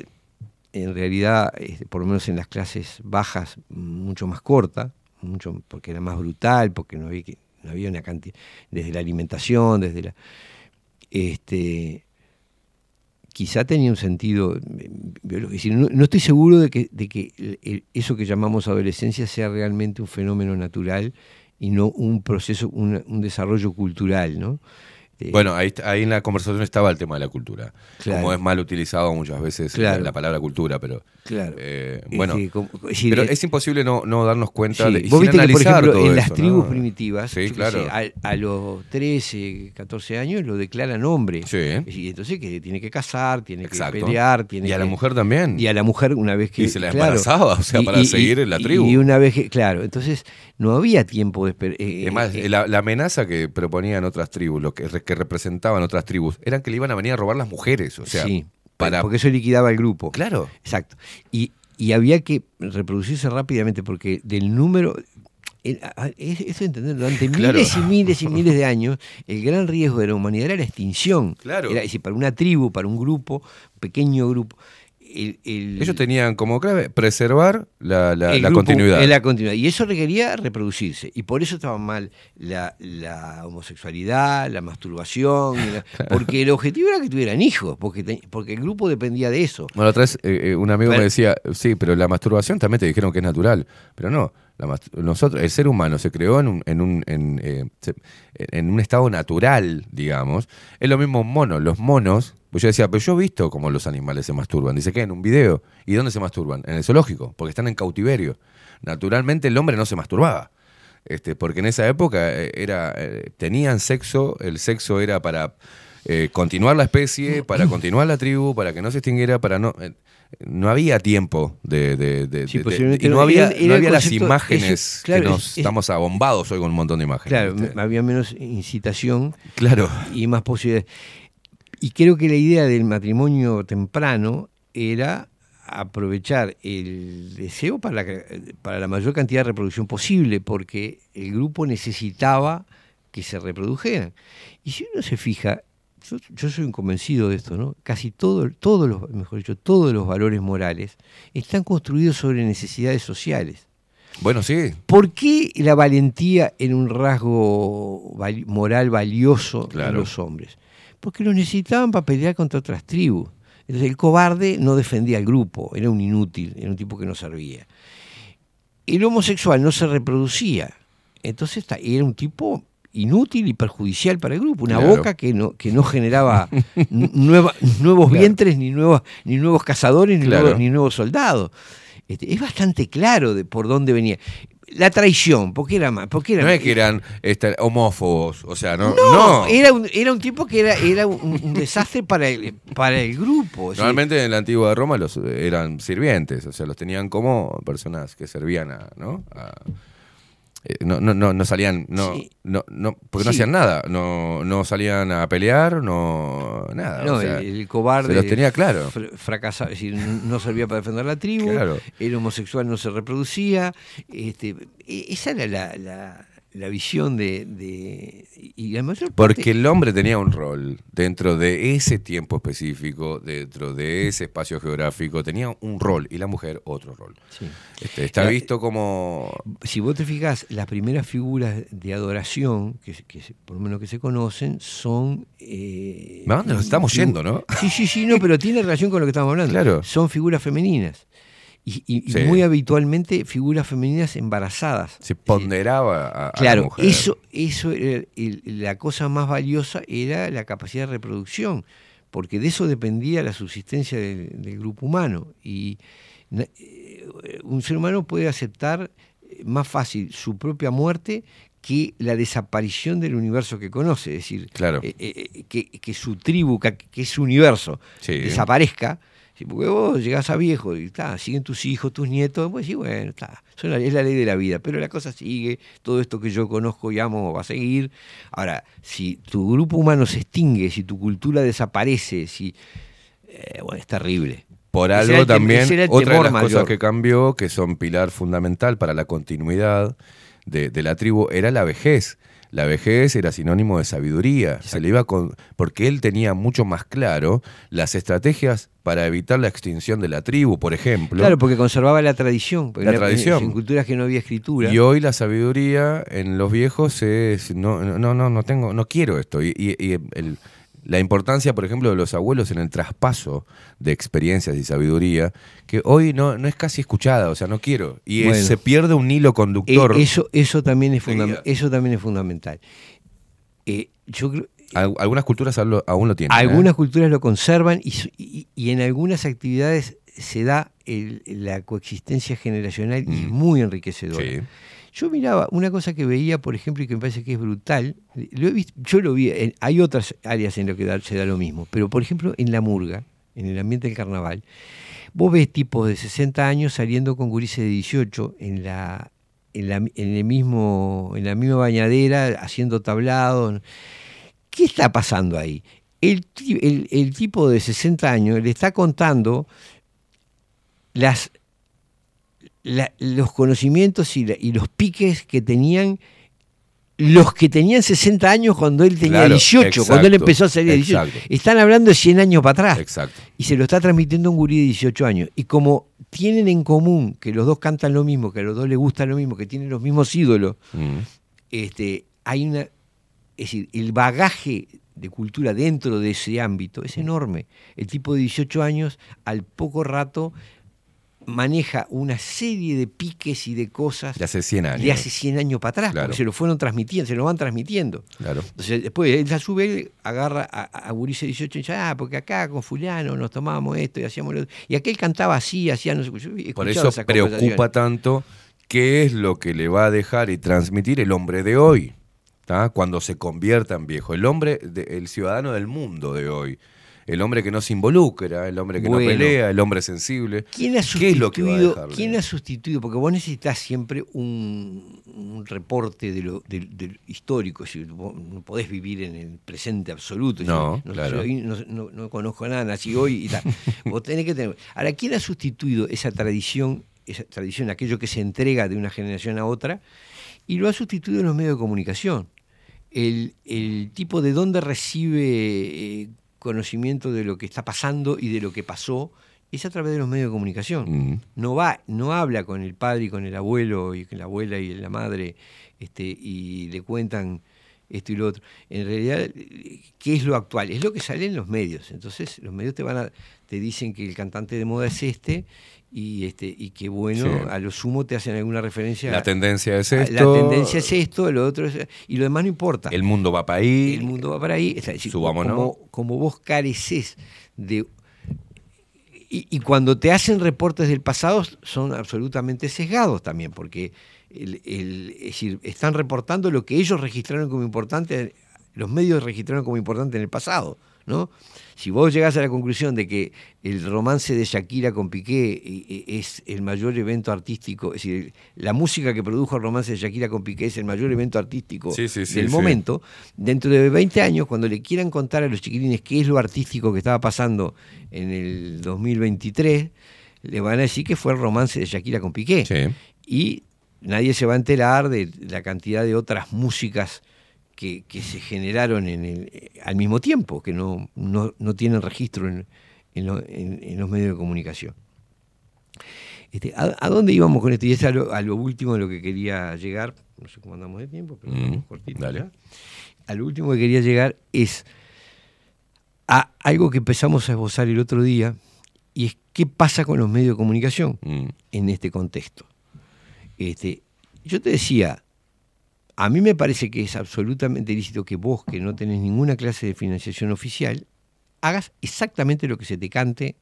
en realidad, este, por lo menos en las clases bajas, mucho más corta, mucho porque era más brutal, porque no había, no había una cantidad, desde la alimentación, desde la... Este, quizá tenía un sentido eh, no, estoy seguro de que, eso que llamamos adolescencia sea realmente un fenómeno natural y no un proceso, un, un desarrollo cultural, ¿no? Eh, Bueno, ahí, ahí en la conversación estaba el tema de la cultura. Claro. Como es mal utilizado muchas veces Claro. la, la palabra cultura, pero. Claro. eh, bueno, como- pero eh, es imposible no, no darnos cuenta de. y Vos sin viste que, por analizar ejemplo, todo en las eso, tribus ¿no? primitivas, claro. sé, a, a los 13, 14 años lo declaran hombre. Sí. Y entonces que tiene que casar, tiene Exacto. que pelear, tiene Y a la mujer también. Y a la mujer una vez que... Y se la embarazaba, o sea, para seguir en la tribu. Y una vez que, claro, entonces no había tiempo de esperar. Además, la, la amenaza que proponían otras tribus, lo que, que representaban otras tribus, eran que le iban a venir a robar las mujeres. O sea, sí, para. porque eso liquidaba el grupo. Claro. Exacto. Y, y había que reproducirse rápidamente porque del número... Eso de entender, durante Claro. miles y miles y miles de años, el gran riesgo de la humanidad era la extinción. Claro. Era, es decir, para una tribu, para un grupo, pequeño grupo. El- el- Ellos tenían como clave preservar la, la- la grupo continuidad. la continuidad. Y eso requería reproducirse. Y por eso estaba mal la, la homosexualidad, la masturbación. porque el objetivo era que tuvieran hijos, porque, te- porque el grupo dependía de eso. Bueno, otra vez eh, eh, un amigo me decía, sí, pero la masturbación también te dijeron que es natural. Pero no, la nosotros, el ser humano se creó en un, en, un, en, eh, en un estado natural, digamos. Es lo mismo un mono. Los monos, pues yo decía, pero yo he visto cómo los animales se masturban. Dice que en un video. ¿Y dónde se masturban? En el zoológico, porque están en cautiverio. Naturalmente el hombre no se masturbaba. Este, porque en esa época eh, era, eh, tenían sexo, el sexo era para eh, continuar la especie, para continuar la tribu, para que no se extinguiera, para no... no había tiempo de... de- de- Sí, de- posiblemente y no había, Era- era no había las imágenes claro, que nos es- es- estamos abombados hoy con un montón de imágenes. Claro, había menos incitación Claro. y más posibilidades. Y creo que la idea del matrimonio temprano era aprovechar el deseo para la, para la mayor cantidad de reproducción posible, porque el grupo necesitaba que se reprodujeran. Y si uno se fija, yo, yo soy un convencido de esto, ¿no? Casi todo, todos los, mejor dicho, todos los valores morales están construidos sobre necesidades sociales. Bueno, sí. ¿Por qué la valentía en un rasgo val- moral valioso Claro. en los hombres? Porque lo necesitaban para pelear contra otras tribus. Entonces el cobarde no defendía al grupo, era un inútil, era un tipo que no servía. El homosexual no se reproducía, entonces era un tipo inútil y perjudicial para el grupo, una Claro. boca que no, que no generaba nueva- nuevos Claro. vientres, ni, nuevas, ni nuevos cazadores, ni, Claro. nuevos, ni nuevos soldados. Este, es bastante claro de por dónde venía. La traición, ¿por qué era más? ¿Por qué era No es que eran este, homófobos, o sea, no. no, no. Era, un, era un tipo que era, era un, un desastre para el, para el grupo. Normalmente en la antigua Roma los eran sirvientes, o sea, los tenían como personas que servían a, ¿no? A- no, no, no, no salían, no, Sí. no, no, porque no hacían nada, no, no salían a pelear, no, nada. no, o sea, el, el cobarde se los tenía claro. fr- fracasaba, es decir, no servía para defender la tribu, Claro. el homosexual no se reproducía. Este, e- esa era la, la- la visión de, de- y la mayor parte- Porque el hombre tenía un rol dentro de ese tiempo específico, dentro de ese espacio geográfico, tenía un rol y la mujer otro rol. Sí. Este, está La- visto como... si vos te fijas, las primeras figuras de adoración, que, que por lo menos que se conocen, son... Eh, ¿A dónde nos estamos yendo, no? Sí, sí, sí, no, pero tiene relación con lo que estamos hablando. Claro. Son figuras femeninas. Y, y- Sí. muy habitualmente figuras femeninas embarazadas. Se ponderaba a, a la Claro, mujer. eso, eso era el- la cosa más valiosa era la capacidad de reproducción, porque de eso dependía la subsistencia del, del grupo humano. Y eh, un ser humano puede aceptar eh, más fácil su propia muerte que la desaparición del universo que conoce, es decir, Claro. eh, eh, que, que su tribu, que, que su universo Sí. desaparezca. Sí, Porque vos llegás a viejo y está, siguen tus hijos, tus nietos, pues sí, bueno, está, es la ley de la vida, pero la cosa sigue, todo esto que yo conozco y amo va a seguir. Ahora, si tu grupo humano se extingue, si tu cultura desaparece, si eh, bueno, es terrible. Por algo el también, otra de las cosas que cambió, que son pilar fundamental para la continuidad de, de la tribu, era la vejez. La vejez era sinónimo de sabiduría. Se le iba con, porque él tenía mucho más claro las estrategias para evitar la extinción de la tribu, por ejemplo. Claro, porque conservaba la tradición. La tradición. En, culturas que no había escritura. Y hoy la sabiduría en los viejos es no, no, no, no tengo, no quiero esto. Y, y- y el- la importancia, por ejemplo, de los abuelos en el traspaso de experiencias y sabiduría, que hoy no, no es casi escuchada, o sea, no quiero. Y es- se pierde un hilo conductor. Eh, eso, eso, también es eso también es fundamental. Eh, yo creo, Al- Algunas culturas aún lo, aún lo tienen. ¿eh? Algunas culturas lo conservan y, y- y en algunas actividades se da el- la coexistencia generacional y es muy enriquecedora. Mm. Sí. Yo miraba una cosa que veía, por ejemplo, y que me parece que es brutal. Lo he visto- yo lo vi, hay otras áreas en las que se da lo mismo, pero por ejemplo en la murga, en el ambiente del carnaval, vos ves tipos de 60 años saliendo con gurises de 18 en la, en la, en el mismo, en la misma bañadera, haciendo tablado. ¿Qué está pasando ahí? El- el tipo de 60 años le está contando las, la- los conocimientos y, la- y los piques que tenían los que tenían 60 años cuando él tenía Claro, 18, cuando él empezó a salir de 18. exacto. Están hablando de 100 años para atrás. Exacto. Y se lo está transmitiendo un gurí de 18 años. Y como tienen en común que los dos cantan lo mismo, que a los dos les gusta lo mismo, que tienen los mismos ídolos, Mm. este, hay una. Es decir, el bagaje de cultura dentro de ese ámbito es enorme. El tipo de 18 años, al poco rato, maneja una serie de piques y de cosas De hace 100 años. de hace 100 años para atrás, Claro. porque se lo fueron transmitiendo, se lo van transmitiendo. Claro. Entonces, después él a su vez agarra a, a Gurice 18 y dice, ah, porque acá con fulano nos tomábamos esto y hacíamos lo otro". Y aquel cantaba así, hacía no sé Por eso preocupa tanto qué es lo que le va a dejar y transmitir el hombre de hoy, ¿tá? cuando se convierta en viejo. El hombre, de- el ciudadano del mundo de hoy. El hombre que no se involucra, el hombre que Bueno. no pelea, el hombre sensible. ¿Quién ha ¿Qué es lo que va a sustituido? dejarle? ¿Quién ha sustituido? Porque vos necesitas siempre un, un reporte de lo del histórico. Si no podés vivir en el presente absoluto. No, claro. soy- no, no- no conozco nada, nací hoy y tal. vos tenés que tener. Ahora, ¿quién ha sustituido esa tradición, esa tradición, aquello que se entrega de una generación a otra? Y lo ha sustituido en los medios de comunicación. El, el tipo de dónde recibe eh, conocimiento de lo que está pasando y de lo que pasó es a través de los medios de comunicación. Mm. No va, no habla con el padre y con el abuelo y con la abuela y la madre este, y le cuentan esto y lo otro. En realidad, ¿qué es lo actual? Es lo que sale en los medios. Entonces, los medios te van a, te dicen que el cantante de moda es este y este y que bueno, Sí. a lo sumo te hacen alguna referencia. La tendencia es esto. La tendencia es esto, lo otro es y lo demás no importa. El mundo va para ahí. El mundo va para ahí. Es decir, Subámonos. Como, como vos careces de. Y, y cuando te hacen reportes del pasado son absolutamente sesgados también, porque el- el- es decir, están reportando lo que ellos registraron como importante, los medios registraron como importante en el pasado. ¿no? Si vos llegás a la conclusión de que el romance de Shakira con Piqué eh, eh, es el mayor evento artístico, es decir, la música que produjo el romance de Shakira con Piqué es el mayor evento artístico Sí, sí, sí, del momento, dentro de 20 años, cuando le quieran contar a los chiquilines qué es lo artístico que estaba pasando en el 2023, le van a decir que fue el romance de Shakira con Piqué. Y nadie se va a enterar de la cantidad de otras músicas que, que se generaron en el- eh, al mismo tiempo, que no, no, no tienen registro en, en lo- en- en los medios de comunicación. Este, ¿a, a dónde íbamos con esto? Y es a lo, a lo último de lo que quería llegar, no sé cómo andamos de tiempo, pero Mm, vamos cortito dale. A lo último que quería llegar es a algo que empezamos a esbozar el otro día, y es qué pasa con los medios de comunicación Mm. en este contexto. Este, yo te decía, a mí me parece que es absolutamente lícito que vos, que no tenés ninguna clase de financiación oficial, hagas exactamente lo que se te cante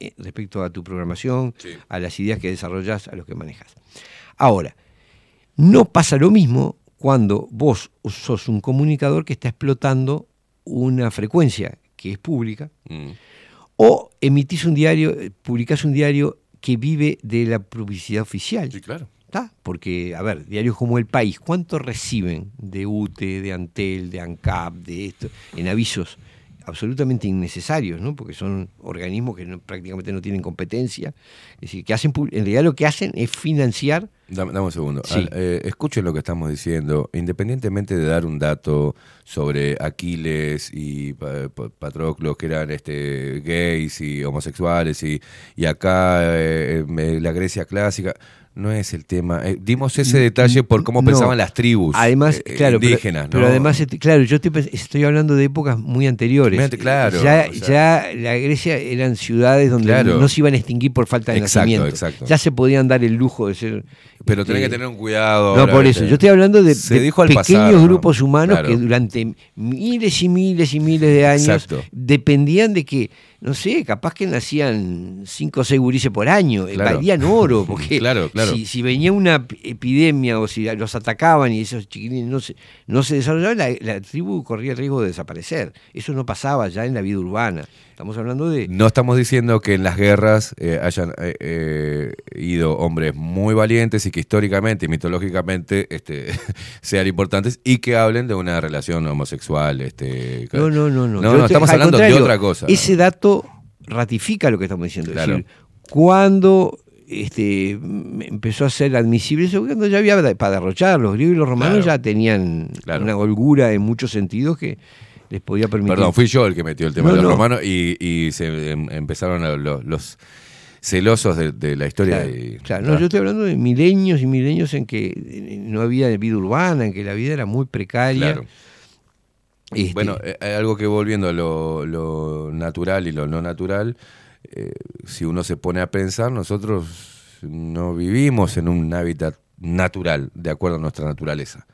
eh, respecto a tu programación, a las ideas que desarrollas, a los que manejas. Ahora, no pasa lo mismo cuando vos sos un comunicador que está explotando una frecuencia que es pública, Mm. o emitís un diario, eh, publicás un diario que vive de la publicidad oficial. Sí, claro. Porque, a ver, diarios como El País, ¿cuánto reciben de UTE, de Antel, de ANCAP, de esto, en avisos absolutamente innecesarios, ¿no? Porque son organismos que no- prácticamente no tienen competencia. Es decir, que hacen, en realidad lo que hacen es financiar Dame, dame un segundo. Sí. Al- eh, escuchen lo que estamos diciendo. Independientemente de dar un dato sobre Aquiles y Pa- Pa- Patroclo, que eran este, gays y homosexuales, y, y acá eh, eh, la Grecia clásica, no es el tema. Eh, dimos ese detalle por cómo No. pensaban las tribus Además, eh, claro, pero- indígenas. pero, ¿no? además, este, claro, yo estoy, estoy hablando de épocas muy anteriores. Claro, Ya, o sea. ya la Grecia eran ciudades donde Claro. no se iban a extinguir por falta de Exacto, nacimiento. exacto. Ya se podían dar el lujo de ser. Pero tenés Eh, que tener un cuidado. No, por eso. Yo estoy hablando de, Se de dijo al pequeños grupos humanos Claro. que durante miles y miles y miles de años Exacto. dependían de que, no sé, capaz que nacían cinco o seis gurises por año, eh, Claro. valían oro, porque Claro, claro. Si, si venía una ep- epidemia o si los atacaban y esos chiquilines no se, no se desarrollaban, la, la tribu corría el riesgo de desaparecer. Eso no pasaba ya en la vida urbana. Estamos hablando de... No estamos diciendo que en las guerras eh, hayan eh, eh, ido hombres muy valientes y que históricamente y mitológicamente este, sean importantes y que hablen de una relación homosexual. Este, No, no, no, no. No, no, estamos hablando de otra cosa. Ese dato ratifica lo que estamos diciendo. Claro. Es decir, cuando este, empezó a ser admisible eso, cuando ya había para derrochar, los griegos y los romanos Claro. ya tenían Claro. una holgura en muchos sentidos que les podía permitir. Perdón, fui yo el que metió el tema No, de los no. romanos y, y se em- empezaron a- los, los celosos de, de la historia. Claro, y- claro. No, yo estoy hablando de milenios y milenios en que eh, no había vida urbana, en que la vida era muy precaria. Claro. Este, Bueno, eh, hay algo que volviendo a lo, lo natural y lo no natural, eh, si uno se pone a pensar, nosotros no vivimos en un hábitat natural, de acuerdo a nuestra naturaleza.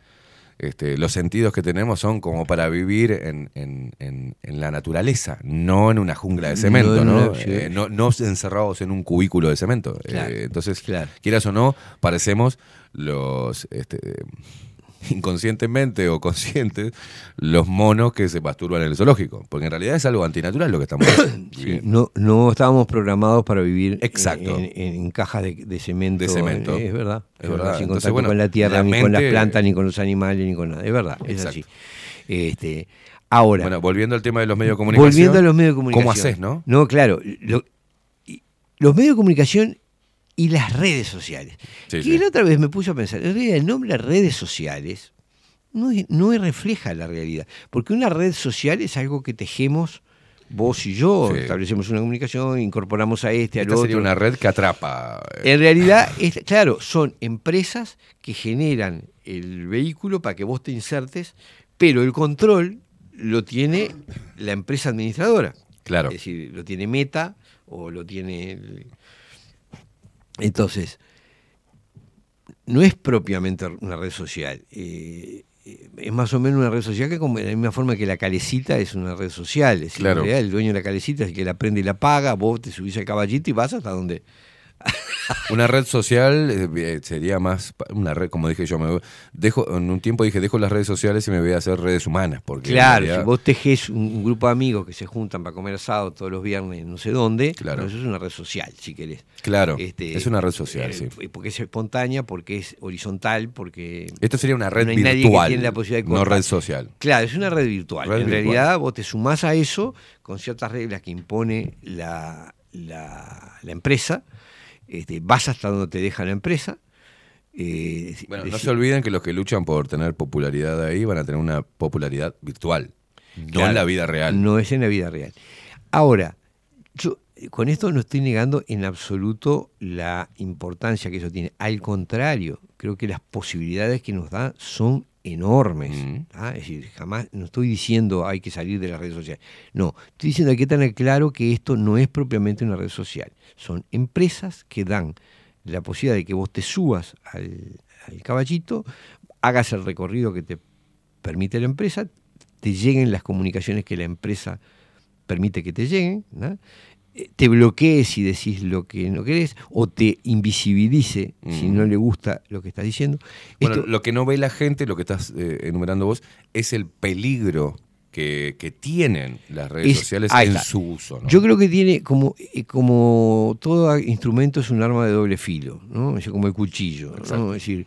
Este, los sentidos que tenemos son como para vivir en, en- en- en la naturaleza, no en una jungla de cemento. Eh, no, no encerrados en un cubículo de cemento. Eh, entonces, claro. quieras o no, parecemos los este, inconscientemente o conscientes los monos que se masturban en el zoológico, porque en realidad es algo antinatural lo que estamos Sí, no, no estábamos programados para vivir en- Exacto. En, en cajas de, de cemento. De cemento. eh, Es verdad. Es verdad. Sin Entonces, contacto bueno, con la tierra, la ni con las plantas, ni con los animales, ni con nada. Es verdad, es Exacto. así. Este, ahora, Bueno, volviendo al tema de los medios de comunicación. volviendo a los medios de comunicación. ¿Cómo haces, no? No, claro. lo- los medios de comunicación y las redes sociales. Sí, y sí. la otra vez me puse a pensar, en realidad el nombre redes sociales no, no refleja la realidad. Porque una red social es algo que tejemos vos y yo, Sí. establecemos una comunicación, incorporamos a este, al Esta otro. sería una red que atrapa. eh, En realidad, es- claro, son empresas que generan el vehículo para que vos te insertes, pero el control lo tiene la empresa administradora. Claro. Es decir, lo tiene Meta o lo tiene... el- Entonces, no es propiamente una red social. eh, es más o menos una red social que como de la misma forma que la calecita es una red social. Es Claro. en realidad el dueño de la calecita es el que la prende y la paga, vos te subís al caballito y vas hasta donde... Una red social eh, eh, sería más una red, como dije yo, me dejo en un tiempo dije dejo las redes sociales y me voy a hacer redes humanas, porque Claro, realidad- si vos tejés un, un grupo de amigos que se juntan para comer asado todos los viernes no sé dónde, Claro. eso es una red social, si querés. Claro, Este, es una red social, eh, sí. Porque es espontánea, porque es horizontal, porque... Esto sería una red no hay nadie que virtual, tiene la posibilidad de no red social. Claro, es una red virtual. Red en virtual. realidad vos te sumás a eso con ciertas reglas que impone la, la- la empresa, este, vas hasta donde te deja la empresa. eh, Bueno, no se olviden que los que luchan por tener popularidad ahí van a tener una popularidad virtual, no en la vida real. No es en la vida real. Ahora, yo con esto no estoy negando en absoluto la importancia que eso tiene. Al contrario, creo que las posibilidades que nos da son enormes. Mm. ¿ah? Es decir, jamás, no estoy diciendo hay que salir de las redes sociales. No, estoy diciendo hay que tener claro que esto no es propiamente una red social. Son empresas que dan la posibilidad de que vos te subas al, al caballito, hagas el recorrido que te permite la empresa, te lleguen las comunicaciones que la empresa permite que te lleguen, ¿no? Eh, te bloquees si decís lo que no querés, o te invisibilice si Mm. no le gusta lo que estás diciendo. Bueno, Esto- lo que no ve la gente, lo que estás eh, enumerando vos, es el peligro que, que tienen las redes Es- sociales en está. su uso. ¿no? Yo creo que tiene como, eh, como todo instrumento es un arma de doble filo, ¿no? Es como el cuchillo. Es decir,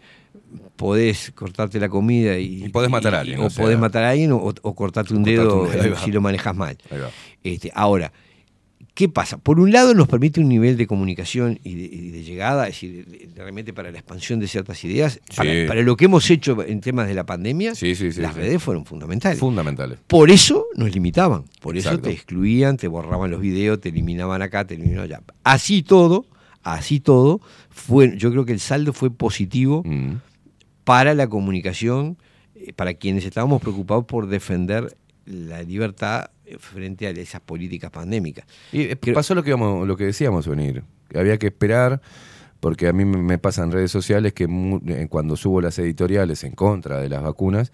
podés cortarte la comida y, Y podés matar a alguien, o o sea, podés matar a alguien o, o cortarte un cortarte dedo un si lo manejas mal. Este, ahora, ¿qué pasa? Por un lado nos permite un nivel de comunicación y de, y de llegada, es decir, de- de- realmente para la expansión de ciertas ideas, para, Sí. para lo que hemos hecho en temas de la pandemia, Sí, sí, sí, las redes fueron fundamentales. Fundamentales. Por eso nos limitaban, por eso te excluían, te borraban los videos, te eliminaban acá, te eliminaban allá. Así todo, así todo, fue, yo creo que el saldo fue positivo Mm. para la comunicación, eh, para quienes estábamos preocupados por defender la libertad frente a esas políticas pandémicas. Y eh, pasó lo que, íbamos- lo que decíamos venir. Había que esperar porque a mí me pasa en redes sociales que eh, cuando subo las editoriales en contra de las vacunas,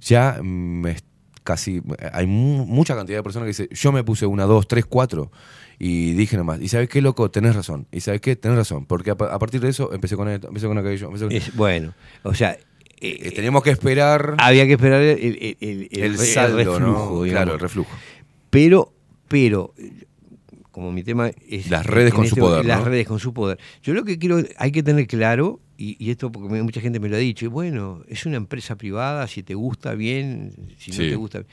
ya me es- casi hay mu- mucha cantidad de personas que dicen, yo me puse una, dos, tres, cuatro, y dije nomás, y sabes qué, loco, tenés razón, y sabes qué, tenés razón, porque a, pa- a partir de eso empecé con esto, empecé con aquello, empecé con... Es- bueno, o sea, Eh, teníamos que esperar había que esperar el, el- el- el el re- saldo, reflujo, ¿no? digamos. Claro, el reflujo. Pero, pero, como mi tema es... Las redes con su poder, Las ¿no? redes con su poder. Yo lo que quiero, hay que tener claro, y, y esto porque mucha gente me lo ha dicho, bueno, es una empresa privada, si te gusta bien, si Sí. no te gusta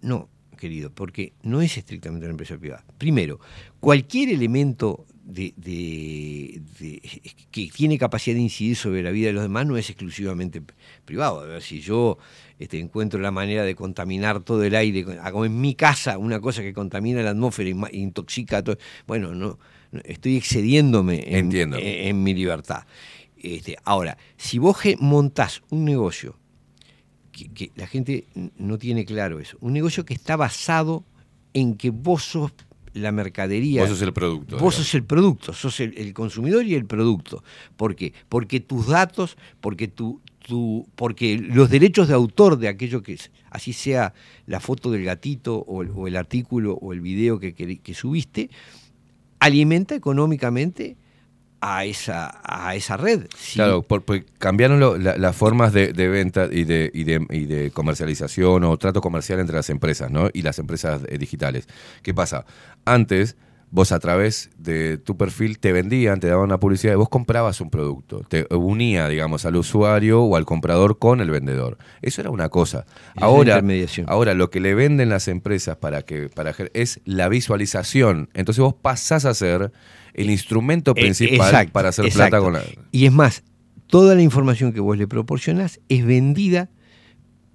No, querido, porque no es estrictamente una empresa privada. Primero, cualquier elemento de, de- de- que tiene capacidad de incidir sobre la vida de los demás no es exclusivamente privado. A ver, si yo este, encuentro la manera de contaminar todo el aire, hago en mi casa una cosa que contamina la atmósfera ma- intoxica todo, bueno, no, no, estoy excediéndome en, en- en mi libertad. Este, ahora, si vos montás un negocio que, que la gente no tiene claro eso. Un negocio que está basado en que vos sos la mercadería. Vos sos el producto, Vos digamos. sos el producto, sos el, el consumidor y el producto. ¿Por qué? Porque tus datos, porque tu, tu, porque los derechos de autor de aquello que es, así sea la foto del gatito o el, o el artículo o el video que, que- que subiste, alimenta económicamente a esa, a esa red. Claro, cambiaron las formas de, de venta y de, y, de, y de comercialización o trato comercial entre las empresas, ¿no? Y las empresas eh, digitales. ¿Qué pasa? Antes, vos a través de tu perfil te vendían, te daban una publicidad y vos comprabas un producto. Te unía, digamos, al usuario o al comprador con el vendedor. Eso era una cosa. es Ahora, ahora lo que le venden las empresas para que para es la visualización. Entonces vos pasás a ser el instrumento Eh, principal exacto, para hacer exacto. plata con la... Y es más, toda la información que vos le proporcionás es vendida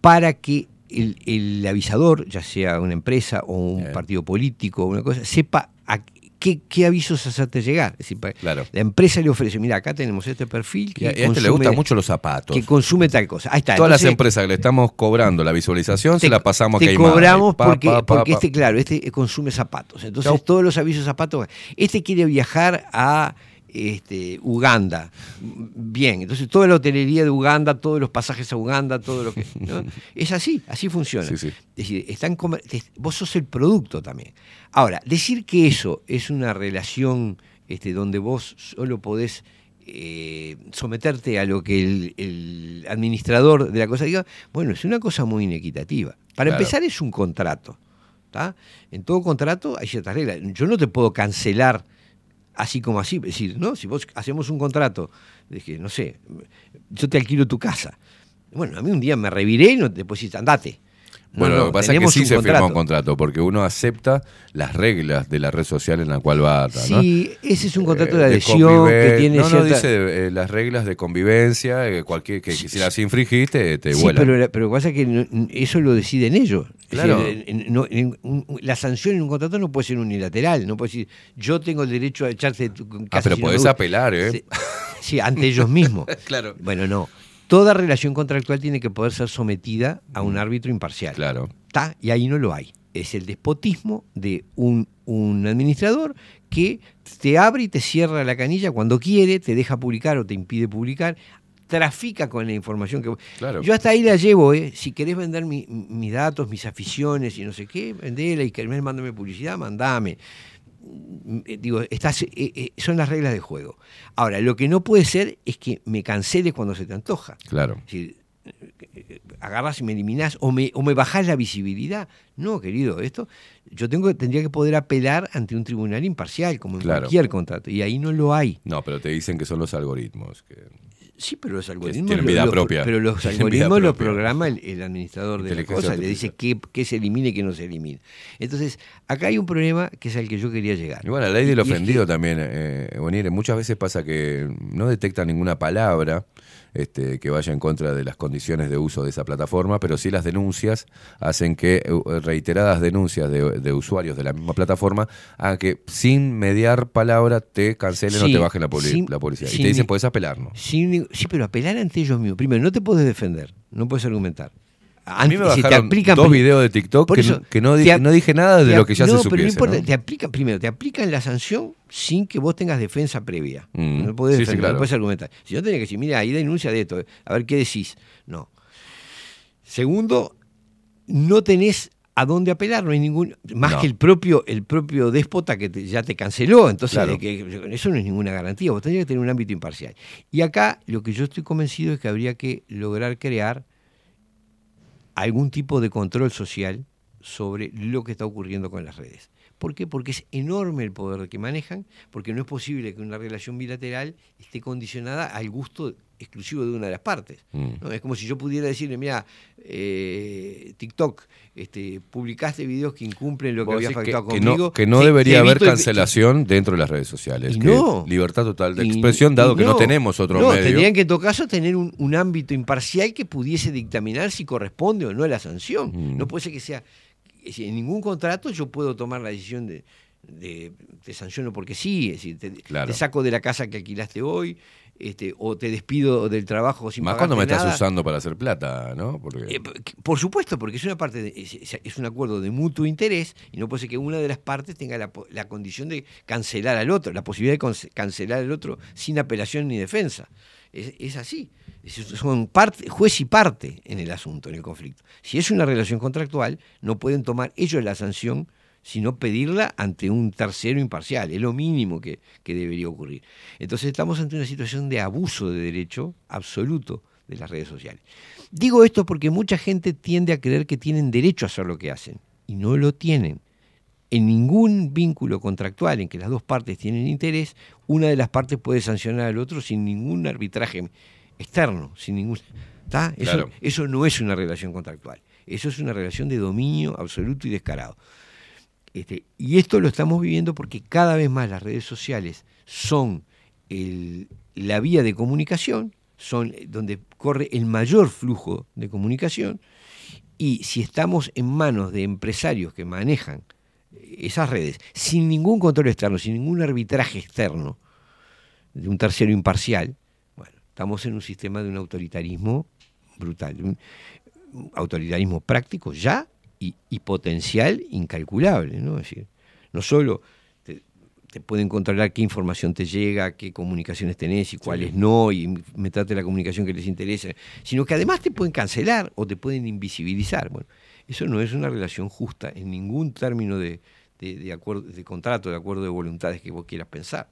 para que el, el avisador, ya sea una empresa o un partido político o una cosa, sepa qué, qué avisos hacerte llegar. Es decir, Claro. La empresa le ofrece, mira, acá tenemos este perfil que y a este le gustan mucho los zapatos. que consume tal cosa. Ahí está. Todas las empresas que le estamos cobrando la visualización se te- la pasamos a te cobramos Pa, porque, pa, pa, porque este, claro, este consume zapatos. Entonces todos los avisos zapatos. Este quiere viajar a este, Uganda. Bien, entonces toda la hotelería de Uganda, todos los pasajes a Uganda, todo lo que. ¿no? Es así, así funciona. Sí, sí. Es decir, están te- vos sos el producto también. Ahora, decir que eso es una relación este, donde vos solo podés eh, someterte a lo que el, el administrador de la cosa diga, bueno, es una cosa muy inequitativa. Para Claro. empezar, es un contrato. ¿tá? En todo contrato hay ciertas reglas. Yo no te puedo cancelar así como así. Es decir, ¿no? Si vos hacemos un contrato de que, no sé, yo te alquilo tu casa. Bueno, a mí un día me reviré y no decir, andate. No, Bueno, no, lo que pasa es que sí se firma un contrato, porque uno acepta las reglas de la red social en la cual va, ¿no? Sí, ese es un contrato de Eh, adhesión convive- que tiene No, no, dice eh, las reglas de convivencia, eh, cualquier que, que si las infringiste, te Sí, vuelan. pero, pero lo que pasa es que no- eso lo deciden ellos. Claro. decir, en- en la sanción en un contrato no puede ser unilateral. No puede decir, yo tengo el derecho a de tu casa. Ah, pero si podés me gusta". apelar, ¿eh? Sí, sí, ante ellos mismos. Claro. Bueno, no. Toda relación contractual tiene que poder ser sometida a un árbitro imparcial. Claro. ¿Tá? Y ahí no lo hay. Es el despotismo de un, un administrador que te abre y te cierra la canilla cuando quiere, te deja publicar o te impide publicar, trafica con la información que... Claro. Yo hasta ahí la llevo, ¿eh? Si querés vender mi- mis datos, mis aficiones y no sé qué, vendela y querés mandarme publicidad, mandame. Eh, Digo, estás, eh, eh, son las reglas del juego. Ahora, lo que no puede ser es que me canceles cuando se te antoja. Claro. Es decir, agarras y me eliminás o me, o me bajás la visibilidad. No, querido, esto yo tengo, tendría que poder apelar ante un tribunal imparcial, como en Claro. cualquier contrato, y ahí no lo hay. No, pero te dicen que son los algoritmos. que- Sí, pero los algoritmos. tienen vida propia. Pero los Tienen algoritmos vida lo propia. programa el, el administrador de la cosa, le dice qué, qué se elimine y qué no se elimine. Entonces, acá hay un problema que es al que yo quería llegar. Y bueno, la ley del Y es que- ofendido también, eh, muchas veces pasa que no detecta ninguna palabra este, que vaya en contra de las condiciones de uso de esa plataforma, pero sí las denuncias hacen que reiteradas denuncias de, de usuarios de la misma plataforma hagan que sin mediar palabra te cancelen o Sí, te bajen la, sin- la publicidad. y te dicen, ni- puedes apelar, ¿no? Sin ni- sí, pero apelar ante ellos mismos. Primero, no te puedes defender, no puedes argumentar. A mí me te aplican dos videos de TikTok que, eso, que no, dije, ap- no dije nada de lo que ya no, se pero no supiese. importa, ¿no? te aplican primero, te aplican la sanción sin que vos tengas defensa previa. Mm. No podés Sí, sí, defender, claro. no podés argumentar. Si no tenés que decir, mira, ahí denuncia de esto, a ver qué decís. No. Segundo, no tenés a dónde apelar, no hay ningún más No. que el propio el propio déspota que te- ya te canceló, entonces Claro. de que- eso no es ninguna garantía, vos tendrías que tener un ámbito imparcial. Y acá lo que yo estoy convencido es que habría que lograr crear algún tipo de control social sobre lo que está ocurriendo con las redes. ¿Por qué? Porque es enorme el poder que manejan, porque no es posible que una relación bilateral esté condicionada al gusto exclusivo de una de las partes. Mm. ¿no? Es como si yo pudiera decirle, mira, eh, TikTok, este, publicaste videos que incumplen lo que había que, pactado que conmigo. no, que no debería haber el- cancelación dentro de las redes sociales. Y que no. libertad total de Y- expresión, dado y que no tenemos otro no, medio. tendrían que en todo caso tener un, un ámbito imparcial que pudiese dictaminar si corresponde o no a la sanción. Mm. No puede ser que sea, en ningún contrato yo puedo tomar la decisión de, de te sanciono porque sí, es decir, te, Claro. te saco de la casa que alquilaste hoy, este, o te despido del trabajo sin Más cuando me estás nada. usando para hacer plata, ¿no? Porque, Eh, por supuesto, porque es una parte de- es, un acuerdo de mutuo interés y no puede ser que una de las partes tenga la, condición de cancelar al otro, la posibilidad de cancelar al otro sin apelación ni defensa. Es, es así. Es- son parte, juez y parte en el asunto, en el conflicto. Si es una relación contractual, no pueden tomar ellos la sanción, sino pedirla ante un tercero imparcial. Es lo mínimo que, que debería ocurrir. Entonces estamos ante una situación de abuso de derecho absoluto de las redes sociales. Digo esto porque mucha gente tiende a creer que tienen derecho a hacer lo que hacen y no lo tienen. En ningún vínculo contractual en que las dos partes tienen interés, una de las partes puede sancionar al otro sin ningún arbitraje externo, sin ningún ¿tá? Eso, Claro. eso no es una relación contractual. Eso es una relación de dominio absoluto y descarado. Este, y esto lo estamos viviendo porque cada vez más las redes sociales son el- la vía de comunicación, son donde corre el mayor flujo de comunicación, y si estamos en manos de empresarios que manejan esas redes sin ningún control externo, sin ningún arbitraje externo de un tercero imparcial, bueno, estamos en un sistema de un autoritarismo brutal, un autoritarismo práctico ya y, y potencial incalculable, ¿no? Es decir, no solo te, te pueden controlar qué información te llega, qué comunicaciones tenés y cuáles no, y meterte la comunicación que les interesa, sino que además te pueden cancelar o te pueden invisibilizar. Bueno, eso no es una relación justa en ningún término de, de, de acuerdo, de contrato, de acuerdo de voluntades que vos quieras pensar.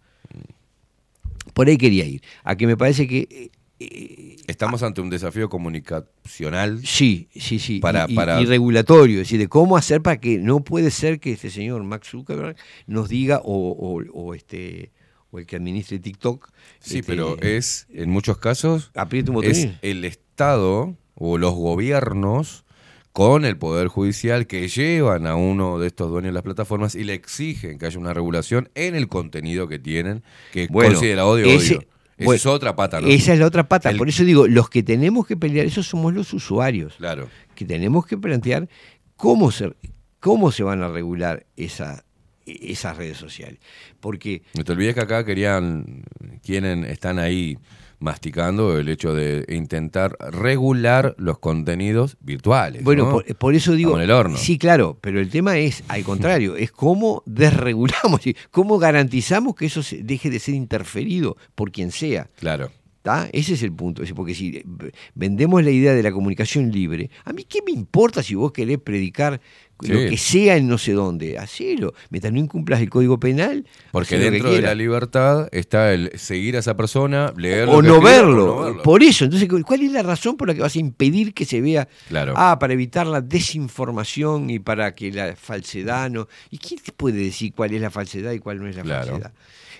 Por ahí quería ir, a que me parece que eh, Estamos ante un desafío comunicacional. Sí, sí, sí. Para, y, para... y regulatorio, es decir, de cómo hacer para que no puede ser que este señor Max Zuckerberg nos diga, o, o- o este o el que administre TikTok. Sí, este, pero es, en muchos casos, un es el Estado o los gobiernos con el Poder Judicial que llevan a uno de estos dueños de las plataformas y le exigen que haya una regulación en el contenido que tienen, que Bueno, considera odio, ese- odio. Esa bueno, es otra pata, ¿no? Esa es la otra pata. El- Por eso digo, los que tenemos que pelear, eso somos los usuarios. Claro. Que tenemos que plantear cómo se, cómo se van a regular esa, esas redes sociales. Porque No te olvides que acá querían, quieren, están ahí masticando el hecho de intentar regular los contenidos virtuales. Bueno, ¿no? por, por eso digo. En el horno. Sí, claro, pero el tema es, al contrario, es cómo desregulamos, y cómo garantizamos que eso se- deje de ser interferido por quien sea. Claro. ¿tá? Ese es el punto. Porque si eh, vendemos la idea de la comunicación libre, a mí qué me importa si vos querés predicar lo que sea en no sé dónde. Hacelo. Mientras no incumplas el código penal. Porque dentro de la libertad está el seguir a esa persona, leer lo o no, verlo. o no verlo. Por eso, entonces, ¿cuál es la razón por la que vas a impedir que se vea? Claro. Ah, para evitar la desinformación y para que la falsedad no. ¿Y quién te puede decir cuál es la falsedad y cuál no es la Claro. falsedad?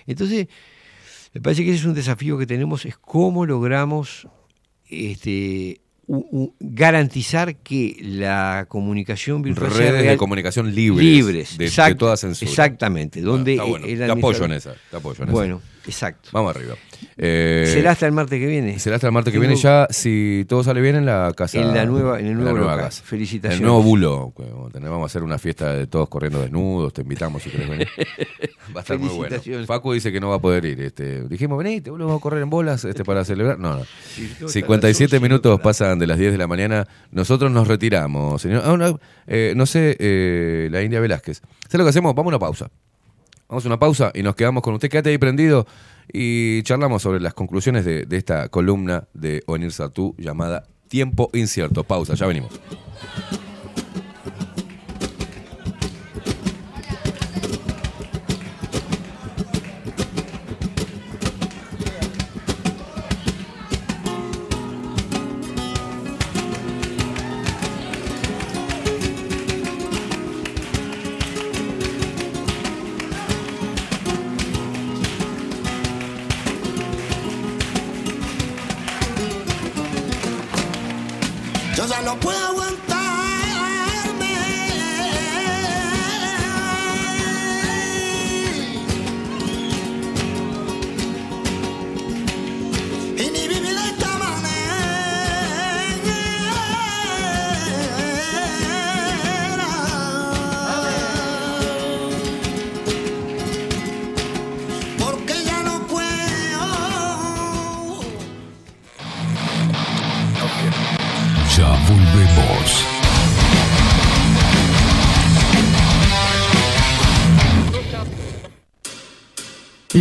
Entonces, me parece que ese es un desafío que tenemos, es cómo logramos este, garantizar que la comunicación virtual sea Redes de comunicación libres. libres, de, de exacto, toda censura. Exactamente. Donde Ah, está bueno. el Te apoyo en esa. Te apoyo en esa. Exacto. Vamos arriba. Eh, ¿Será hasta el martes que viene? Será hasta el martes que viene ya, si todo sale bien en la casa. En la nueva- en el la nuevo nueva local. casa. Felicitaciones. En el nuevo bulo. que vamos a hacer una fiesta de todos corriendo desnudos. Te invitamos si querés venir. Va a estar muy bueno. Facu dice que no va a poder ir. Este, dijimos, venite, boludo, vamos a correr en bolas este, para celebrar. No, no. Sí, todo 57 está minutos pasan de las 10 de la mañana. Nosotros nos retiramos, señor. Ah, no, eh, no sé, eh, la India Velázquez. ¿Sabes lo que hacemos? Vamos a una pausa. Vamos a una pausa y nos quedamos con usted. Quédate ahí prendido y charlamos sobre las conclusiones de, de esta columna de Onir Sartú llamada Tiempo Incierto. Pausa, ya venimos.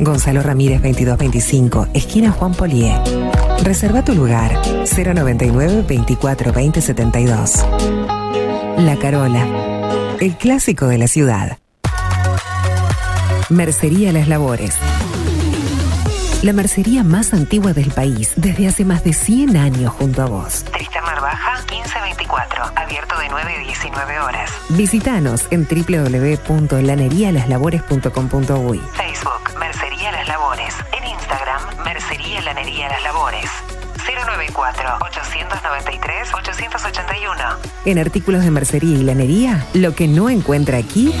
Gonzalo Ramírez 2225, esquina Juan Polié. Reserva tu lugar 099 24 20 72. La Carola, el clásico de la ciudad. Mercería Las Labores. La mercería más antigua del país, desde hace más de 100 años junto a vos. Tristán Baja 1524, abierto de 9 a 19 horas. Visítanos en www.lanerialaslavores.com.uy. Facebook, 094-893-881. En artículos de mercería y lanería, lo que no encuentra aquí,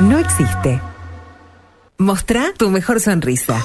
no existe. Mostrá tu mejor sonrisa.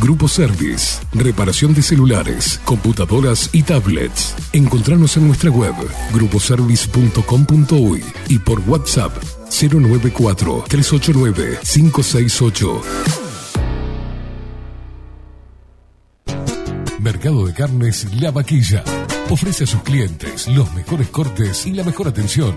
Grupo Service. Reparación de celulares, computadoras y tablets. Encontranos en nuestra web gruposervice.com.uy y por WhatsApp 094 389 568. Mercado de Carnes La Vaquilla. Ofrece a sus clientes los mejores cortes y la mejor atención.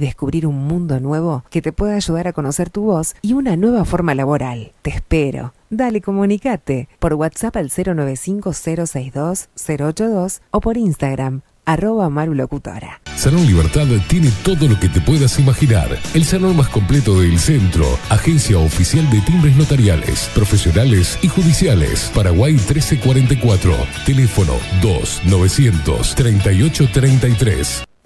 descubrir un mundo nuevo que te pueda ayudar a conocer tu voz y una nueva forma laboral. Te espero. Dale, comunicate por WhatsApp al 095-062-082 o por Instagram, arroba marulocutora. Salón Libertad tiene todo lo que te puedas imaginar. El salón más completo del centro. Agencia oficial de timbres notariales, profesionales y judiciales. Paraguay 1344. Teléfono 2 938 33.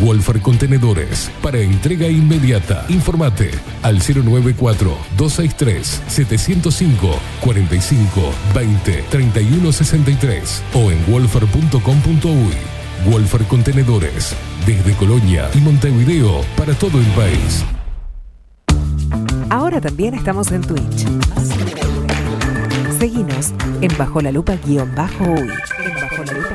Wolfer Contenedores para entrega inmediata. Informate al 094-263-705 45 20 31 63 o en wolfer.com.uy. Wolfer Contenedores desde Colonia y Montevideo para todo el país. Ahora también estamos en Twitch. Seguinos en Bajo la Lupa guion bajo uy. En Bajo la Lupa.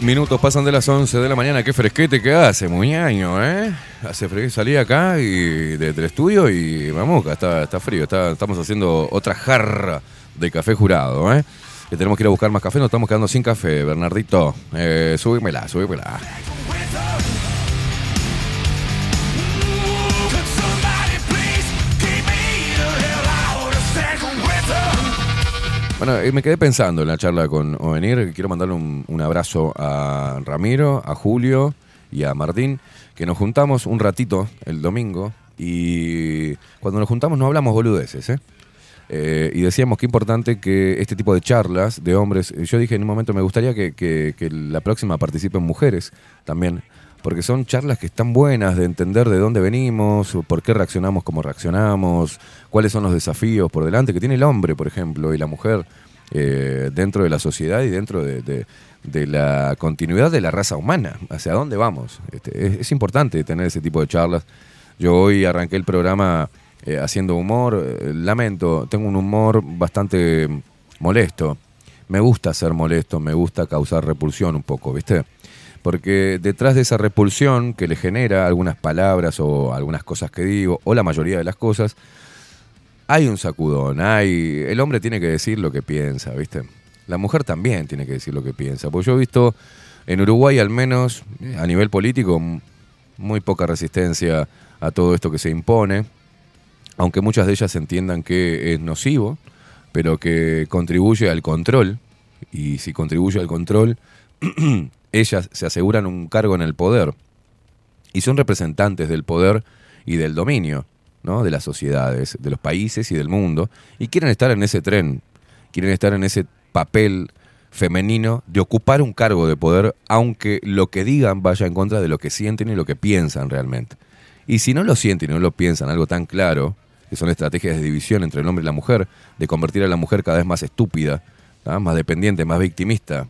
minutos pasan de las 11 de la mañana. Qué fresquete que hace, muñaño, ¿eh? Hace frío. Salí acá y desde el estudio y vamos, está, está frío. Estamos haciendo otra jarra de café jurado, ¿eh? Tenemos que ir a buscar más café. Nos estamos quedando sin café, Bernardito. Eh, súbemela, súbemela. Bueno, eh, me quedé pensando en la charla con Ovenir. Quiero mandarle un, un abrazo a Ramiro, a Julio y a Martín, que nos juntamos un ratito el domingo y cuando nos juntamos no hablamos boludeces, ¿eh? Eh, y decíamos que importante que este tipo de charlas de hombres, yo dije en un momento, me gustaría que, que- que la próxima participen mujeres también, porque son charlas que están buenas de entender de dónde venimos, por qué reaccionamos como reaccionamos, cuáles son los desafíos por delante que tiene el hombre, por ejemplo, y la mujer eh, dentro de la sociedad y dentro de, la continuidad de la raza humana, hacia dónde vamos. Este, es, es importante tener ese tipo de charlas. Yo hoy arranqué el programa eh, haciendo humor, eh, lamento, tengo un humor bastante molesto. Me gusta ser molesto, me gusta causar repulsión un poco, ¿viste? Porque detrás de esa repulsión que le genera algunas palabras o algunas cosas que digo, o la mayoría de las cosas, hay un sacudón, hay. El hombre tiene que decir lo que piensa, ¿viste? La mujer también tiene que decir lo que piensa. Porque yo he visto en Uruguay, al menos, eh, a nivel político, muy poca resistencia a todo esto que se impone. Aunque muchas de ellas entiendan que es nocivo, pero que contribuye al control. Y si contribuye al control, ellas se aseguran un cargo en el poder. Y son representantes del poder y del dominio, ¿no? De las sociedades, de los países y del mundo. Y quieren estar en ese tren, quieren estar en ese papel femenino de ocupar un cargo de poder, aunque lo que digan vaya en contra de lo que sienten y lo que piensan realmente. Y si no lo sienten y no lo piensan, algo tan claro, que son estrategias de división entre el hombre y la mujer, de convertir a la mujer cada vez más estúpida, más dependiente, más victimista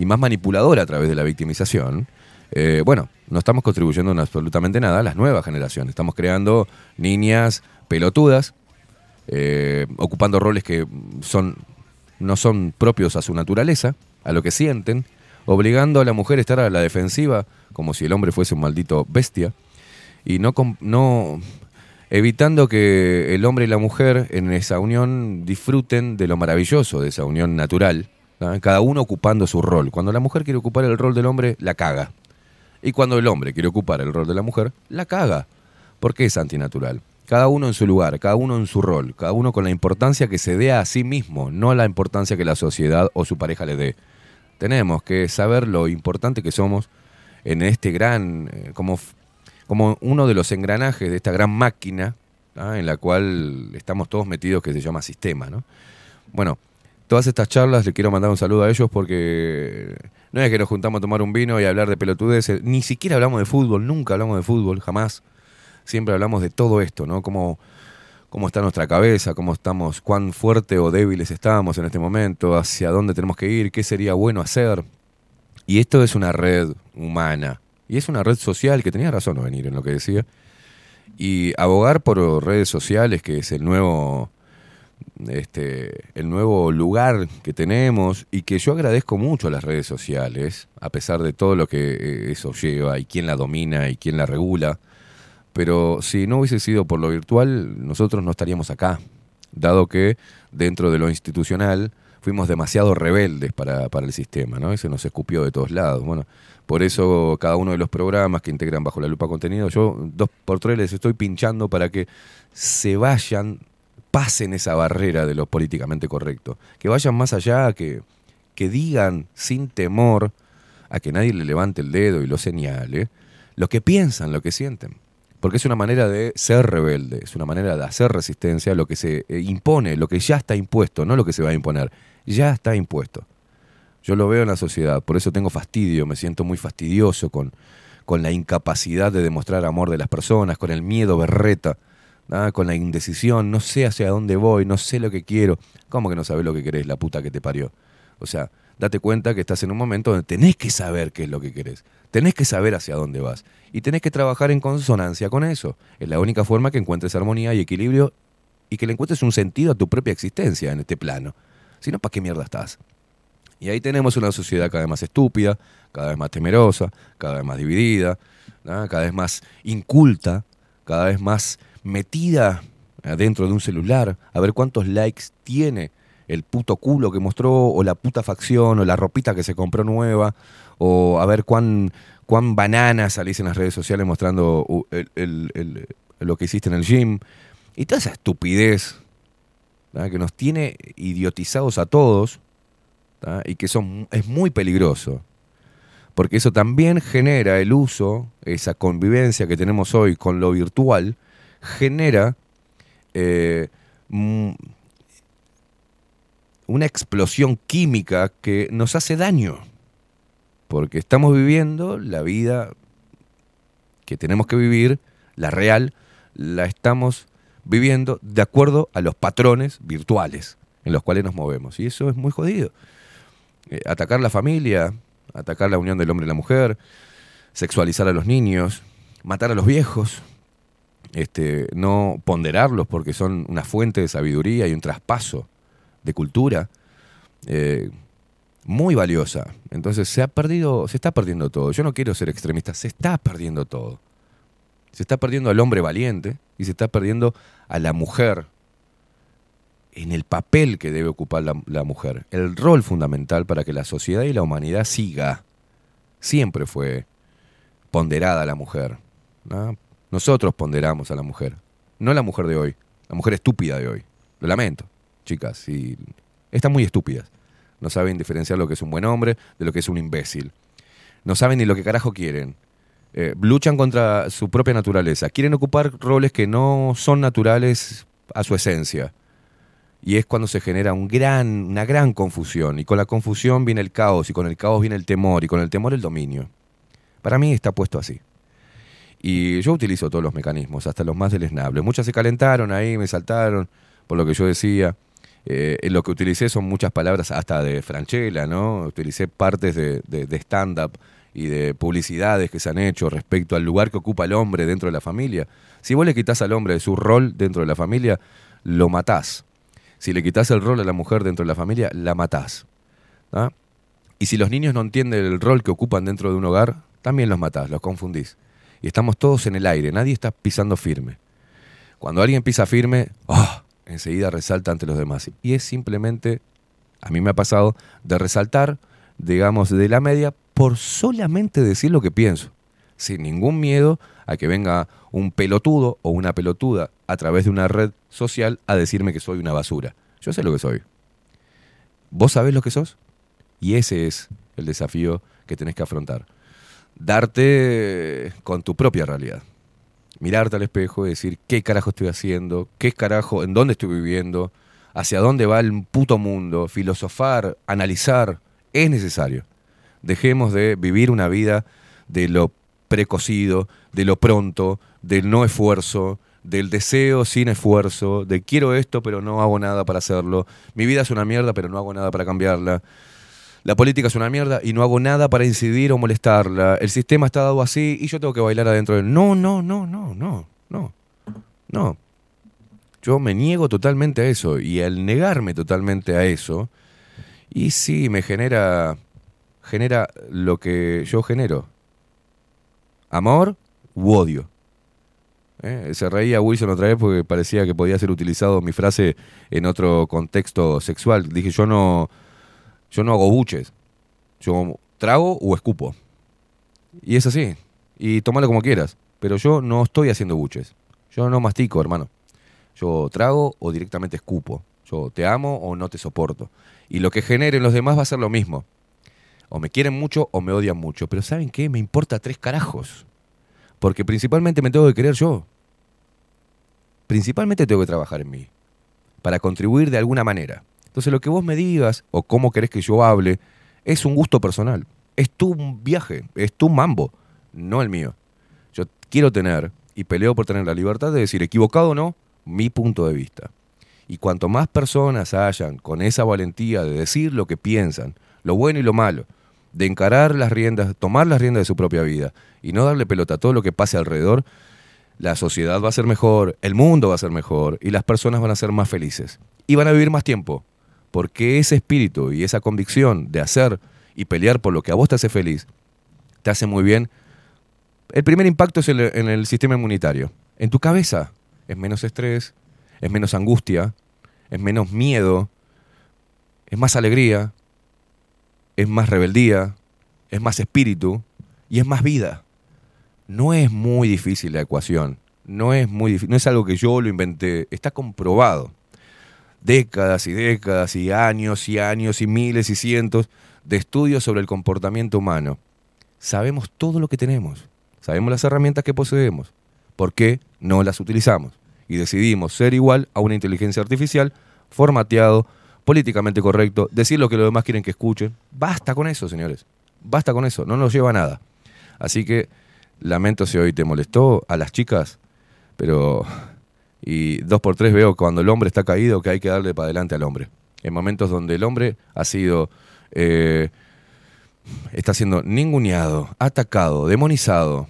y más manipuladora a través de la victimización, eh, bueno, no estamos contribuyendo en absolutamente nada a las nuevas generaciones. Estamos creando niñas pelotudas, eh, ocupando roles que son, no son propios a su naturaleza, a lo que sienten, obligando a la mujer a estar a la defensiva como si el hombre fuese un maldito bestia, y no, no evitando que el hombre y la mujer en esa unión disfruten de lo maravilloso de esa unión natural, cada uno ocupando su rol. Cuando la mujer quiere ocupar el rol del hombre, la caga. Y cuando el hombre quiere ocupar el rol de la mujer, la caga. Porque es antinatural. Cada uno en su lugar, cada uno en su rol, cada uno con la importancia que se dé a sí mismo, no la importancia que la sociedad o su pareja le dé. Tenemos que saber lo importante que somos en este gran, eh, como, como uno de los engranajes de esta gran máquina ¿ah? en la cual estamos todos metidos que se llama sistema. ¿no? Bueno, todas estas charlas le quiero mandar un saludo a ellos porque no es que nos juntamos a tomar un vino y hablar de pelotudeces, ni siquiera hablamos de fútbol, nunca hablamos de fútbol, jamás. Siempre hablamos de todo esto, ¿no? Cómo, cómo está nuestra cabeza, cómo estamos, cuán fuerte o débiles estamos en este momento, hacia dónde tenemos que ir, qué sería bueno hacer. Y esto es una red humana. Y es una red social que tenía razón venir en lo que decía. Y abogar por redes sociales, que es el nuevo, este, el nuevo lugar que tenemos y que yo agradezco mucho a las redes sociales, a pesar de todo lo que eh, eso lleva y quién la domina y quién la regula. Pero si no hubiese sido por lo virtual, nosotros no estaríamos acá, dado que dentro de lo institucional fuimos demasiado rebeldes para, para el sistema, ¿no? Y se nos escupió de todos lados. Bueno, por eso cada uno de los programas que integran bajo la lupa contenido, yo dos por tres les estoy pinchando para que se vayan, pasen esa barrera de lo políticamente correcto, que vayan más allá, que, que digan sin temor a que nadie le levante el dedo y lo señale, lo que piensan, lo que sienten. Porque es una manera de ser rebelde, es una manera de hacer resistencia a lo que se eh, impone, lo que ya está impuesto, no lo que se va a imponer, ya está impuesto. Yo lo veo en la sociedad, por eso tengo fastidio, me siento muy fastidioso con, con la incapacidad de demostrar amor de las personas, con el miedo berreta, ¿ah? con la indecisión, no sé hacia dónde voy, no sé lo que quiero. ¿Cómo que no sabes lo que querés, la puta que te parió? O sea, date cuenta que estás en un momento donde tenés que saber qué es lo que querés, tenés que saber hacia dónde vas y tenés que trabajar en consonancia con eso. Es la única forma que encuentres armonía y equilibrio y que le encuentres un sentido a tu propia existencia en este plano. Si no, ¿para qué mierda estás? Y ahí tenemos una sociedad cada vez más estúpida, cada vez más temerosa, cada vez más dividida, cada vez más inculta, cada vez más metida dentro de un celular, a ver cuántos likes tiene el puto culo que mostró, o la puta facción, o la ropita que se compró nueva, o a ver cuán, cuán banana salís en las redes sociales mostrando uh, lo que hiciste en el gym, y toda esa estupidez que nos tiene idiotizados a todos y que son, es muy peligroso. Porque eso también genera el uso, esa convivencia que tenemos hoy con lo virtual, genera eh, mm, una explosión química que nos hace daño. Porque estamos viviendo la vida que tenemos que vivir, la real, la estamos viviendo de acuerdo a los patrones virtuales en los cuales nos movemos. Y eso es muy jodido. Eh, atacar la familia, atacar la unión del hombre y la mujer, sexualizar a los niños, matar a los viejos, este, no ponderarlos porque son una fuente de sabiduría y un traspaso de cultura eh, muy valiosa. Entonces se ha perdido, se está perdiendo todo. Yo no quiero ser extremista, se está perdiendo todo. Se está perdiendo al hombre valiente y se está perdiendo a la mujer en el papel que debe ocupar la, la mujer, el rol fundamental para que la sociedad y la humanidad siga. Siempre fue ponderada la mujer. ¿no? Nosotros ponderamos a la mujer, no la mujer de hoy, la mujer estúpida de hoy. Lo lamento, chicas, y están muy estúpidas. No saben diferenciar lo que es un buen hombre de lo que es un imbécil. No saben ni lo que carajo quieren. Eh, luchan contra su propia naturaleza. Quieren ocupar roles que no son naturales a su esencia. Y es cuando se genera gran, una gran confusión. Y con la confusión viene el caos, y con el caos viene el temor, y con el temor el dominio. Para mí está puesto así. Y yo utilizo todos los mecanismos, hasta los más deleznables. Muchas se calentaron ahí, me saltaron por lo que yo decía. Eh, lo que utilicé son muchas palabras hasta de Franchella, ¿no? Utilicé partes de, de- de stand-up y de publicidades que se han hecho respecto al lugar que ocupa el hombre dentro de la familia. Si vos le quitas al hombre de su rol dentro de la familia, lo matás. Si le quitas el rol a la mujer dentro de la familia, la matás. ¿ah? Y si los niños no entienden el rol que ocupan dentro de un hogar, también los matás, los confundís. Y estamos todos en el aire, nadie está pisando firme. Cuando alguien pisa firme, ¡ah! enseguida resalta ante los demás. Y es simplemente, a mí me ha pasado, de resaltar, digamos, de la media por solamente decir lo que pienso, sin ningún miedo a que venga un pelotudo o una pelotuda a través de una red social a decirme que soy una basura. Yo sé lo que soy. ¿Vos sabés lo que sos? Y ese es el desafío que tenés que afrontar. Darte con tu propia realidad. Mirarte al espejo y decir qué carajo estoy haciendo, qué carajo, en dónde estoy viviendo, hacia dónde va el puto mundo, filosofar, analizar, es necesario. Dejemos de vivir una vida de lo precocido, de lo pronto, del no esfuerzo, del deseo sin esfuerzo, de quiero esto pero no hago nada para hacerlo, mi vida es una mierda pero no hago nada para cambiarla, la política es una mierda y no hago nada para incidir o molestarla, el sistema está dado así y yo tengo que bailar adentro de él. No, no, no, no, no, no, no. Yo me niego totalmente a eso y al negarme totalmente a eso, y sí, me genera, genera lo que yo genero. Amor u odio. ¿Eh? Se reía Wilson otra vez porque parecía que podía ser utilizado mi frase en otro contexto sexual. Dije, yo no, yo no hago buches. Yo trago o escupo. Y es así. Y tómalo como quieras. Pero yo no estoy haciendo buches. Yo no mastico, hermano. Yo trago o directamente escupo. Yo te amo o no te soporto. Y lo que generen los demás va a ser lo mismo. O me quieren mucho o me odian mucho. Pero ¿saben qué? Me importa tres carajos. Porque principalmente me tengo que querer yo. Principalmente tengo que trabajar en mí. Para contribuir de alguna manera. Entonces lo que vos me digas o cómo querés que yo hable es un gusto personal. Es tu viaje, es tu mambo, no el mío. Yo quiero tener y peleo por tener la libertad de decir, equivocado o no, mi punto de vista. Y cuanto más personas hayan con esa valentía de decir lo que piensan, lo bueno y lo malo, de encarar las riendas, tomar las riendas de su propia vida y no darle pelota a todo lo que pase alrededor, la sociedad va a ser mejor, el mundo va a ser mejor y las personas van a ser más felices. Y van a vivir más tiempo, porque ese espíritu y esa convicción de hacer y pelear por lo que a vos te hace feliz, te hace muy bien. El primer impacto es en el, sistema inmunitario. En tu cabeza es menos estrés, es menos angustia, es menos miedo, es más alegría, es más rebeldía, es más espíritu y es más vida. No es muy difícil la ecuación, no es muy difícil, no es algo que yo lo inventé, está comprobado. Décadas y décadas y años y años y miles y cientos de estudios sobre el comportamiento humano. Sabemos todo lo que tenemos, sabemos las herramientas que poseemos. ¿Por qué no las utilizamos? Y decidimos ser igual a una inteligencia artificial, formateado, políticamente correcto, decir lo que los demás quieren que escuchen. Basta con eso, señores. Basta con eso, no nos lleva a nada. Así que lamento si hoy te molestó a las chicas, pero y dos por tres veo cuando el hombre está caído que hay que darle para adelante al hombre. En momentos donde el hombre ha sido, eh, está siendo ninguneado, atacado, demonizado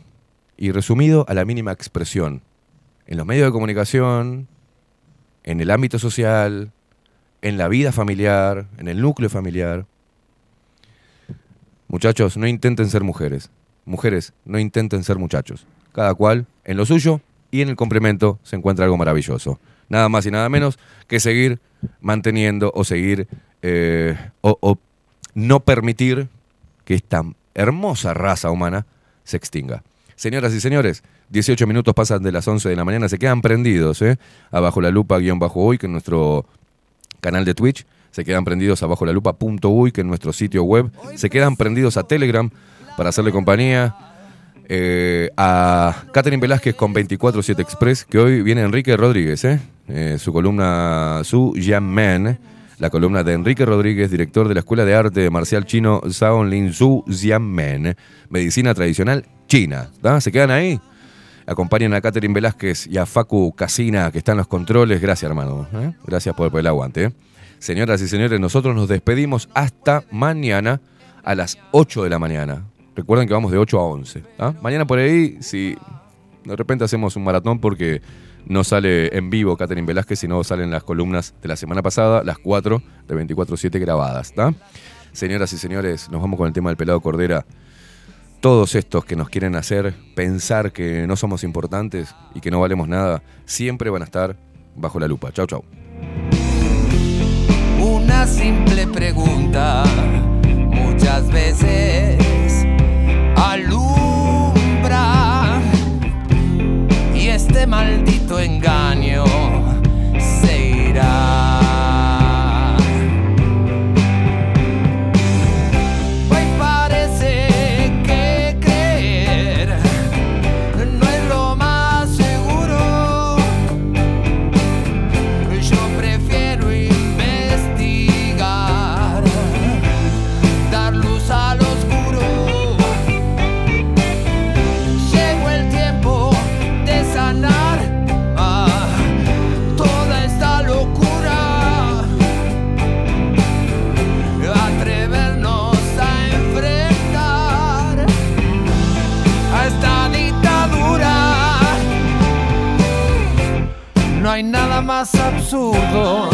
y resumido a la mínima expresión. En los medios de comunicación, en el ámbito social, en la vida familiar, en el núcleo familiar. Muchachos, no intenten ser mujeres. Mujeres, no intenten ser muchachos. Cada cual en lo suyo y en el complemento se encuentra algo maravilloso. Nada más y nada menos que seguir manteniendo o seguir eh, o, no permitir que esta hermosa raza humana se extinga. Señoras y señores, 18 minutos pasan de las 11 de la mañana, se quedan prendidos, ¿eh? Abajo la lupa guion bajo hoy, que es nuestro canal de Twitch, se quedan prendidos abajo la lupa punto uy, que es nuestro sitio web, se quedan prendidos a Telegram para hacerle compañía eh, a Catherine Velázquez con 24-7 Express, que hoy viene Enrique Rodríguez, ¿eh? Eh, su columna Su Jam Man, la columna de Enrique Rodríguez, director de la Escuela de Arte Marcial Chino Shaolin Su Jian Men, medicina tradicional china. ¿Se quedan ahí? Acompañan a Catherine Velázquez y a Facu Casina, que están en los controles. Gracias, hermano. ¿eh? Gracias por, por el aguante. Señoras y señores, nosotros nos despedimos hasta mañana a las 8 de la mañana. Recuerden que vamos de 8 a 11. ¿tá? Mañana por ahí, si de repente hacemos un maratón porque no sale en vivo Catherine Velázquez, sino salen las columnas de la semana pasada, las 4 de 24-7 grabadas. ¿tá? Señoras y señores, nos vamos con el tema del pelado Cordera. Todos estos que nos quieren hacer pensar que no somos importantes y que no valemos nada, siempre van a estar bajo la lupa. Chau, chau. Una simple pregunta, muchas veces este maldito engaño se irá. Más absurdo